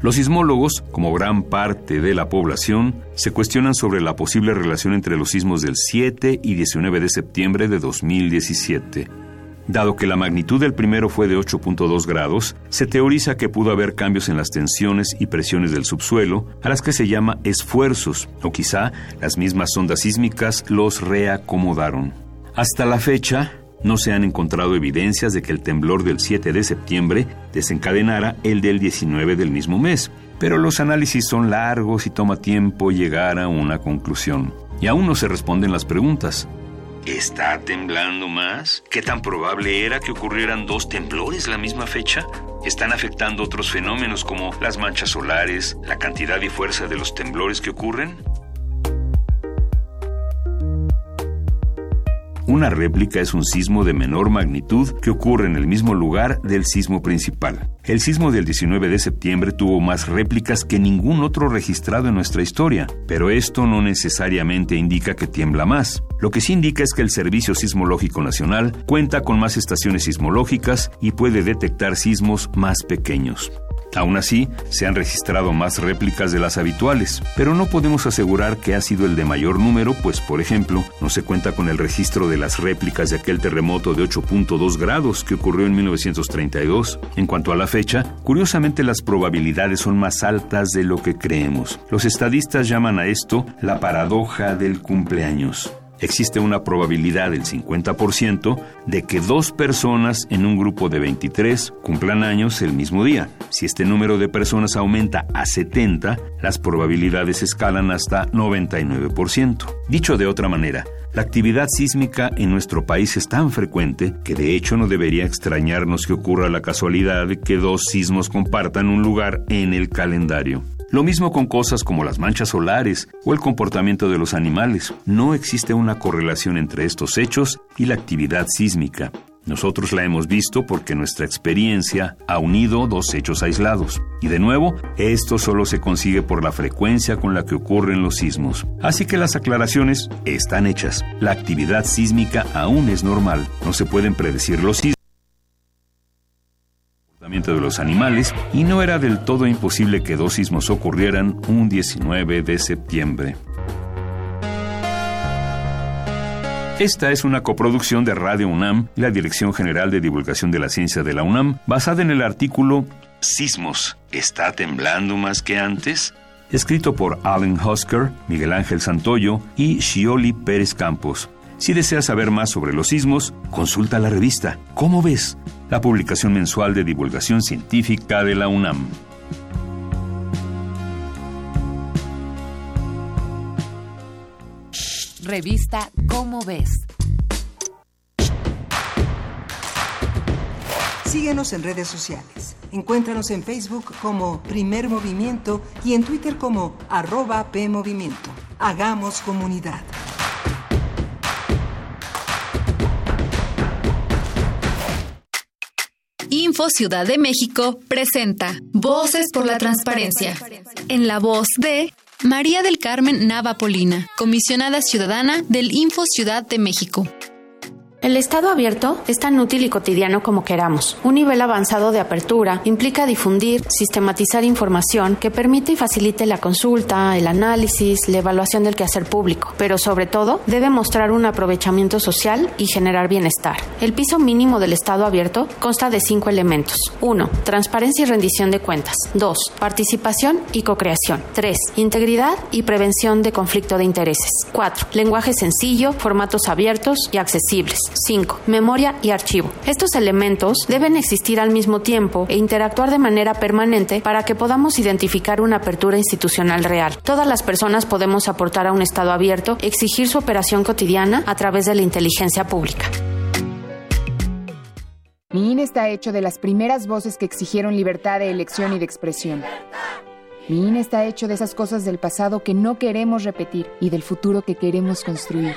Los sismólogos, como gran parte de la población, se cuestionan sobre la posible relación entre los sismos del 7 y 19 de septiembre de 2017. Dado que la magnitud del primero fue de 8.2 grados, se teoriza que pudo haber cambios en las tensiones y presiones del subsuelo, a las que se llama esfuerzos, o quizá las mismas ondas sísmicas los reacomodaron. Hasta la fecha, no se han encontrado evidencias de que el temblor del 7 de septiembre desencadenara el del 19 del mismo mes, pero los análisis son largos y toma tiempo llegar a una conclusión. Y aún no se responden las preguntas. ¿Está temblando más? ¿Qué tan probable era que ocurrieran dos temblores la misma fecha? ¿Están afectando otros fenómenos como las manchas solares, la cantidad y fuerza de los temblores que ocurren? Una réplica es un sismo de menor magnitud que ocurre en el mismo lugar del sismo principal. El sismo del 19 de septiembre tuvo más réplicas que ningún otro registrado en nuestra historia, pero esto no necesariamente indica que tiembla más. Lo que sí indica es que el Servicio Sismológico Nacional cuenta con más estaciones sismológicas y puede detectar sismos más pequeños. Aún así, se han registrado más réplicas de las habituales, pero no podemos asegurar que ha sido el de mayor número, pues por ejemplo, no se cuenta con el registro de las réplicas de aquel terremoto de 8.2 grados que ocurrió en 1932. En cuanto a la fecha, curiosamente las probabilidades son más altas de lo que creemos. Los estadistas llaman a esto la paradoja del cumpleaños existe una probabilidad del 50% de que dos personas en un grupo de 23 cumplan años el mismo día. Si este número de personas aumenta a 70, las probabilidades escalan hasta 99%. Dicho de otra manera, la actividad sísmica en nuestro país es tan frecuente que de hecho no debería extrañarnos que ocurra la casualidad de que dos sismos compartan un lugar en el calendario. Lo mismo con cosas como las manchas solares o el comportamiento de los animales. No existe una correlación entre estos hechos y la actividad sísmica. Nosotros la hemos visto porque nuestra experiencia ha unido dos hechos aislados. Y de nuevo, esto solo se consigue por la frecuencia con la que ocurren los sismos. Así que las aclaraciones están hechas. La actividad sísmica aún es normal. No se pueden predecir los sismos de los animales y no era del todo imposible que dos sismos ocurrieran un 19 de septiembre. Esta es una coproducción de Radio UNAM y la Dirección General de Divulgación de la Ciencia de la UNAM, basada en el artículo Sismos, ¿está temblando más que antes? escrito por Alan Husker, Miguel Ángel Santoyo y Shioli Pérez Campos. Si deseas saber más sobre los sismos, consulta la revista ¿Cómo ves? la publicación mensual de divulgación científica de la UNAM. Revista Cómo ves. Síguenos en redes sociales. Encuéntranos en Facebook como Primer Movimiento y en Twitter como arroba PMovimiento. Hagamos comunidad. Info Ciudad de México presenta Voces por la Transparencia. En la voz de María del Carmen Nava Polina, comisionada ciudadana del Info Ciudad de México. El estado abierto es tan útil y cotidiano como queramos. Un nivel avanzado de apertura implica difundir, sistematizar información que permite y facilite la consulta, el análisis, la evaluación del quehacer público, pero sobre todo debe mostrar un aprovechamiento social y generar bienestar. El piso mínimo del estado abierto consta de cinco elementos. 1. Transparencia y rendición de cuentas. 2. Participación y cocreación. 3. Integridad y prevención de conflicto de intereses. 4. Lenguaje sencillo, formatos abiertos y accesibles. 5. Memoria y archivo. Estos elementos deben existir al mismo tiempo e interactuar de manera permanente para que podamos identificar una apertura institucional real. Todas las personas podemos aportar a un Estado abierto, exigir su operación cotidiana a través de la inteligencia pública. Mi INE está hecho de las primeras voces que exigieron libertad de elección y de expresión. Mi INE está hecho de esas cosas del pasado que no queremos repetir y del futuro que queremos construir.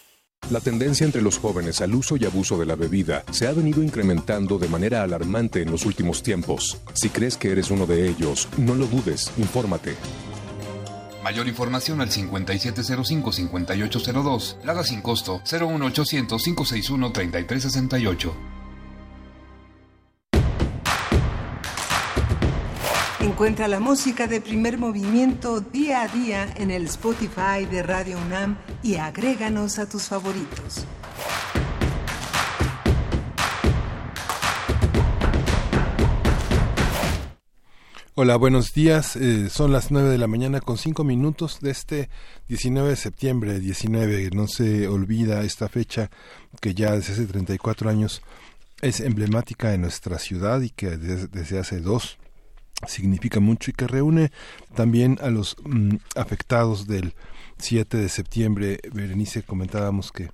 La tendencia entre los jóvenes al uso y abuso de la bebida se ha venido incrementando de manera alarmante en los últimos tiempos. Si crees que eres uno de ellos, no lo dudes, infórmate. Mayor información al 5705-5802. Lada sin costo 01800-561-3368. Encuentra la música de primer movimiento día a día en el Spotify de Radio UNAM y agréganos a tus favoritos. Hola, buenos días. Eh, son las 9 de la mañana con 5 minutos de este 19 de septiembre. 19, no se olvida esta fecha que ya desde hace 34 años es emblemática de nuestra ciudad y que desde, desde hace dos significa mucho y que reúne también a los mm, afectados del 7 de septiembre. Berenice, comentábamos que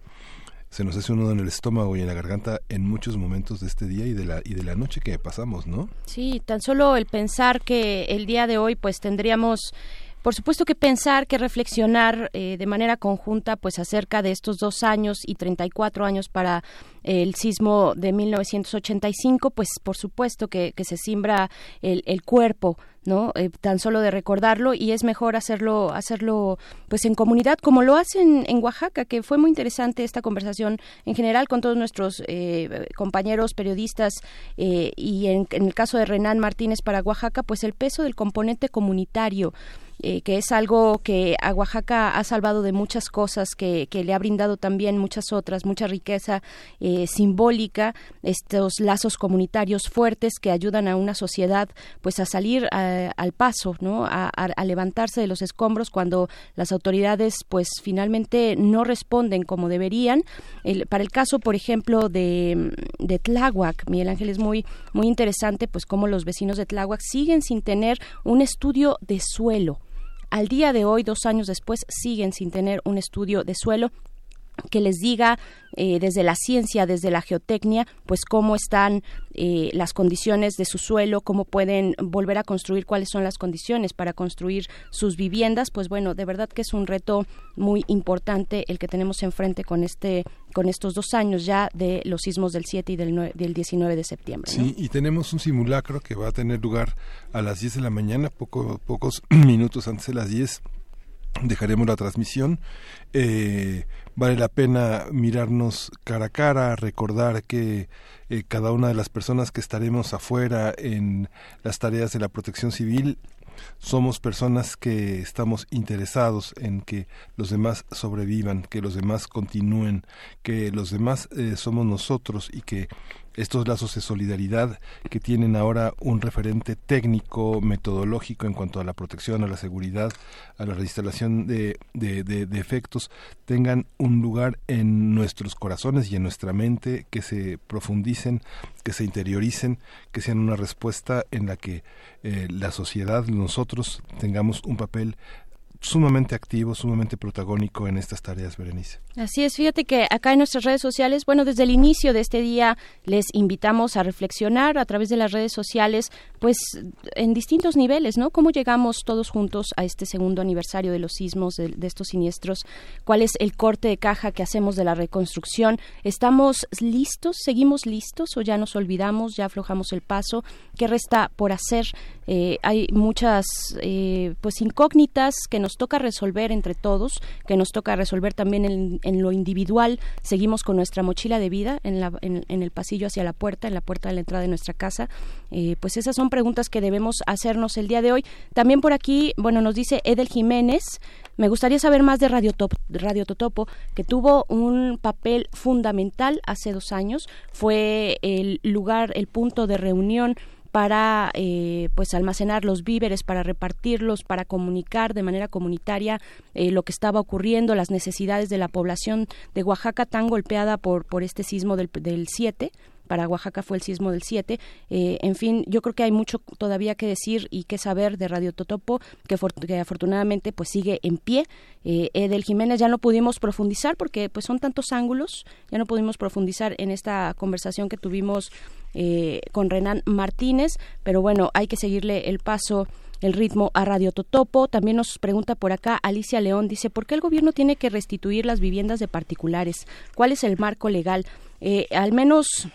se nos hace un nudo en el estómago y en la garganta en muchos momentos de este día y de la y de la noche que pasamos, ¿no? Sí, tan solo el pensar que el día de hoy pues tendríamos por supuesto que pensar, que reflexionar eh, de manera conjunta, pues acerca de estos dos años y 34 años para el sismo de 1985, pues por supuesto que, se simbra el, el cuerpo ¿no? Eh, tan solo de recordarlo y es mejor hacerlo hacerlo pues en comunidad como lo hacen en Oaxaca que fue muy interesante esta conversación en general con todos nuestros eh, compañeros periodistas eh, y en, en, el caso de Renan Martínez para Oaxaca pues el peso del componente comunitario eh, que es algo que a Oaxaca ha salvado de muchas cosas, que, que le ha brindado también muchas otras, mucha riqueza eh, simbólica, estos lazos comunitarios fuertes que ayudan a una sociedad pues a salir a, al paso, ¿no? A, levantarse de los escombros cuando las autoridades pues finalmente no responden como deberían. El, para el caso, por ejemplo, de, de Tláhuac, Miguel Ángel es muy, muy interesante pues cómo los vecinos de Tláhuac siguen sin tener un estudio de suelo al día de hoy, dos años después, siguen sin tener un estudio de suelo que les diga eh, desde la ciencia, desde la geotecnia, pues cómo están eh, las condiciones de su suelo, cómo pueden volver a construir, cuáles son las condiciones para construir sus viviendas. Pues bueno, de verdad que es un reto muy importante el que tenemos enfrente con este con estos dos años ya de los sismos del 7 y del, 9, del 19 de septiembre. Sí, y tenemos un simulacro que va a tener lugar a las 10 de la mañana, poco, pocos minutos antes de las 10 dejaremos la transmisión. Eh, vale la pena mirarnos cara a cara, recordar que eh, cada una de las personas que estaremos afuera en las tareas de la protección civil somos personas que estamos interesados en que los demás sobrevivan, que los demás continúen, que los demás eh, somos nosotros y que estos lazos de solidaridad que tienen ahora un referente técnico, metodológico en cuanto a la protección, a la seguridad, a la reinstalación de, de, de, de efectos, tengan un lugar en nuestros corazones y en nuestra mente, que se profundicen, que se interioricen, que sean una respuesta en la que eh, la sociedad, nosotros, tengamos un papel sumamente activo, sumamente protagónico en estas tareas, Berenice. Así es, fíjate que acá en nuestras redes sociales, bueno, desde el inicio de este día les invitamos a reflexionar a través de las redes sociales, pues en distintos niveles, ¿no? ¿Cómo llegamos todos juntos a este segundo aniversario de los sismos, de, estos siniestros? ¿Cuál es el corte de caja que hacemos de la reconstrucción? ¿Estamos listos? ¿Seguimos listos o ya nos olvidamos, ya aflojamos el paso? ¿Qué resta por hacer? Eh, hay muchas, eh, pues, incógnitas que nos nos toca resolver entre todos, que nos toca resolver también en, en lo individual. Seguimos con nuestra mochila de vida en, la, en, el pasillo hacia la puerta, en la puerta de la entrada de nuestra casa. Eh, pues esas son preguntas que debemos hacernos el día de hoy. También por aquí, bueno, nos dice Edel Jiménez, me gustaría saber más de Radio, Top, Radio Totopo, que tuvo un papel fundamental hace dos años. Fue el lugar, el punto de reunión para eh, pues almacenar los víveres, para repartirlos, para comunicar de manera comunitaria eh, lo que estaba ocurriendo, las necesidades de la población de Oaxaca tan golpeada por, por este sismo del, del 7 para Oaxaca fue el sismo del 7. Eh, en fin, yo creo que hay mucho todavía que decir y que saber de Radio Totopo, que, que afortunadamente pues sigue en pie. Eh, Edel Jiménez ya no pudimos profundizar porque pues son tantos ángulos, ya no pudimos profundizar en esta conversación que tuvimos eh, con Renan Martínez, pero bueno, hay que seguirle el paso el ritmo a Radio Totopo. También nos pregunta por acá Alicia León, dice, ¿por qué el gobierno tiene que restituir las viviendas de particulares? ¿Cuál es el marco legal? Eh, al menos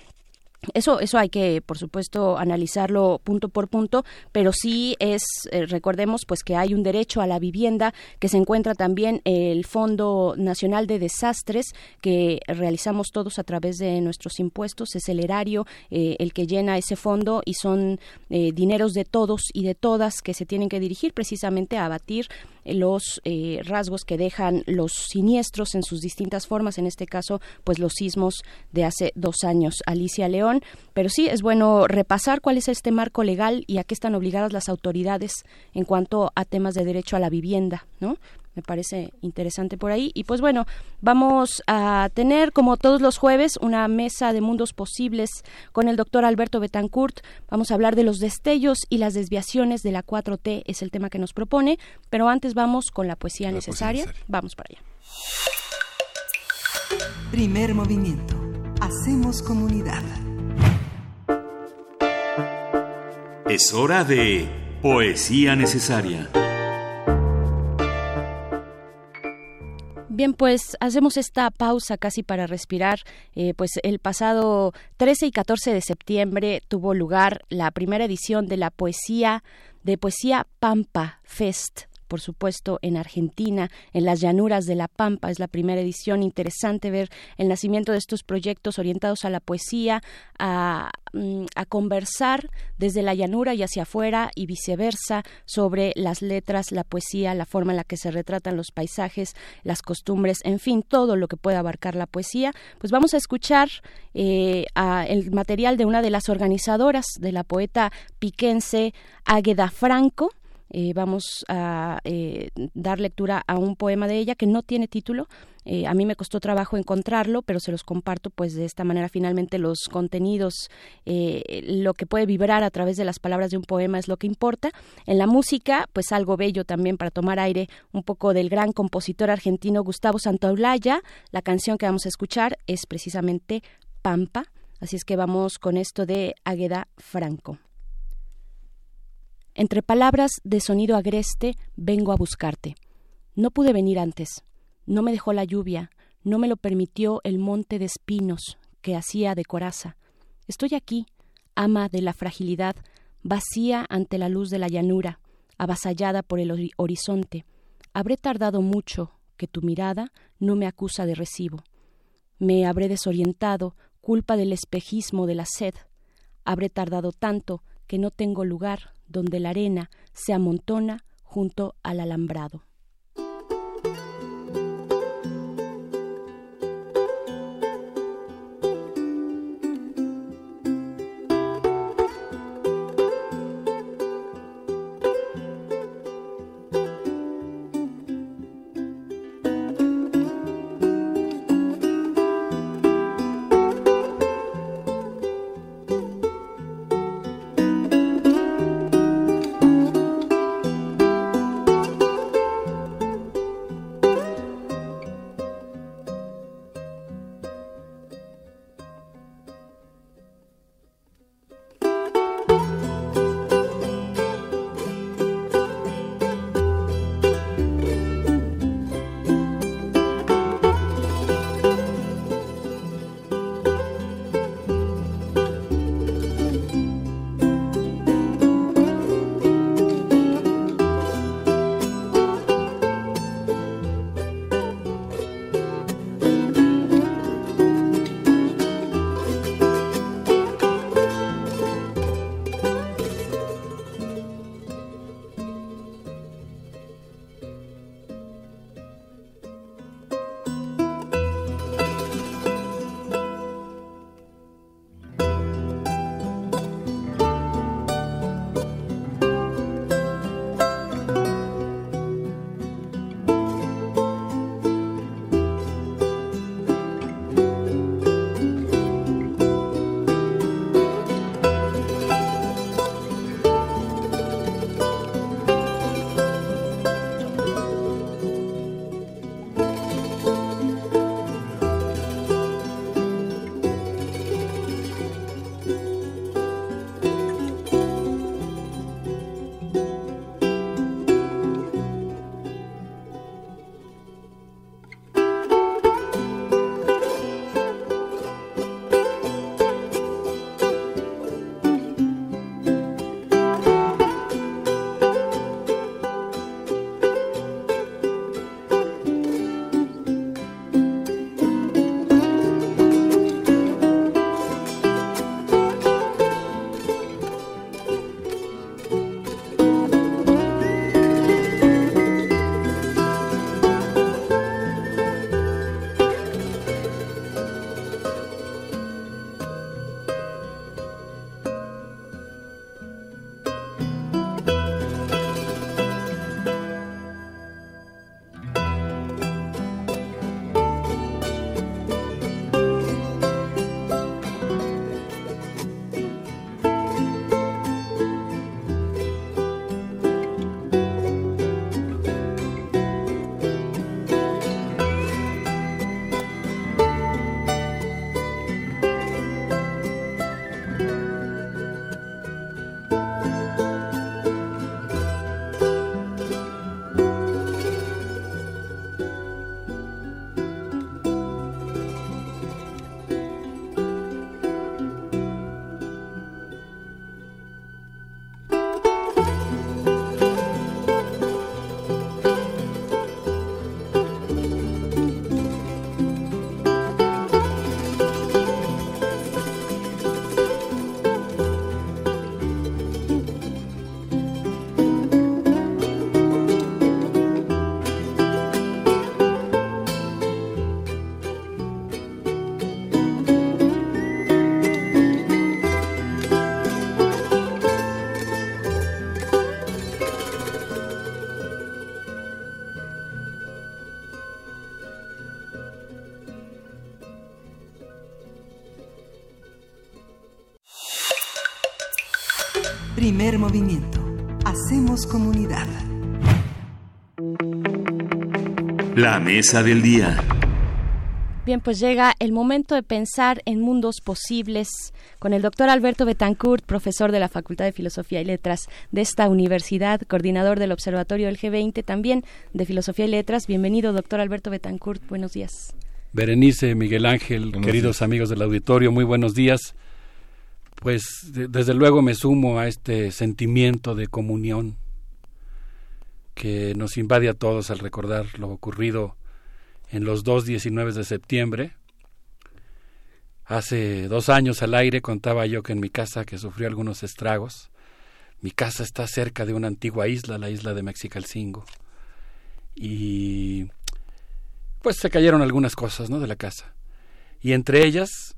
eso, eso hay que, por supuesto, analizarlo punto por punto, pero sí es, eh, recordemos, pues que hay un derecho a la vivienda, que se encuentra también el Fondo Nacional de Desastres, que realizamos todos a través de nuestros impuestos, es el erario eh, el que llena ese fondo y son eh, dineros de todos y de todas que se tienen que dirigir precisamente a abatir los eh, rasgos que dejan los siniestros en sus distintas formas, en este caso, pues los sismos de hace dos años. Alicia León, pero sí es bueno repasar cuál es este marco legal y a qué están obligadas las autoridades en cuanto a temas de derecho a la vivienda, ¿no? Me parece interesante por ahí. Y pues bueno, vamos a tener como todos los jueves una mesa de mundos posibles con el doctor Alberto Betancourt. Vamos a hablar de los destellos y las desviaciones de la 4T, es el tema que nos propone, pero antes vamos con la poesía, necesaria. Vamos para allá. Primer movimiento. Hacemos comunidad. Es hora de poesía necesaria. Bien, pues hacemos esta pausa casi para respirar. Eh, pues el pasado 13 y 14 de septiembre tuvo lugar la primera edición de la poesía de Poesía Pampa Fest por supuesto, en Argentina, en las llanuras de la Pampa. Es la primera edición. Interesante ver el nacimiento de estos proyectos orientados a la poesía, a, mm, a conversar desde la llanura y hacia afuera y viceversa sobre las letras, la poesía, la forma en la que se retratan los paisajes, las costumbres, en fin, todo lo que puede abarcar la poesía. Pues vamos a escuchar eh, el material de una de las organizadoras de la poeta piquense Águeda Franco eh, vamos a eh, dar lectura a un poema de ella que no tiene título. Eh, a mí me costó trabajo encontrarlo, pero se los comparto, pues de esta manera finalmente los contenidos, lo que puede vibrar a través de las palabras de un poema es lo que importa. En la música, pues algo bello también para tomar aire, un poco del gran compositor argentino Gustavo Santaolalla. La canción que vamos a escuchar es precisamente Pampa. Así es que vamos con esto de Águeda Franco. Entre palabras de sonido agreste vengo a buscarte. No pude venir antes. No me dejó la lluvia, no me lo permitió el monte de espinos que hacía de coraza. Estoy aquí, ama de la fragilidad, vacía ante la luz de la llanura, avasallada por el horizonte. Habré tardado mucho que tu mirada no me acusa de recibo. Me habré desorientado, culpa del espejismo de la sed. Habré tardado tanto que no tengo lugar donde la arena se amontona junto al alambrado. Primer movimiento. Hacemos comunidad. La mesa del día. Bien, pues llega el momento de pensar en mundos posibles con el doctor Alberto Betancourt, profesor de la Facultad de Filosofía y Letras de esta universidad, coordinador del Observatorio del G20, también de Filosofía y Letras. Bienvenido, doctor Alberto Betancourt. Buenos días. Berenice, Miguel Ángel, queridos amigos del auditorio, muy buenos días. Pues desde luego me sumo a este sentimiento de comunión que nos invade a todos al recordar lo ocurrido en los dos 19 de septiembre. Hace dos años al aire contaba yo que en mi casa que sufrió algunos estragos. Mi casa está cerca de una antigua isla, la isla de Mexicalcingo. Y pues se cayeron algunas cosas, ¿no? De la casa. Y entre ellas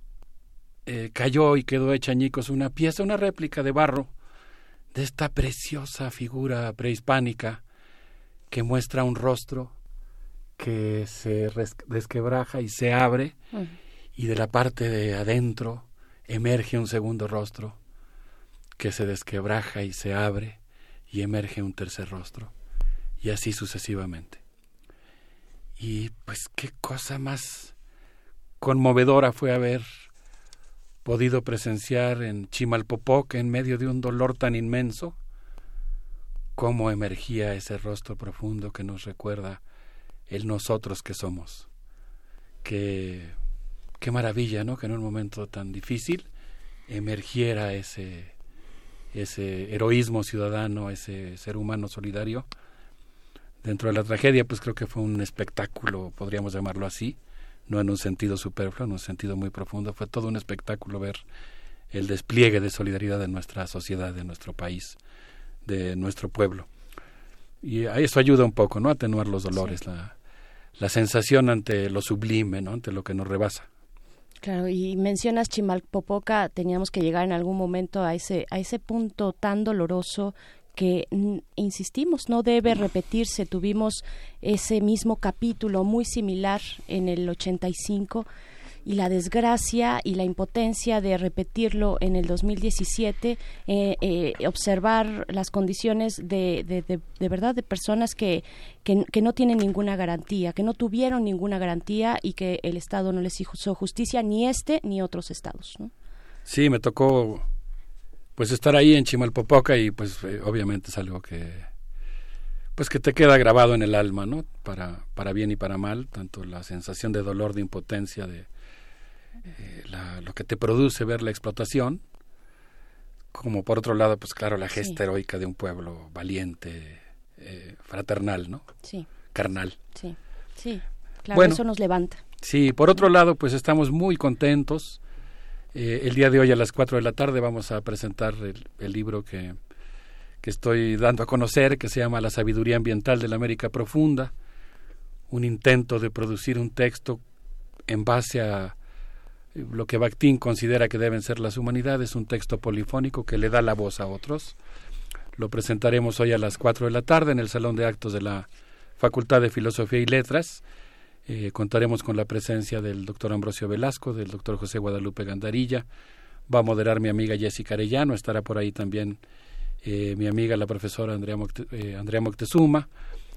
eh, cayó y quedó hecha añicos una pieza, una réplica de barro de esta preciosa figura prehispánica que muestra un rostro que se desquebraja y se abre y de la parte de adentro emerge un segundo rostro que se desquebraja y se abre y emerge un tercer rostro y así sucesivamente. Y pues qué cosa más conmovedora fue haber podido presenciar en Chimalpopoc, en medio de un dolor tan inmenso, cómo emergía ese rostro profundo que nos recuerda el nosotros que somos. Qué, qué maravilla, ¿no? Que en un momento tan difícil emergiera ese, ese heroísmo ciudadano, ese ser humano solidario. Dentro de la tragedia, pues creo que fue un espectáculo, podríamos llamarlo así, no en un sentido superfluo, en un sentido muy profundo. Fue todo un espectáculo ver el despliegue de solidaridad de nuestra sociedad, de nuestro país, de nuestro pueblo y eso ayuda un poco, ¿no? A atenuar los dolores, la, la sensación ante lo sublime, ¿no? Ante lo que nos rebasa. Claro, y mencionas Chimalpopoca, teníamos que llegar en algún momento a ese a ese punto tan doloroso que insistimos no debe repetirse. Tuvimos ese mismo capítulo muy similar en el 85 y la desgracia y la impotencia de repetirlo en el 2017, eh, eh, observar las condiciones de, de, de, verdad de personas que, que, no tienen ninguna garantía, que no tuvieron ninguna garantía y que el Estado no les hizo justicia, ni este ni otros estados. Sí, me tocó pues estar ahí en Chimalpopoca y pues eh, obviamente es algo que pues que te queda grabado en el alma, ¿no? Para, para bien y para mal, tanto la sensación de dolor, de impotencia, de, eh, lo que te produce ver la explotación, como por otro lado, pues claro, la gesta heroica de un pueblo valiente, eh, fraternal, ¿no? Sí. Carnal. Sí, sí, claro, eso nos levanta. Sí, por otro lado, pues estamos muy contentos. Eh, el día de hoy a las 4 de la tarde vamos a presentar el, libro que, que estoy dando a conocer, que se llama La sabiduría ambiental de la América Profunda, un intento de producir un texto en base a lo que Bakhtin considera que deben ser las humanidades, un texto polifónico que le da la voz a otros. Lo presentaremos hoy a las 4 de la tarde en el Salón de Actos de la Facultad de Filosofía y Letras. Eh, contaremos con la presencia del doctor Ambrosio Velasco, del doctor José Guadalupe Gandarilla. Va a moderar mi amiga Jessica Arellano, estará por ahí también eh, mi amiga la profesora Andrea, eh, Andrea Moctezuma.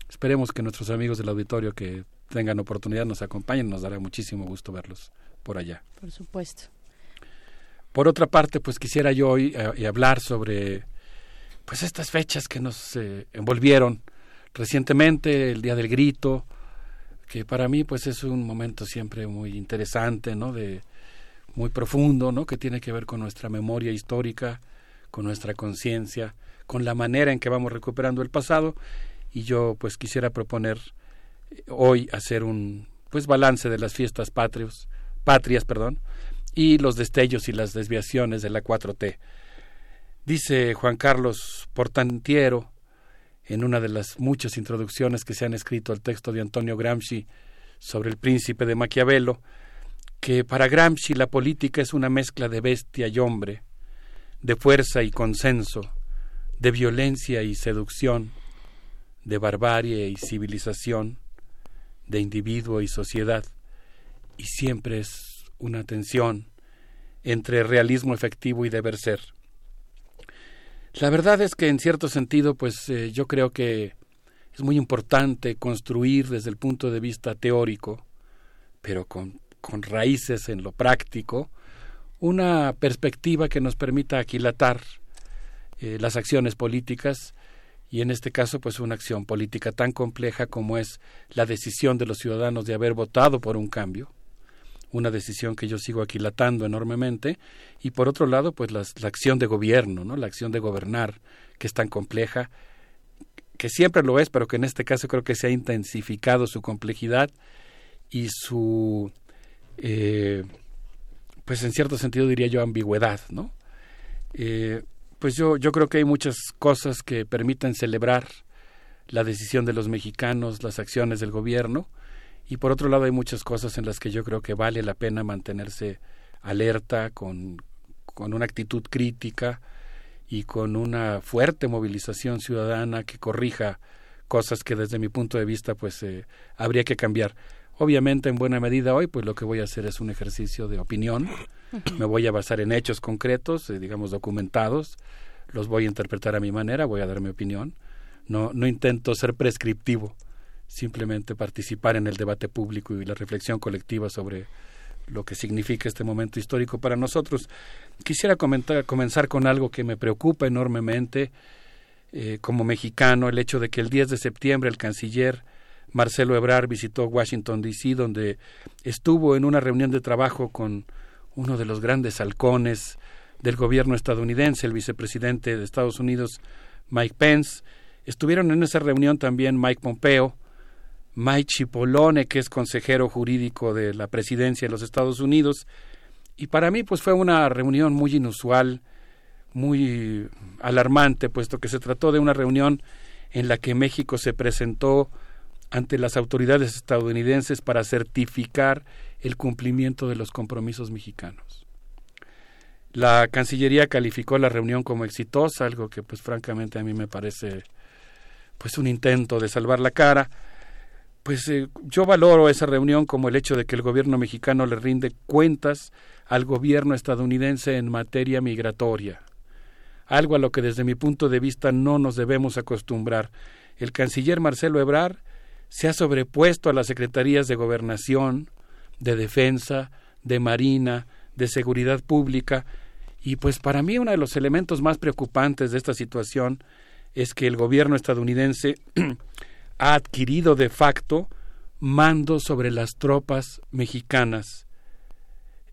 Esperemos que nuestros amigos del auditorio que tengan oportunidad nos acompañen, nos dará muchísimo gusto verlos por allá. Por supuesto. Por otra parte, pues quisiera yo hoy hablar sobre pues estas fechas que nos envolvieron recientemente, el Día del Grito, que para mí pues es un momento siempre muy interesante, ¿no? De muy profundo, ¿no? Que tiene que ver con nuestra memoria histórica, con nuestra conciencia, con la manera en que vamos recuperando el pasado y yo pues quisiera proponer eh, hoy hacer un pues balance de las fiestas patrios patrias, perdón, y los destellos y las desviaciones de la 4T. Dice Juan Carlos Portantiero, en una de las muchas introducciones que se han escrito al texto de Antonio Gramsci sobre el príncipe de Maquiavelo, que para Gramsci la política es una mezcla de bestia y hombre, de fuerza y consenso, de violencia y seducción, de barbarie y civilización, de individuo y sociedad y siempre es una tensión entre realismo efectivo y deber ser. La verdad es que en cierto sentido, pues eh, yo creo que es muy importante construir desde el punto de vista teórico, pero con, con raíces en lo práctico, una perspectiva que nos permita aquilatar eh, las acciones políticas y en este caso pues una acción política tan compleja como es la decisión de los ciudadanos de haber votado por un cambio una decisión que yo sigo aquilatando enormemente y por otro lado pues la, acción de gobierno no la acción de gobernar que es tan compleja que siempre lo es pero que en este caso creo que se ha intensificado su complejidad y su eh, pues en cierto sentido diría yo ambigüedad no eh, pues yo, yo creo que hay muchas cosas que permiten celebrar la decisión de los mexicanos, las acciones del gobierno, y por otro lado hay muchas cosas en las que yo creo que vale la pena mantenerse alerta, con, con una actitud crítica y con una fuerte movilización ciudadana que corrija cosas que desde mi punto de vista pues eh, habría que cambiar. Obviamente en buena medida hoy pues lo que voy a hacer es un ejercicio de opinión, me voy a basar en hechos concretos, eh, digamos documentados, los voy a interpretar a mi manera, voy a dar mi opinión, no, no intento ser prescriptivo, simplemente participar en el debate público y la reflexión colectiva sobre lo que significa este momento histórico para nosotros. Quisiera comentar, comenzar con algo que me preocupa enormemente eh, como mexicano, el hecho de que el 10 de septiembre el canciller Marcelo Ebrard visitó Washington, D.C., donde estuvo en una reunión de trabajo con uno de los grandes halcones del gobierno estadounidense, el vicepresidente de Estados Unidos, Mike Pence. Estuvieron en esa reunión también Mike Pompeo, Mike Cipollone, que es consejero jurídico de la presidencia de los Estados Unidos. Y para mí, pues fue una reunión muy inusual, muy alarmante, puesto que se trató de una reunión en la que México se presentó ante las autoridades estadounidenses para certificar el cumplimiento de los compromisos mexicanos. La Cancillería calificó la reunión como exitosa, algo que pues francamente a mí me parece pues un intento de salvar la cara. Pues eh, yo valoro esa reunión como el hecho de que el gobierno mexicano le rinde cuentas al gobierno estadounidense en materia migratoria, algo a lo que desde mi punto de vista no nos debemos acostumbrar. El canciller Marcelo Ebrard se ha sobrepuesto a las secretarías de gobernación, de defensa, de marina, de seguridad pública, y pues para mí uno de los elementos más preocupantes de esta situación es que el gobierno estadounidense ha adquirido de facto mando sobre las tropas mexicanas.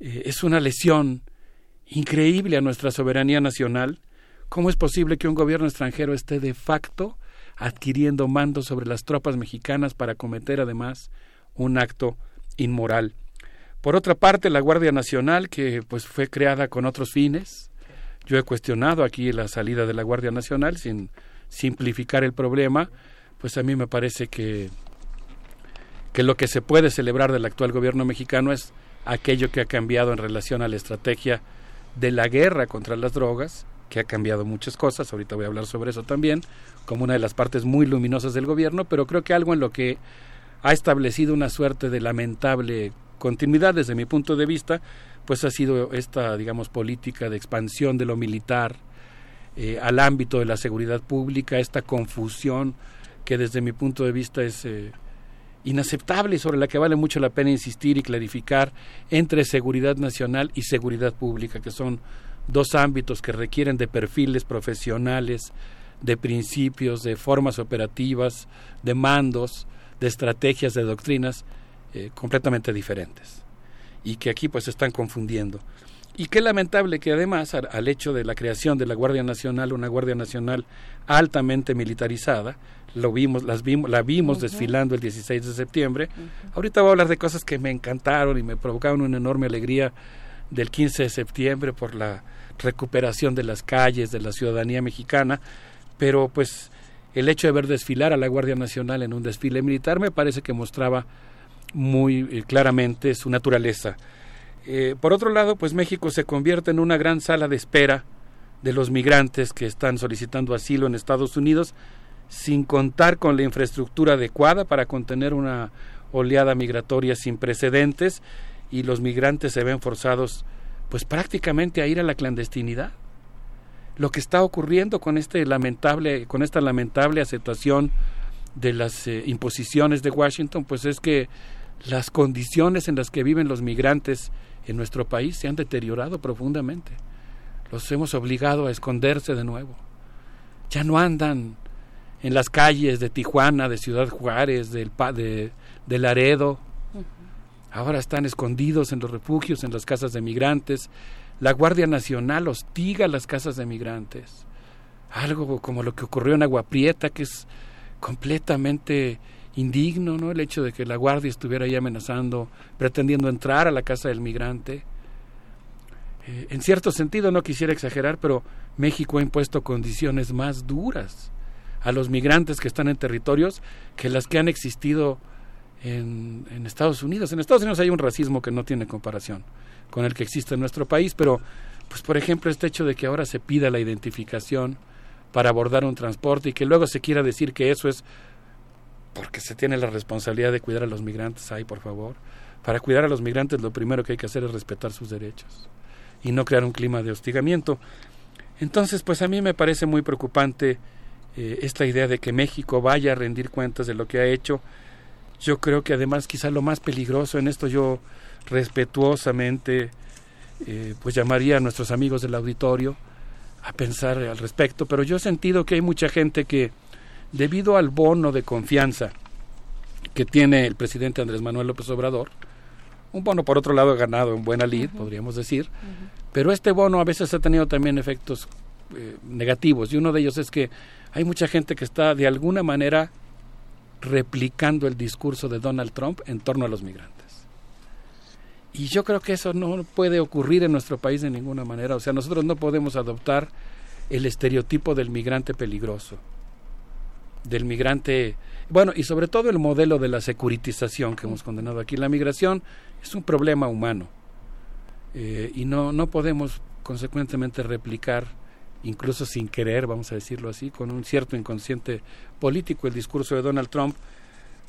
Eh, es una lesión increíble a nuestra soberanía nacional. ¿Cómo es posible que un gobierno extranjero esté de facto adquiriendo mando sobre las tropas mexicanas para cometer además un acto inmoral. Por otra parte, la Guardia Nacional, que pues fue creada con otros fines, yo he cuestionado aquí la salida de la Guardia Nacional sin simplificar el problema, pues a mí me parece que, que lo que se puede celebrar del actual gobierno mexicano es aquello que ha cambiado en relación a la estrategia de la guerra contra las drogas, que ha cambiado muchas cosas, ahorita voy a hablar sobre eso también, como una de las partes muy luminosas del gobierno, pero creo que algo en lo que ha establecido una suerte de lamentable continuidad desde mi punto de vista, pues ha sido esta, digamos, política de expansión de lo militar eh, al ámbito de la seguridad pública, esta confusión que desde mi punto de vista es eh, inaceptable y sobre la que vale mucho la pena insistir y clarificar entre seguridad nacional y seguridad pública, que son dos ámbitos que requieren de perfiles profesionales, de principios, de formas operativas, de mandos, de estrategias, de doctrinas eh, completamente diferentes y que aquí pues se están confundiendo. Y qué lamentable que además al, hecho de la creación de la Guardia Nacional, una Guardia Nacional altamente militarizada, lo vimos, las vimos, la vimos desfilando el 16 de septiembre. Ahorita voy a hablar de cosas que me encantaron y me provocaron una enorme alegría del 15 de septiembre por la recuperación de las calles, de la ciudadanía mexicana, pero pues el hecho de ver desfilar a la Guardia Nacional en un desfile militar me parece que mostraba muy eh, claramente su naturaleza. Eh, por otro lado, pues México se convierte en una gran sala de espera de los migrantes que están solicitando asilo en Estados Unidos, sin contar con la infraestructura adecuada para contener una oleada migratoria sin precedentes y los migrantes se ven forzados pues prácticamente a ir a la clandestinidad. lo que está ocurriendo con este lamentable con esta lamentable aceptación de las eh, imposiciones de Washington pues es que las condiciones en las que viven los migrantes en nuestro país se han deteriorado profundamente los hemos obligado a esconderse de nuevo ya no andan en las calles de Tijuana de Ciudad Juárez del de, de Laredo ahora están escondidos en los refugios en las casas de migrantes la Guardia Nacional hostiga las casas de migrantes. Algo como lo que ocurrió en Agua Prieta, que es completamente indigno, ¿no? El hecho de que la Guardia estuviera ahí amenazando, pretendiendo entrar a la casa del migrante. Eh, en cierto sentido, no quisiera exagerar, pero México ha impuesto condiciones más duras a los migrantes que están en territorios que las que han existido en, Estados Unidos. En Estados Unidos hay un racismo que no tiene comparación con el que existe en nuestro país, pero pues por ejemplo este hecho de que ahora se pida la identificación para abordar un transporte y que luego se quiera decir que eso es porque se tiene la responsabilidad de cuidar a los migrantes, ay, por favor. Para cuidar a los migrantes lo primero que hay que hacer es respetar sus derechos y no crear un clima de hostigamiento. Entonces, pues a mí me parece muy preocupante eh, esta idea de que México vaya a rendir cuentas de lo que ha hecho. Yo creo que además quizá lo más peligroso en esto yo respetuosamente eh, pues llamaría a nuestros amigos del auditorio a pensar al respecto, pero yo he sentido que hay mucha gente que debido al bono de confianza que tiene el presidente Andrés Manuel López Obrador, un bono por otro lado ganado en buena lid, podríamos decir, pero este bono a veces ha tenido también efectos eh, negativos y uno de ellos es que hay mucha gente que está de alguna manera replicando el discurso de Donald Trump en torno a los migrantes. Y yo creo que eso no puede ocurrir en nuestro país de ninguna manera. O sea, nosotros no podemos adoptar el estereotipo del migrante peligroso, del migrante, bueno, y sobre todo el modelo de la securitización que hemos condenado aquí. La migración es un problema humano eh, y no, no podemos consecuentemente replicar, incluso sin querer, vamos a decirlo así, con un cierto inconsciente político el discurso de Donald Trump.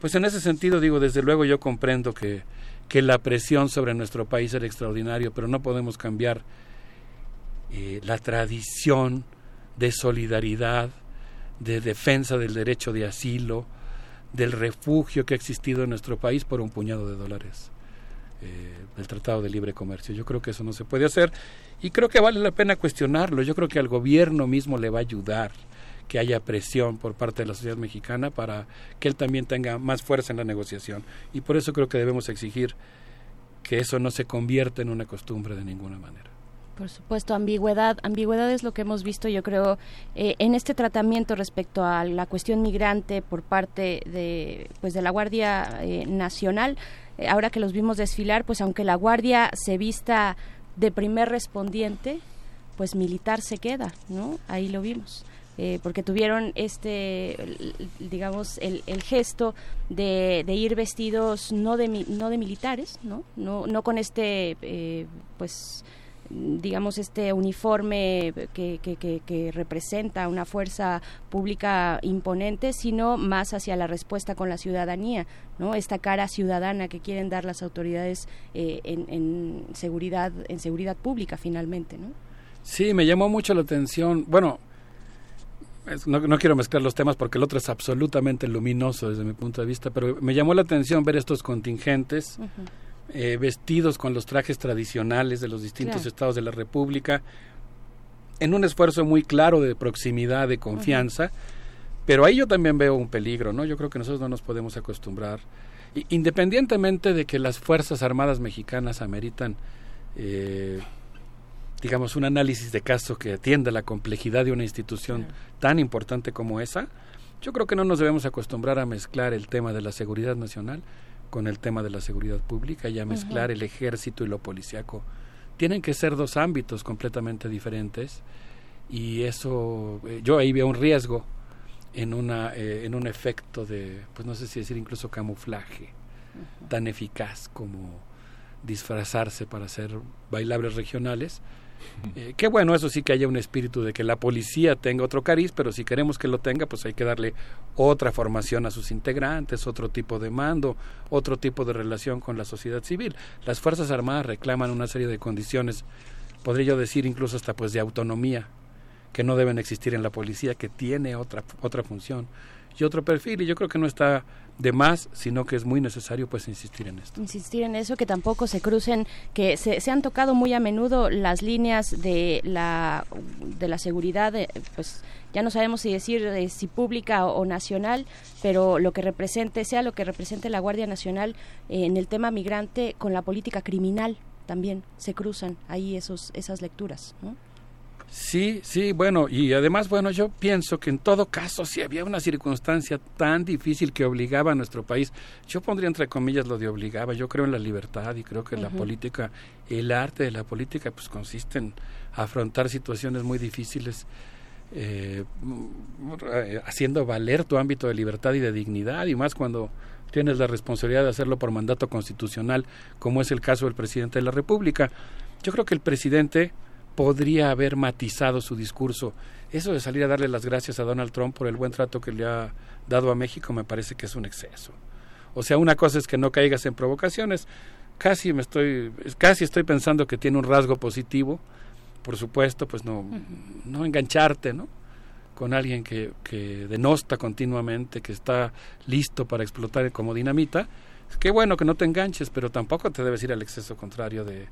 Pues en ese sentido digo, desde luego yo comprendo que que la presión sobre nuestro país era extraordinario, pero no podemos cambiar eh, la tradición de solidaridad, de defensa del derecho de asilo, del refugio que ha existido en nuestro país por un puñado de dólares eh, del Tratado de Libre Comercio. Yo creo que eso no se puede hacer y creo que vale la pena cuestionarlo. Yo creo que al gobierno mismo le va a ayudar que haya presión por parte de la sociedad mexicana para que él también tenga más fuerza en la negociación. Y por eso creo que debemos exigir que eso no se convierta en una costumbre de ninguna manera. Por supuesto, ambigüedad. Ambigüedad es lo que hemos visto, yo creo, eh, en este tratamiento respecto a la cuestión migrante por parte de, pues, de la Guardia eh, Nacional. Eh, ahora que los vimos desfilar, pues aunque la Guardia se vista de primer respondiente, pues militar se queda, ¿no? Ahí lo vimos. Eh, porque tuvieron este, digamos, el, el gesto de, ir vestidos no de, no de militares, ¿no? No, no con este, eh, pues, digamos, este uniforme que, que, que, que, representa una fuerza pública imponente, sino más hacia la respuesta con la ciudadanía, ¿no? Esta cara ciudadana que quieren dar las autoridades eh, en, en, seguridad, en seguridad pública, finalmente, ¿no? Sí, me llamó mucho la atención. Bueno, no, quiero mezclar los temas porque el otro es absolutamente luminoso desde mi punto de vista, pero me llamó la atención ver estos contingentes eh, vestidos con los trajes tradicionales de los distintos estados de la República, en un esfuerzo muy claro de proximidad, de confianza, pero ahí yo también veo un peligro, ¿no? Yo creo que nosotros no nos podemos acostumbrar, independientemente de que las Fuerzas Armadas mexicanas ameritan eh, digamos, un análisis de caso que atienda la complejidad de una institución tan importante como esa, yo creo que no nos debemos acostumbrar a mezclar el tema de la seguridad nacional con el tema de la seguridad pública y a mezclar el ejército y lo policiaco. Tienen que ser dos ámbitos completamente diferentes y eso, eh, yo ahí veo un riesgo en, una, eh, en un efecto de, pues no sé si decir incluso camuflaje, tan eficaz como disfrazarse para hacer bailables regionales, eh, qué bueno, eso sí que haya un espíritu de que la policía tenga otro cariz, pero si queremos que lo tenga, pues hay que darle otra formación a sus integrantes, otro tipo de mando, otro tipo de relación con la sociedad civil. Las Fuerzas Armadas reclaman una serie de condiciones, podría yo decir incluso hasta pues de autonomía, que no deben existir en la policía, que tiene otra, otra función y otro perfil. Y yo creo que no está de más, sino que es muy necesario pues insistir en esto. Insistir en eso, que tampoco se crucen, que se, se han tocado muy a menudo las líneas de la, de la seguridad, eh, pues ya no sabemos si decir eh, si pública o, nacional, pero lo que represente, sea lo que represente la Guardia Nacional eh, en el tema migrante con la política criminal también se cruzan ahí esos esas lecturas. ¿no? Sí, sí, bueno, y además, bueno, yo pienso que en todo caso, si había una circunstancia tan difícil que obligaba a nuestro país, yo pondría entre comillas lo de obligaba, yo creo en la libertad y creo que la política, el arte de la política, pues consiste en afrontar situaciones muy difíciles, eh, haciendo valer tu ámbito de libertad y de dignidad, y más cuando tienes la responsabilidad de hacerlo por mandato constitucional, como es el caso del presidente de la República. Yo creo que el presidente podría haber matizado su discurso. Eso de salir a darle las gracias a Donald Trump por el buen trato que le ha dado a México me parece que es un exceso. O sea, una cosa es que no caigas en provocaciones. Casi me estoy casi estoy pensando que tiene un rasgo positivo. Por supuesto, pues no no engancharte, ¿no? con alguien que, que denosta continuamente, que está listo para explotar como dinamita, Qué bueno que no te enganches, pero tampoco te debes ir al exceso contrario de,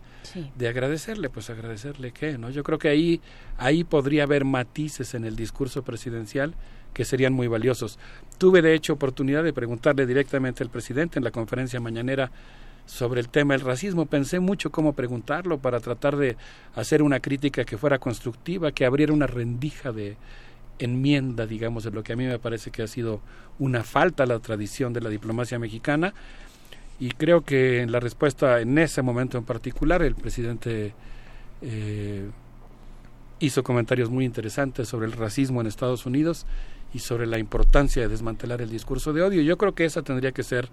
de agradecerle, pues agradecerle qué, ¿no? Yo creo que ahí, ahí podría haber matices en el discurso presidencial que serían muy valiosos. Tuve de hecho oportunidad de preguntarle directamente al presidente en la conferencia mañanera sobre el tema del racismo. Pensé mucho cómo preguntarlo para tratar de hacer una crítica que fuera constructiva, que abriera una rendija de enmienda, digamos, de lo que a mí me parece que ha sido una falta a la tradición de la diplomacia mexicana y creo que en la respuesta en ese momento en particular el presidente eh, hizo comentarios muy interesantes sobre el racismo en Estados Unidos y sobre la importancia de desmantelar el discurso de odio. Yo creo que esa tendría que ser,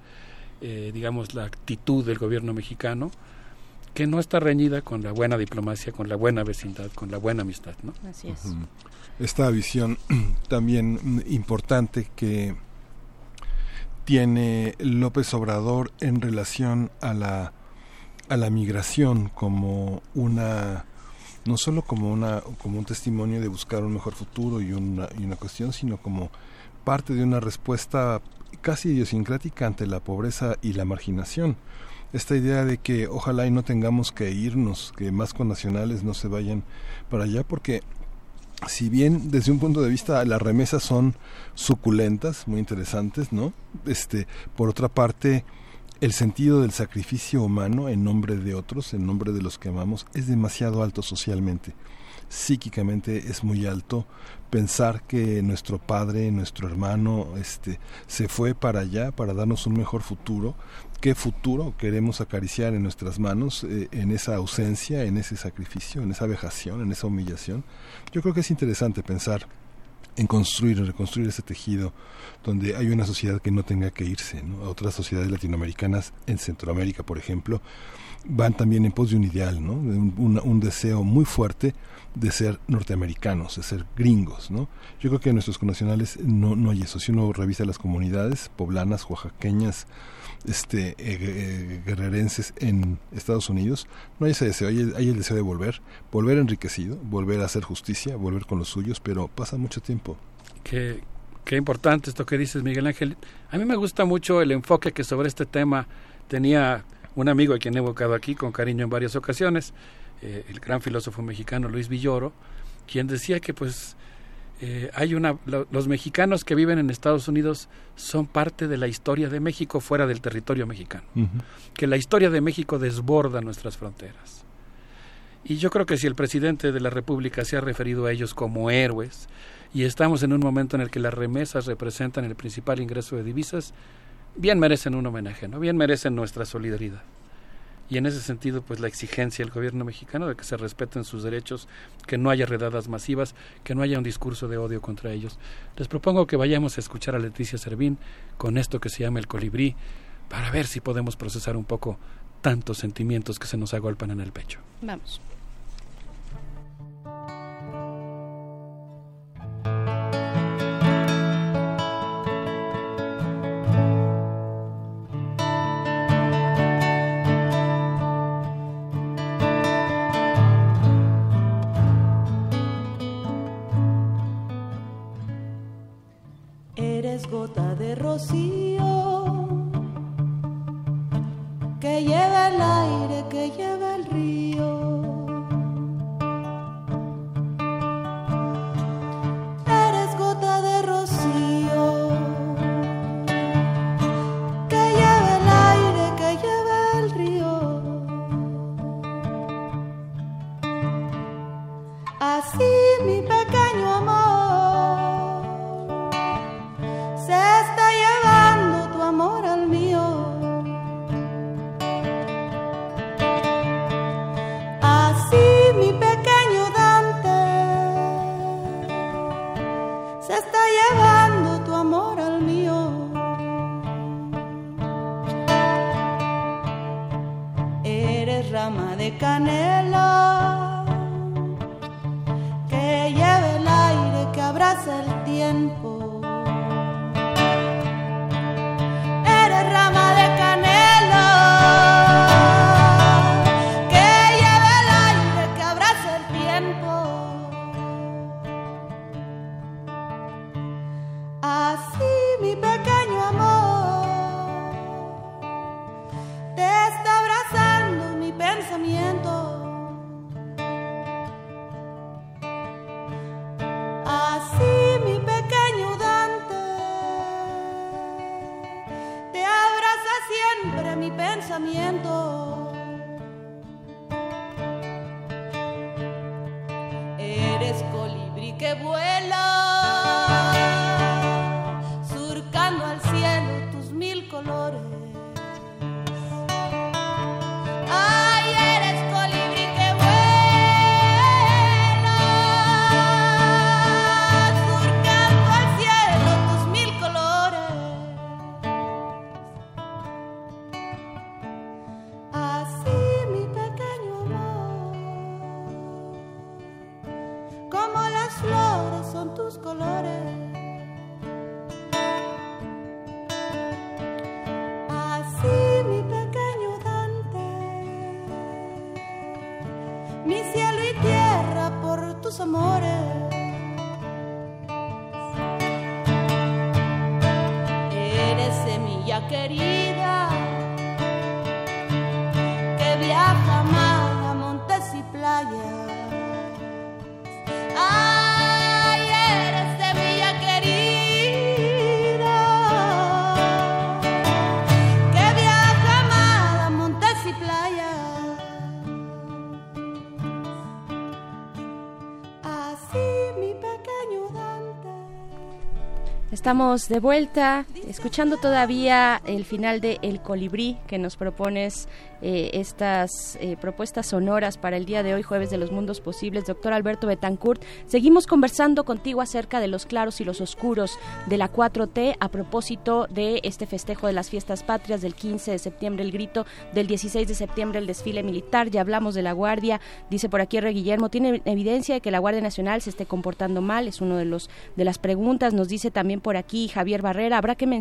eh, digamos, la actitud del gobierno mexicano, que no está reñida con la buena diplomacia, con la buena vecindad, con la buena amistad. ¿no? Así es. Esta visión también importante que tiene López Obrador en relación a la a la migración como una no solo como una como un testimonio de buscar un mejor futuro y una, y una cuestión sino como parte de una respuesta casi idiosincrática ante la pobreza y la marginación. Esta idea de que ojalá y no tengamos que irnos que más connacionales no se vayan para allá porque si bien desde un punto de vista las remesas son suculentas, muy interesantes, ¿no? Este, por otra parte, el sentido del sacrificio humano en nombre de otros, en nombre de los que amamos, es demasiado alto socialmente. Psíquicamente es muy alto pensar que nuestro padre, nuestro hermano, este, se fue para allá para darnos un mejor futuro qué futuro queremos acariciar en nuestras manos eh, en esa ausencia, en ese sacrificio, en esa vejación, en esa humillación. Yo creo que es interesante pensar en construir, en reconstruir ese tejido donde hay una sociedad que no tenga que irse. ¿no? Otras sociedades latinoamericanas, en Centroamérica, por ejemplo, van también en pos de un ideal, ¿no? un, un, deseo muy fuerte de ser norteamericanos, de ser gringos. ¿no? Yo creo que en nuestros connacionales no, no hay eso. Si uno revisa las comunidades poblanas, oaxaqueñas, este, eh, eh, guerrerenses en Estados Unidos, no hay ese deseo, hay, el deseo de volver, volver enriquecido, volver a hacer justicia, volver con los suyos, pero pasa mucho tiempo. Qué, qué importante esto que dices, Miguel Ángel. A mí me gusta mucho el enfoque que sobre este tema tenía un amigo a quien he evocado aquí con cariño en varias ocasiones, eh, el gran filósofo mexicano Luis Villoro, quien decía que pues eh, hay una los mexicanos que viven en Estados Unidos son parte de la historia de México fuera del territorio mexicano que la historia de México desborda nuestras fronteras. Y yo creo que si el presidente de la República se ha referido a ellos como héroes y estamos en un momento en el que las remesas representan el principal ingreso de divisas bien merecen un homenaje no bien merecen nuestra solidaridad y en ese sentido pues la exigencia del gobierno mexicano de que se respeten sus derechos, que no haya redadas masivas, que no haya un discurso de odio contra ellos. Les propongo que vayamos a escuchar a Leticia Servín con esto que se llama el colibrí para ver si podemos procesar un poco tantos sentimientos que se nos agolpan en el pecho. Vamos. Gota de rocío que lleva el aire, que lleva el río. cané colores. Estamos de vuelta, escuchando todavía el final de El Colibrí que nos propones eh, estas eh, propuestas sonoras para el día de hoy, jueves de los mundos posibles. Doctor Alberto Betancourt, seguimos conversando contigo acerca de los claros y los oscuros de la 4T a propósito de este festejo de las fiestas patrias del 15 de septiembre, el grito del 16 de septiembre, el desfile militar. Ya hablamos de la Guardia, dice por aquí R. Guillermo, tiene evidencia de que la Guardia Nacional se esté comportando mal, es uno de los de las preguntas. Nos dice también por aquí Javier Barrera, habrá que mencionar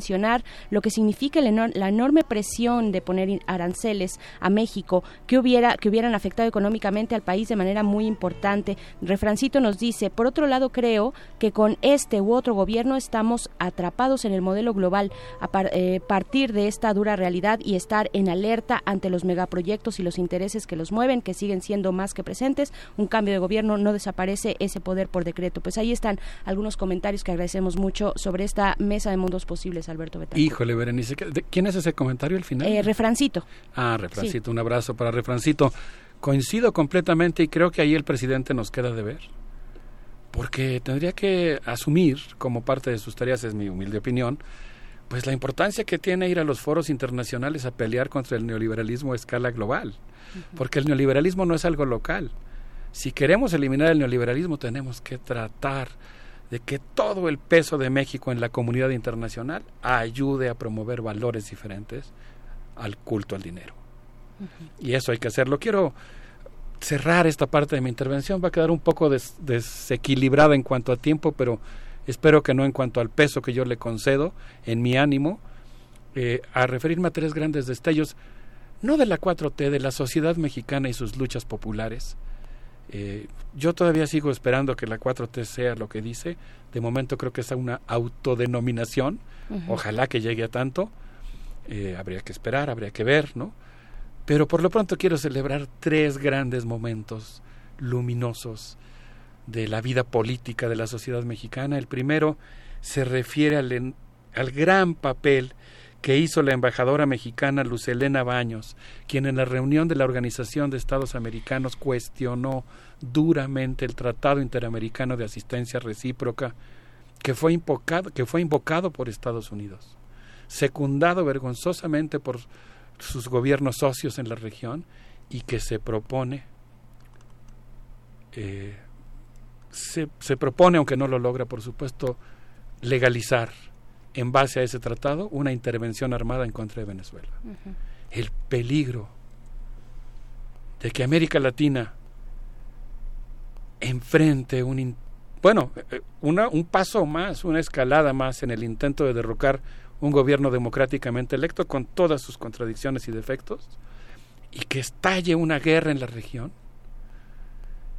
lo que significa la, enor- la enorme presión de poner aranceles a México que hubiera que hubieran afectado económicamente al país de manera muy importante. Refrancito nos dice, por otro lado creo que con este u otro gobierno estamos atrapados en el modelo global a eh, partir de esta dura realidad y estar en alerta ante los megaproyectos y los intereses que los mueven, que siguen siendo más que presentes. Un cambio de gobierno no desaparece ese poder por decreto. Pues ahí están algunos comentarios que agradecemos mucho sobre esta mesa de mundos posibles, Alberto Betancourt. Híjole, Berenice, ¿qué- de- ¿quién es ese comentario al final? Eh, refrancito. Ah, Refrancito, un abrazo para Refrancito. Coincido completamente y creo que ahí el presidente nos queda de ver. Porque tendría que asumir, como parte de sus tareas, es mi humilde opinión, pues la importancia que tiene ir a los foros internacionales a pelear contra el neoliberalismo a escala global. Porque el neoliberalismo no es algo local. Si queremos eliminar el neoliberalismo, tenemos que tratar de que todo el peso de México en la comunidad internacional ayude a promover valores diferentes al culto al dinero. Y eso hay que hacerlo. Quiero cerrar esta parte de mi intervención. Va a quedar un poco des- desequilibrada en cuanto a tiempo, pero espero que no en cuanto al peso que yo le concedo en mi ánimo, eh, a referirme a tres grandes destellos, no de la 4T, de la sociedad mexicana y sus luchas populares. Eh, yo todavía sigo esperando que la 4T sea lo que dice. De momento creo que es una autodenominación. Ojalá que llegue a tanto. Eh, habría que esperar, habría que ver, ¿no? Pero por lo pronto quiero celebrar tres grandes momentos luminosos de la vida política de la sociedad mexicana. El primero se refiere al, en- al gran papel que hizo la embajadora mexicana Lucelena Baños, quien en la reunión de la Organización de Estados Americanos cuestionó duramente el Tratado Interamericano de Asistencia Recíproca que fue invocado, que fue invocado por Estados Unidos, secundado vergonzosamente por sus gobiernos socios en la región y que se propone eh, se, se propone, aunque no lo logra, por supuesto, legalizar en base a ese tratado una intervención armada en contra de Venezuela. El peligro de que América Latina enfrente un in- bueno, eh, una, un paso más, una escalada más en el intento de derrocar un gobierno democráticamente electo con todas sus contradicciones y defectos y que estalle una guerra en la región.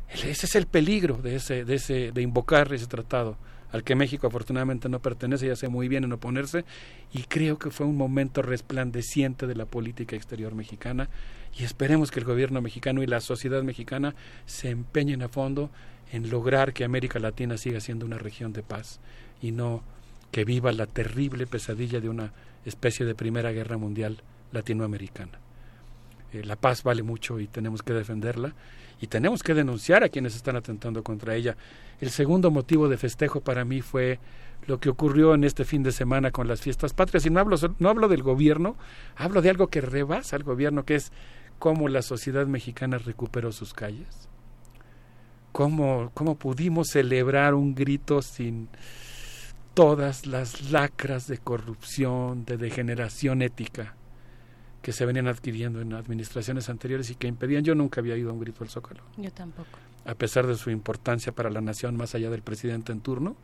Ese es el peligro de ese, de ese, de invocar ese tratado al que México afortunadamente no pertenece y hace muy bien en oponerse y creo que fue un momento resplandeciente de la política exterior mexicana y esperemos que el gobierno mexicano y la sociedad mexicana se empeñen a fondo en lograr que América Latina siga siendo una región de paz y no que viva la terrible pesadilla de una especie de primera guerra mundial latinoamericana. Eh, la paz vale mucho y tenemos que defenderla y tenemos que denunciar a quienes están atentando contra ella. El segundo motivo de festejo para mí fue lo que ocurrió en este fin de semana con las fiestas patrias. Y no hablo, no hablo del gobierno, hablo de algo que rebasa al gobierno, que es cómo la sociedad mexicana recuperó sus calles. Cómo, cómo pudimos celebrar un grito sin todas las lacras de corrupción, de degeneración ética que se venían adquiriendo en administraciones anteriores y que impedían. Yo nunca había ido a un grito al Zócalo Yo tampoco. a pesar de su importancia para la nación más allá del presidente en turno.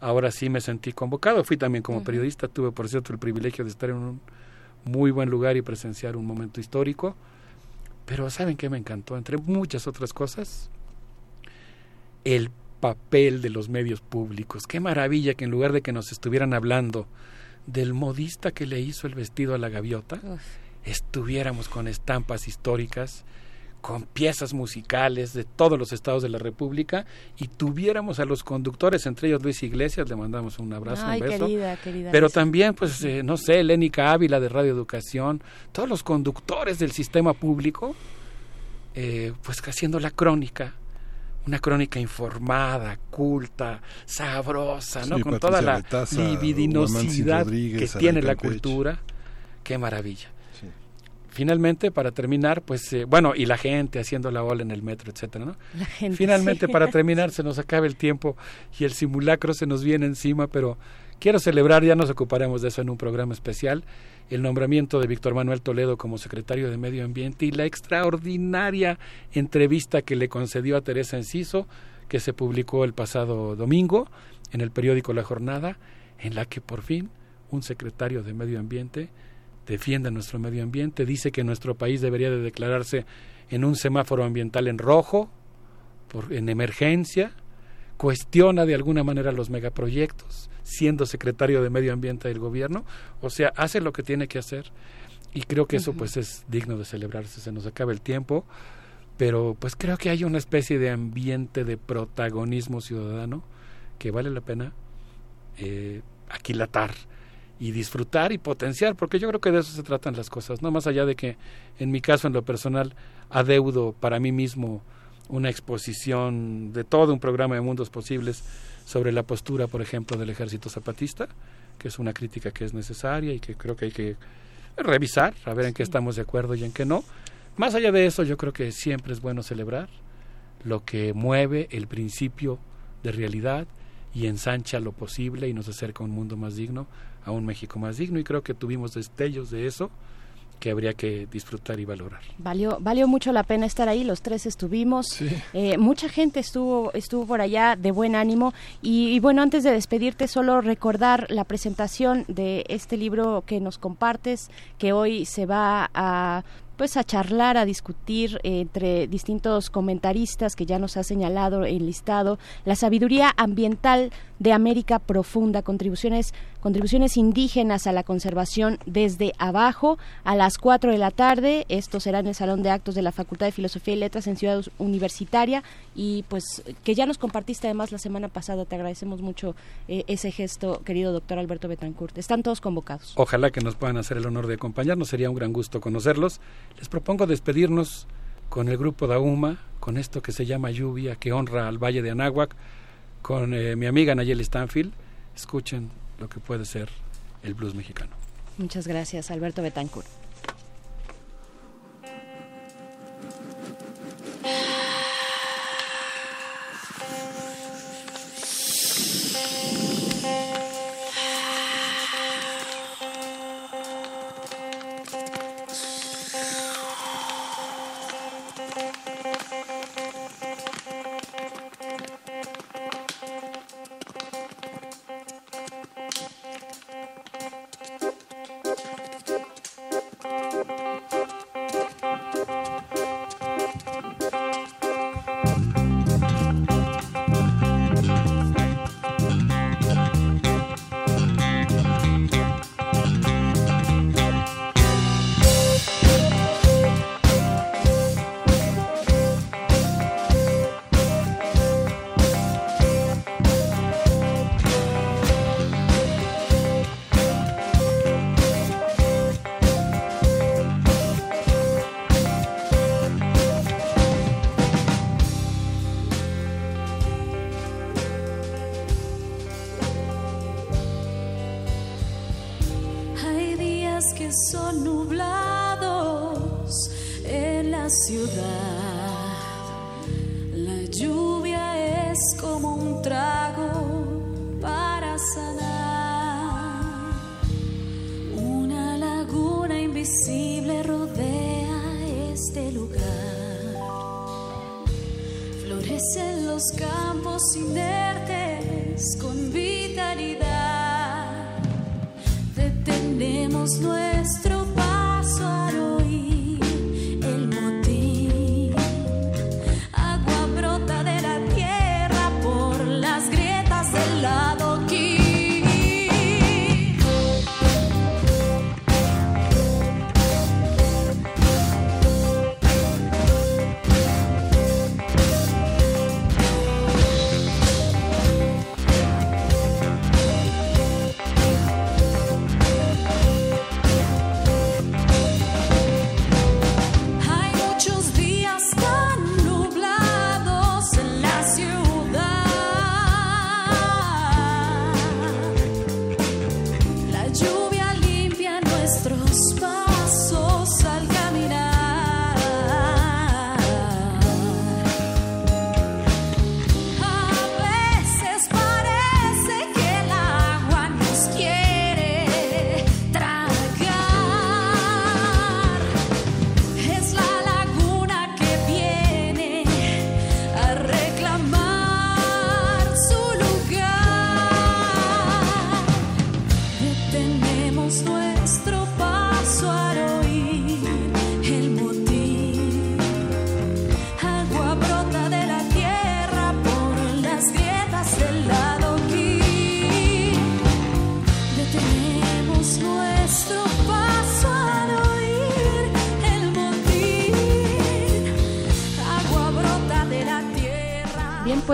Ahora sí me sentí convocado. Fui también como periodista. Tuve, por cierto, el privilegio de estar en un muy buen lugar y presenciar un momento histórico. Pero ¿saben qué me encantó? Entre muchas otras cosas, el papel de los medios públicos. Qué maravilla que en lugar de que nos estuvieran hablando del modista que le hizo el vestido a la gaviota, estuviéramos con estampas históricas, con piezas musicales de todos los estados de la República y tuviéramos a los conductores, entre ellos Luis Iglesias, le mandamos un abrazo, Ay, un beso. querida, querida Pero Luis. también, pues, eh, no sé, Lénica Ávila de Radio Educación, todos los conductores del sistema público, eh, pues haciendo la crónica, una crónica informada, culta, sabrosa, ¿no? Sí, Con Patricia toda la libidinosidad que tiene la cultura. Qué maravilla. Finalmente, para terminar, pues, eh, bueno, y la gente haciendo la ola en el metro, etcétera, ¿no? La gente, Finalmente, sí. para terminar, se nos acaba el tiempo y el simulacro se nos viene encima, pero quiero celebrar, ya nos ocuparemos de eso en un programa especial, el nombramiento de Víctor Manuel Toledo como secretario de Medio Ambiente y la extraordinaria entrevista que le concedió a Teresa Enciso, que se publicó el pasado domingo en el periódico La Jornada, en la que por fin un secretario de Medio Ambiente defiende nuestro medio ambiente, dice que nuestro país debería de declararse en un semáforo ambiental en rojo, por, en emergencia, cuestiona de alguna manera los megaproyectos, siendo secretario de Medio Ambiente del gobierno, o sea, hace lo que tiene que hacer y creo que eso pues es digno de celebrarse, se nos acaba el tiempo, pero pues creo que hay una especie de ambiente de protagonismo ciudadano que vale la pena eh, aquilatar y disfrutar y potenciar, porque yo creo que de eso se tratan las cosas, no más allá de que en mi caso, en lo personal, adeudo para mí mismo una exposición de todo un programa de mundos posibles sobre la postura, por ejemplo, del ejército zapatista, que es una crítica que es necesaria y que creo que hay que revisar, a ver en qué estamos de acuerdo y en qué no. Más allá de eso, yo creo que siempre es bueno celebrar lo que mueve el principio de realidad y ensancha lo posible y nos acerca a un mundo más digno, a un México más digno y creo que tuvimos destellos de eso que habría que disfrutar y valorar. Valió, valió mucho la pena estar ahí, los tres estuvimos, Eh, mucha gente estuvo, estuvo por allá de buen ánimo. Y, y bueno, antes de despedirte, solo recordar la presentación de este libro que nos compartes, que hoy se va a pues a charlar, a discutir entre distintos comentaristas que ya nos ha señalado el listado, la sabiduría ambiental de América Profunda, contribuciones, contribuciones indígenas a la conservación desde abajo a las 4 de la tarde. Esto será en el Salón de Actos de la Facultad de Filosofía y Letras en Ciudad Universitaria y pues que ya nos compartiste además la semana pasada. Te agradecemos mucho eh, ese gesto, querido doctor Alberto Betancourt. Están todos convocados. Ojalá que nos puedan hacer el honor de acompañarnos, sería un gran gusto conocerlos. Les propongo despedirnos con el grupo Dauma, con esto que se llama Lluvia, que honra al Valle de Anáhuac con eh, mi amiga Nayeli Stanfield. Escuchen lo que puede ser el blues mexicano. Muchas gracias, Alberto Betancourt.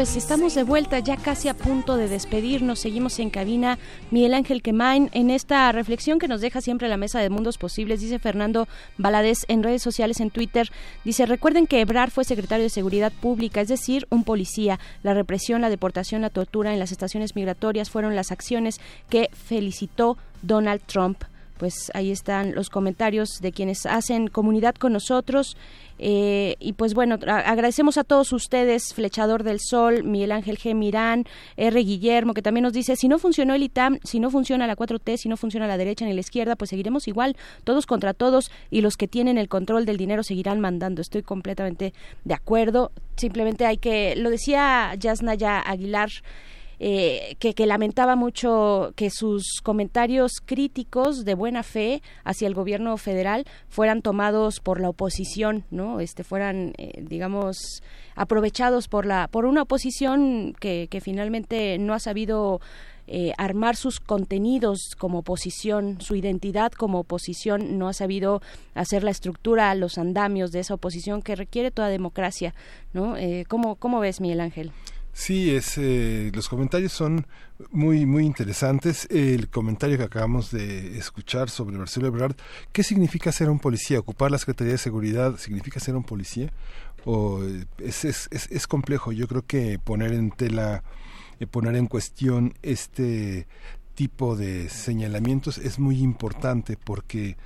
Pues estamos de vuelta, ya casi a punto de despedirnos. Seguimos en cabina. Miguel Ángel Quemain, en esta reflexión que nos deja siempre la mesa de mundos posibles, dice Fernando Valadez en redes sociales, en Twitter, dice, recuerden que Ebrard fue secretario de Seguridad Pública, es decir, un policía. La represión, la deportación, la tortura en las estaciones migratorias fueron las acciones que felicitó Donald Trump pues ahí están los comentarios de quienes hacen comunidad con nosotros. Eh, y pues bueno, agradecemos a todos ustedes, Flechador del Sol, Miguel Ángel G. Mirán, R. Guillermo, que también nos dice, si no funcionó el ITAM, si no funciona la 4T, si no funciona la derecha ni la izquierda, pues seguiremos igual, todos contra todos, y los que tienen el control del dinero seguirán mandando. Estoy completamente de acuerdo. Simplemente hay que, lo decía Yasnaya Aguilar, eh, que, que lamentaba mucho que sus comentarios críticos de buena fe hacia el gobierno federal fueran tomados por la oposición, ¿no? Este fueran, eh, digamos, aprovechados por la por una oposición que, que finalmente no ha sabido eh, armar sus contenidos como oposición, su identidad como oposición, no ha sabido hacer la estructura, los andamios de esa oposición que requiere toda democracia, ¿no? Eh, ¿cómo, ¿Cómo ves, Miguel Ángel? Sí, es, eh, los comentarios son muy muy interesantes. El comentario que acabamos de escuchar sobre Marcelo Ebrard, ¿qué significa ser un policía? ¿Ocupar la Secretaría de Seguridad significa ser un policía? O eh, es, es, es, complejo. Yo creo que poner en tela, eh, poner en cuestión este tipo de señalamientos es muy importante porque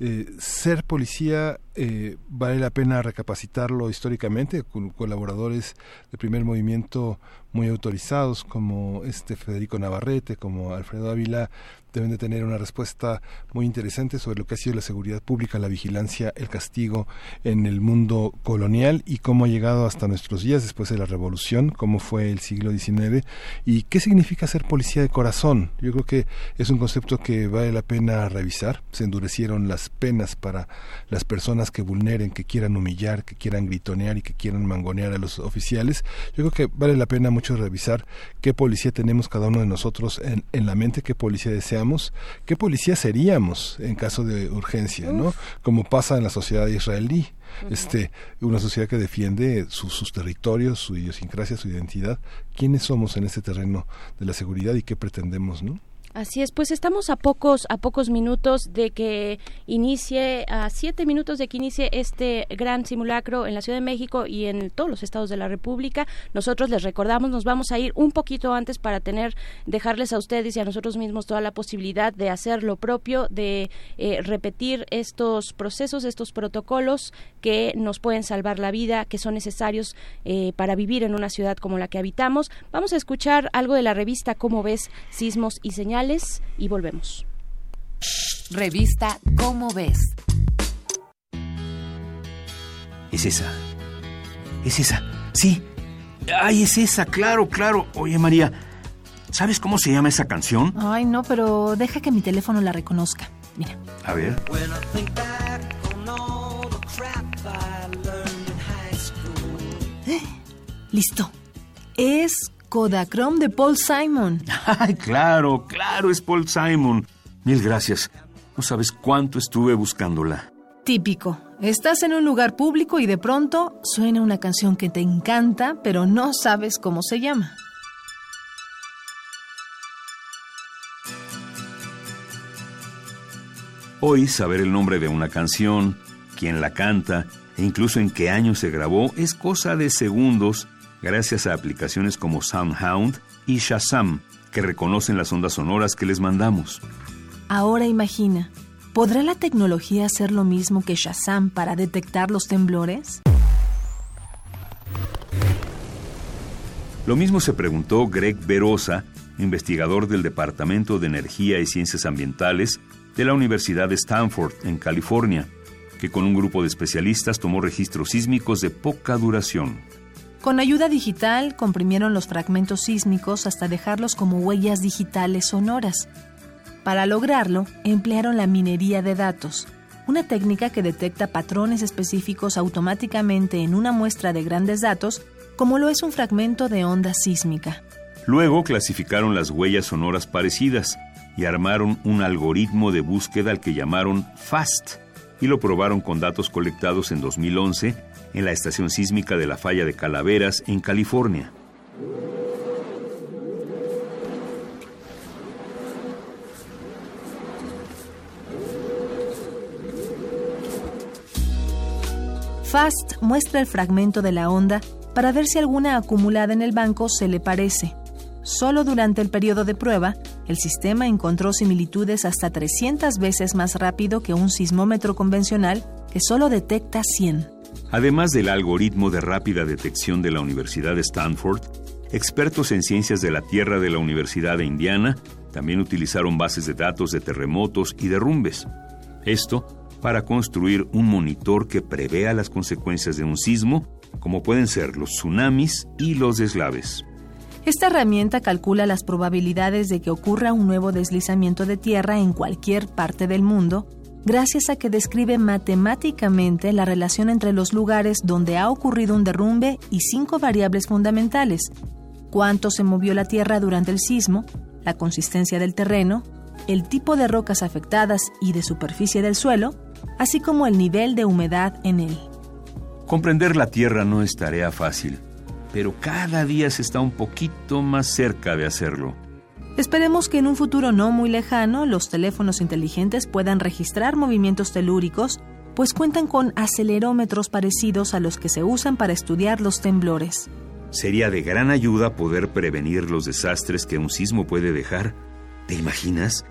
eh, ser policía eh, vale la pena recapacitarlo históricamente con colaboradores de primer movimiento muy autorizados como este Federico Navarrete, como Alfredo Ávila, deben de tener una respuesta muy interesante sobre lo que ha sido la seguridad pública, la vigilancia, el castigo en el mundo colonial y cómo ha llegado hasta nuestros días después de la revolución, cómo fue el siglo XIX y qué significa ser policía de corazón. Yo creo que es un concepto que vale la pena revisar. Se endurecieron las penas para las personas que vulneren, que quieran humillar, que quieran gritonear y que quieran mangonear a los oficiales. Yo creo que vale la pena mucho revisar qué policía tenemos cada uno de nosotros en, en la mente, qué policía deseamos, qué policía seríamos en caso de urgencia, ¿no? Como pasa en la sociedad israelí. Este, una sociedad que defiende su- sus territorios, su idiosincrasia, su identidad. ¿Quiénes somos en este terreno de la seguridad y qué pretendemos, no? Así es, pues estamos a pocos a pocos minutos de que inicie, a siete minutos de que inicie este gran simulacro en la Ciudad de México y en todos los estados de la República. Nosotros les recordamos, nos vamos a ir un poquito antes para tener, dejarles a ustedes y a nosotros mismos toda la posibilidad de hacer lo propio, de eh, repetir estos procesos, estos protocolos que nos pueden salvar la vida, que son necesarios eh, para vivir en una ciudad como la que habitamos. Vamos a escuchar algo de la revista Cómo ves sismos y señales y volvemos. Revista Cómo ves. Es esa. Es esa. Sí. Ay, es esa, claro, claro. Oye, María, ¿sabes cómo se llama esa canción? Ay, no, pero deja que mi teléfono la reconozca. Mira. A ver. Listo. Es Kodachrome de Paul Simon. Ay, claro, claro, es Paul Simon. Mil gracias. No sabes cuánto estuve buscándola. Típico. Estás en un lugar público y de pronto suena una canción que te encanta, pero no sabes cómo se llama. Hoy saber el nombre de una canción, quién la canta e incluso en qué año se grabó es cosa de segundos gracias a aplicaciones como SoundHound y Shazam que reconocen las ondas sonoras que les mandamos. Ahora imagina, ¿podrá la tecnología hacer lo mismo que Shazam para detectar los temblores? Lo mismo se preguntó Greg Verosa, investigador del Departamento de Energía y Ciencias Ambientales de la Universidad de Stanford, en California, que con un grupo de especialistas tomó registros sísmicos de poca duración. Con ayuda digital comprimieron los fragmentos sísmicos hasta dejarlos como huellas digitales sonoras. Para lograrlo, emplearon la minería de datos, una técnica que detecta patrones específicos automáticamente en una muestra de grandes datos, como lo es un fragmento de onda sísmica. Luego clasificaron las huellas sonoras parecidas y armaron un algoritmo de búsqueda al que llamaron FAST y lo probaron con datos colectados en 2011 en la estación sísmica de la falla de Calaveras en California. FAST muestra el fragmento de la onda para ver si alguna acumulada en el banco se le parece. Solo durante el periodo de prueba, el sistema encontró similitudes hasta 300 veces más rápido que un sismómetro convencional que solo detecta 100. Además del algoritmo de rápida detección de la Universidad de Stanford, expertos en ciencias de la Tierra de la Universidad de Indiana también utilizaron bases de datos de terremotos y derrumbes. Esto para construir un monitor que prevea las consecuencias de un sismo, como pueden ser los tsunamis y los deslaves. Esta herramienta calcula las probabilidades de que ocurra un nuevo deslizamiento de tierra en cualquier parte del mundo, gracias a que describe matemáticamente la relación entre los lugares donde ha ocurrido un derrumbe y cinco variables fundamentales. Cuánto se movió la tierra durante el sismo, la consistencia del terreno, el tipo de rocas afectadas y de superficie del suelo, así como el nivel de humedad en él. Comprender la Tierra no es tarea fácil, pero cada día se está un poquito más cerca de hacerlo. Esperemos que en un futuro no muy lejano los teléfonos inteligentes puedan registrar movimientos telúricos, pues cuentan con acelerómetros parecidos a los que se usan para estudiar los temblores. Sería de gran ayuda poder prevenir los desastres que un sismo puede dejar. ¿Te imaginas?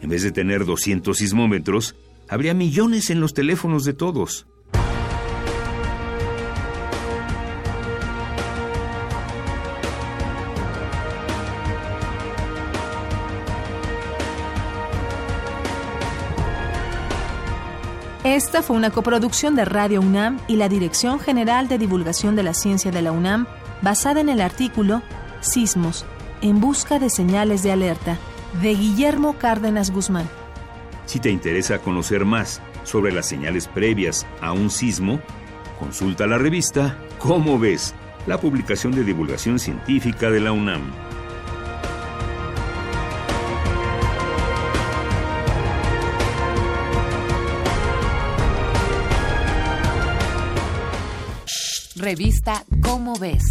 En vez de tener 200 sismómetros, habría millones en los teléfonos de todos. Esta fue una coproducción de Radio UNAM y la Dirección General de Divulgación de la Ciencia de la UNAM, basada en el artículo Sismos, en busca de señales de alerta, de Guillermo Cárdenas Guzmán. Si te interesa conocer más sobre las señales previas a un sismo, consulta la revista ¿Cómo ves? La publicación de divulgación científica de la UNAM. Revista Cómo ves.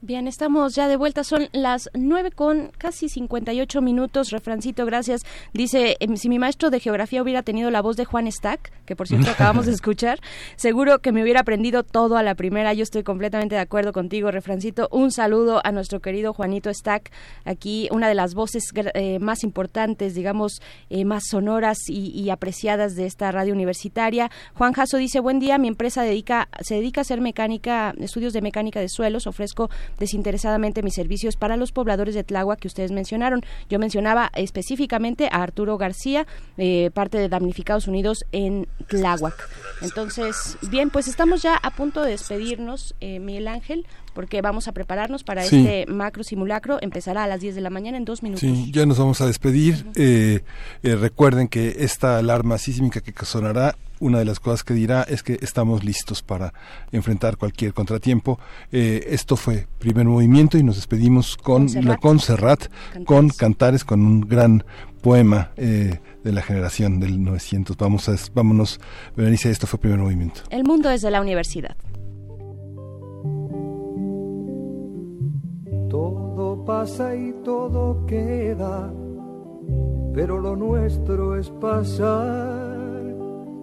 Bien, estamos ya de vuelta. Son las nueve con casi 58 minutos. Refrancito, gracias. Dice, em, si mi maestro de geografía hubiera tenido la voz de Juan Stack, que por cierto acabamos de escuchar, seguro que me hubiera aprendido todo a la primera. Yo estoy completamente de acuerdo contigo, Refrancito. Un saludo a nuestro querido Juanito Stack, aquí una de las voces eh, más importantes, digamos, eh, más sonoras y, y, apreciadas de esta radio universitaria. Juan Jasso dice, buen día, mi empresa dedica, se dedica a hacer mecánica, estudios de mecánica de suelos, ofrezco desinteresadamente mis servicios para los pobladores de Tláhuac que ustedes mencionaron. Yo mencionaba específicamente a Arturo García, eh, parte de Damnificados Unidos en Tláhuac. Entonces, bien, pues estamos ya a punto de despedirnos, eh, Miguel Ángel porque vamos a prepararnos para Sí. este macro simulacro. Empezará a las 10 de la mañana en dos minutos. Sí, ya nos vamos a despedir. Eh, eh, recuerden que esta alarma sísmica que sonará, una de las cosas que dirá es que estamos listos para enfrentar cualquier contratiempo. Eh, esto fue primer movimiento y nos despedimos con Con Serrat. la con Serrat, con Cantares, con un gran poema eh, de la generación del 900. Vamos a, vámonos, Berenice, esto fue primer movimiento. El mundo desde la universidad. Todo pasa y todo queda, pero lo nuestro es pasar,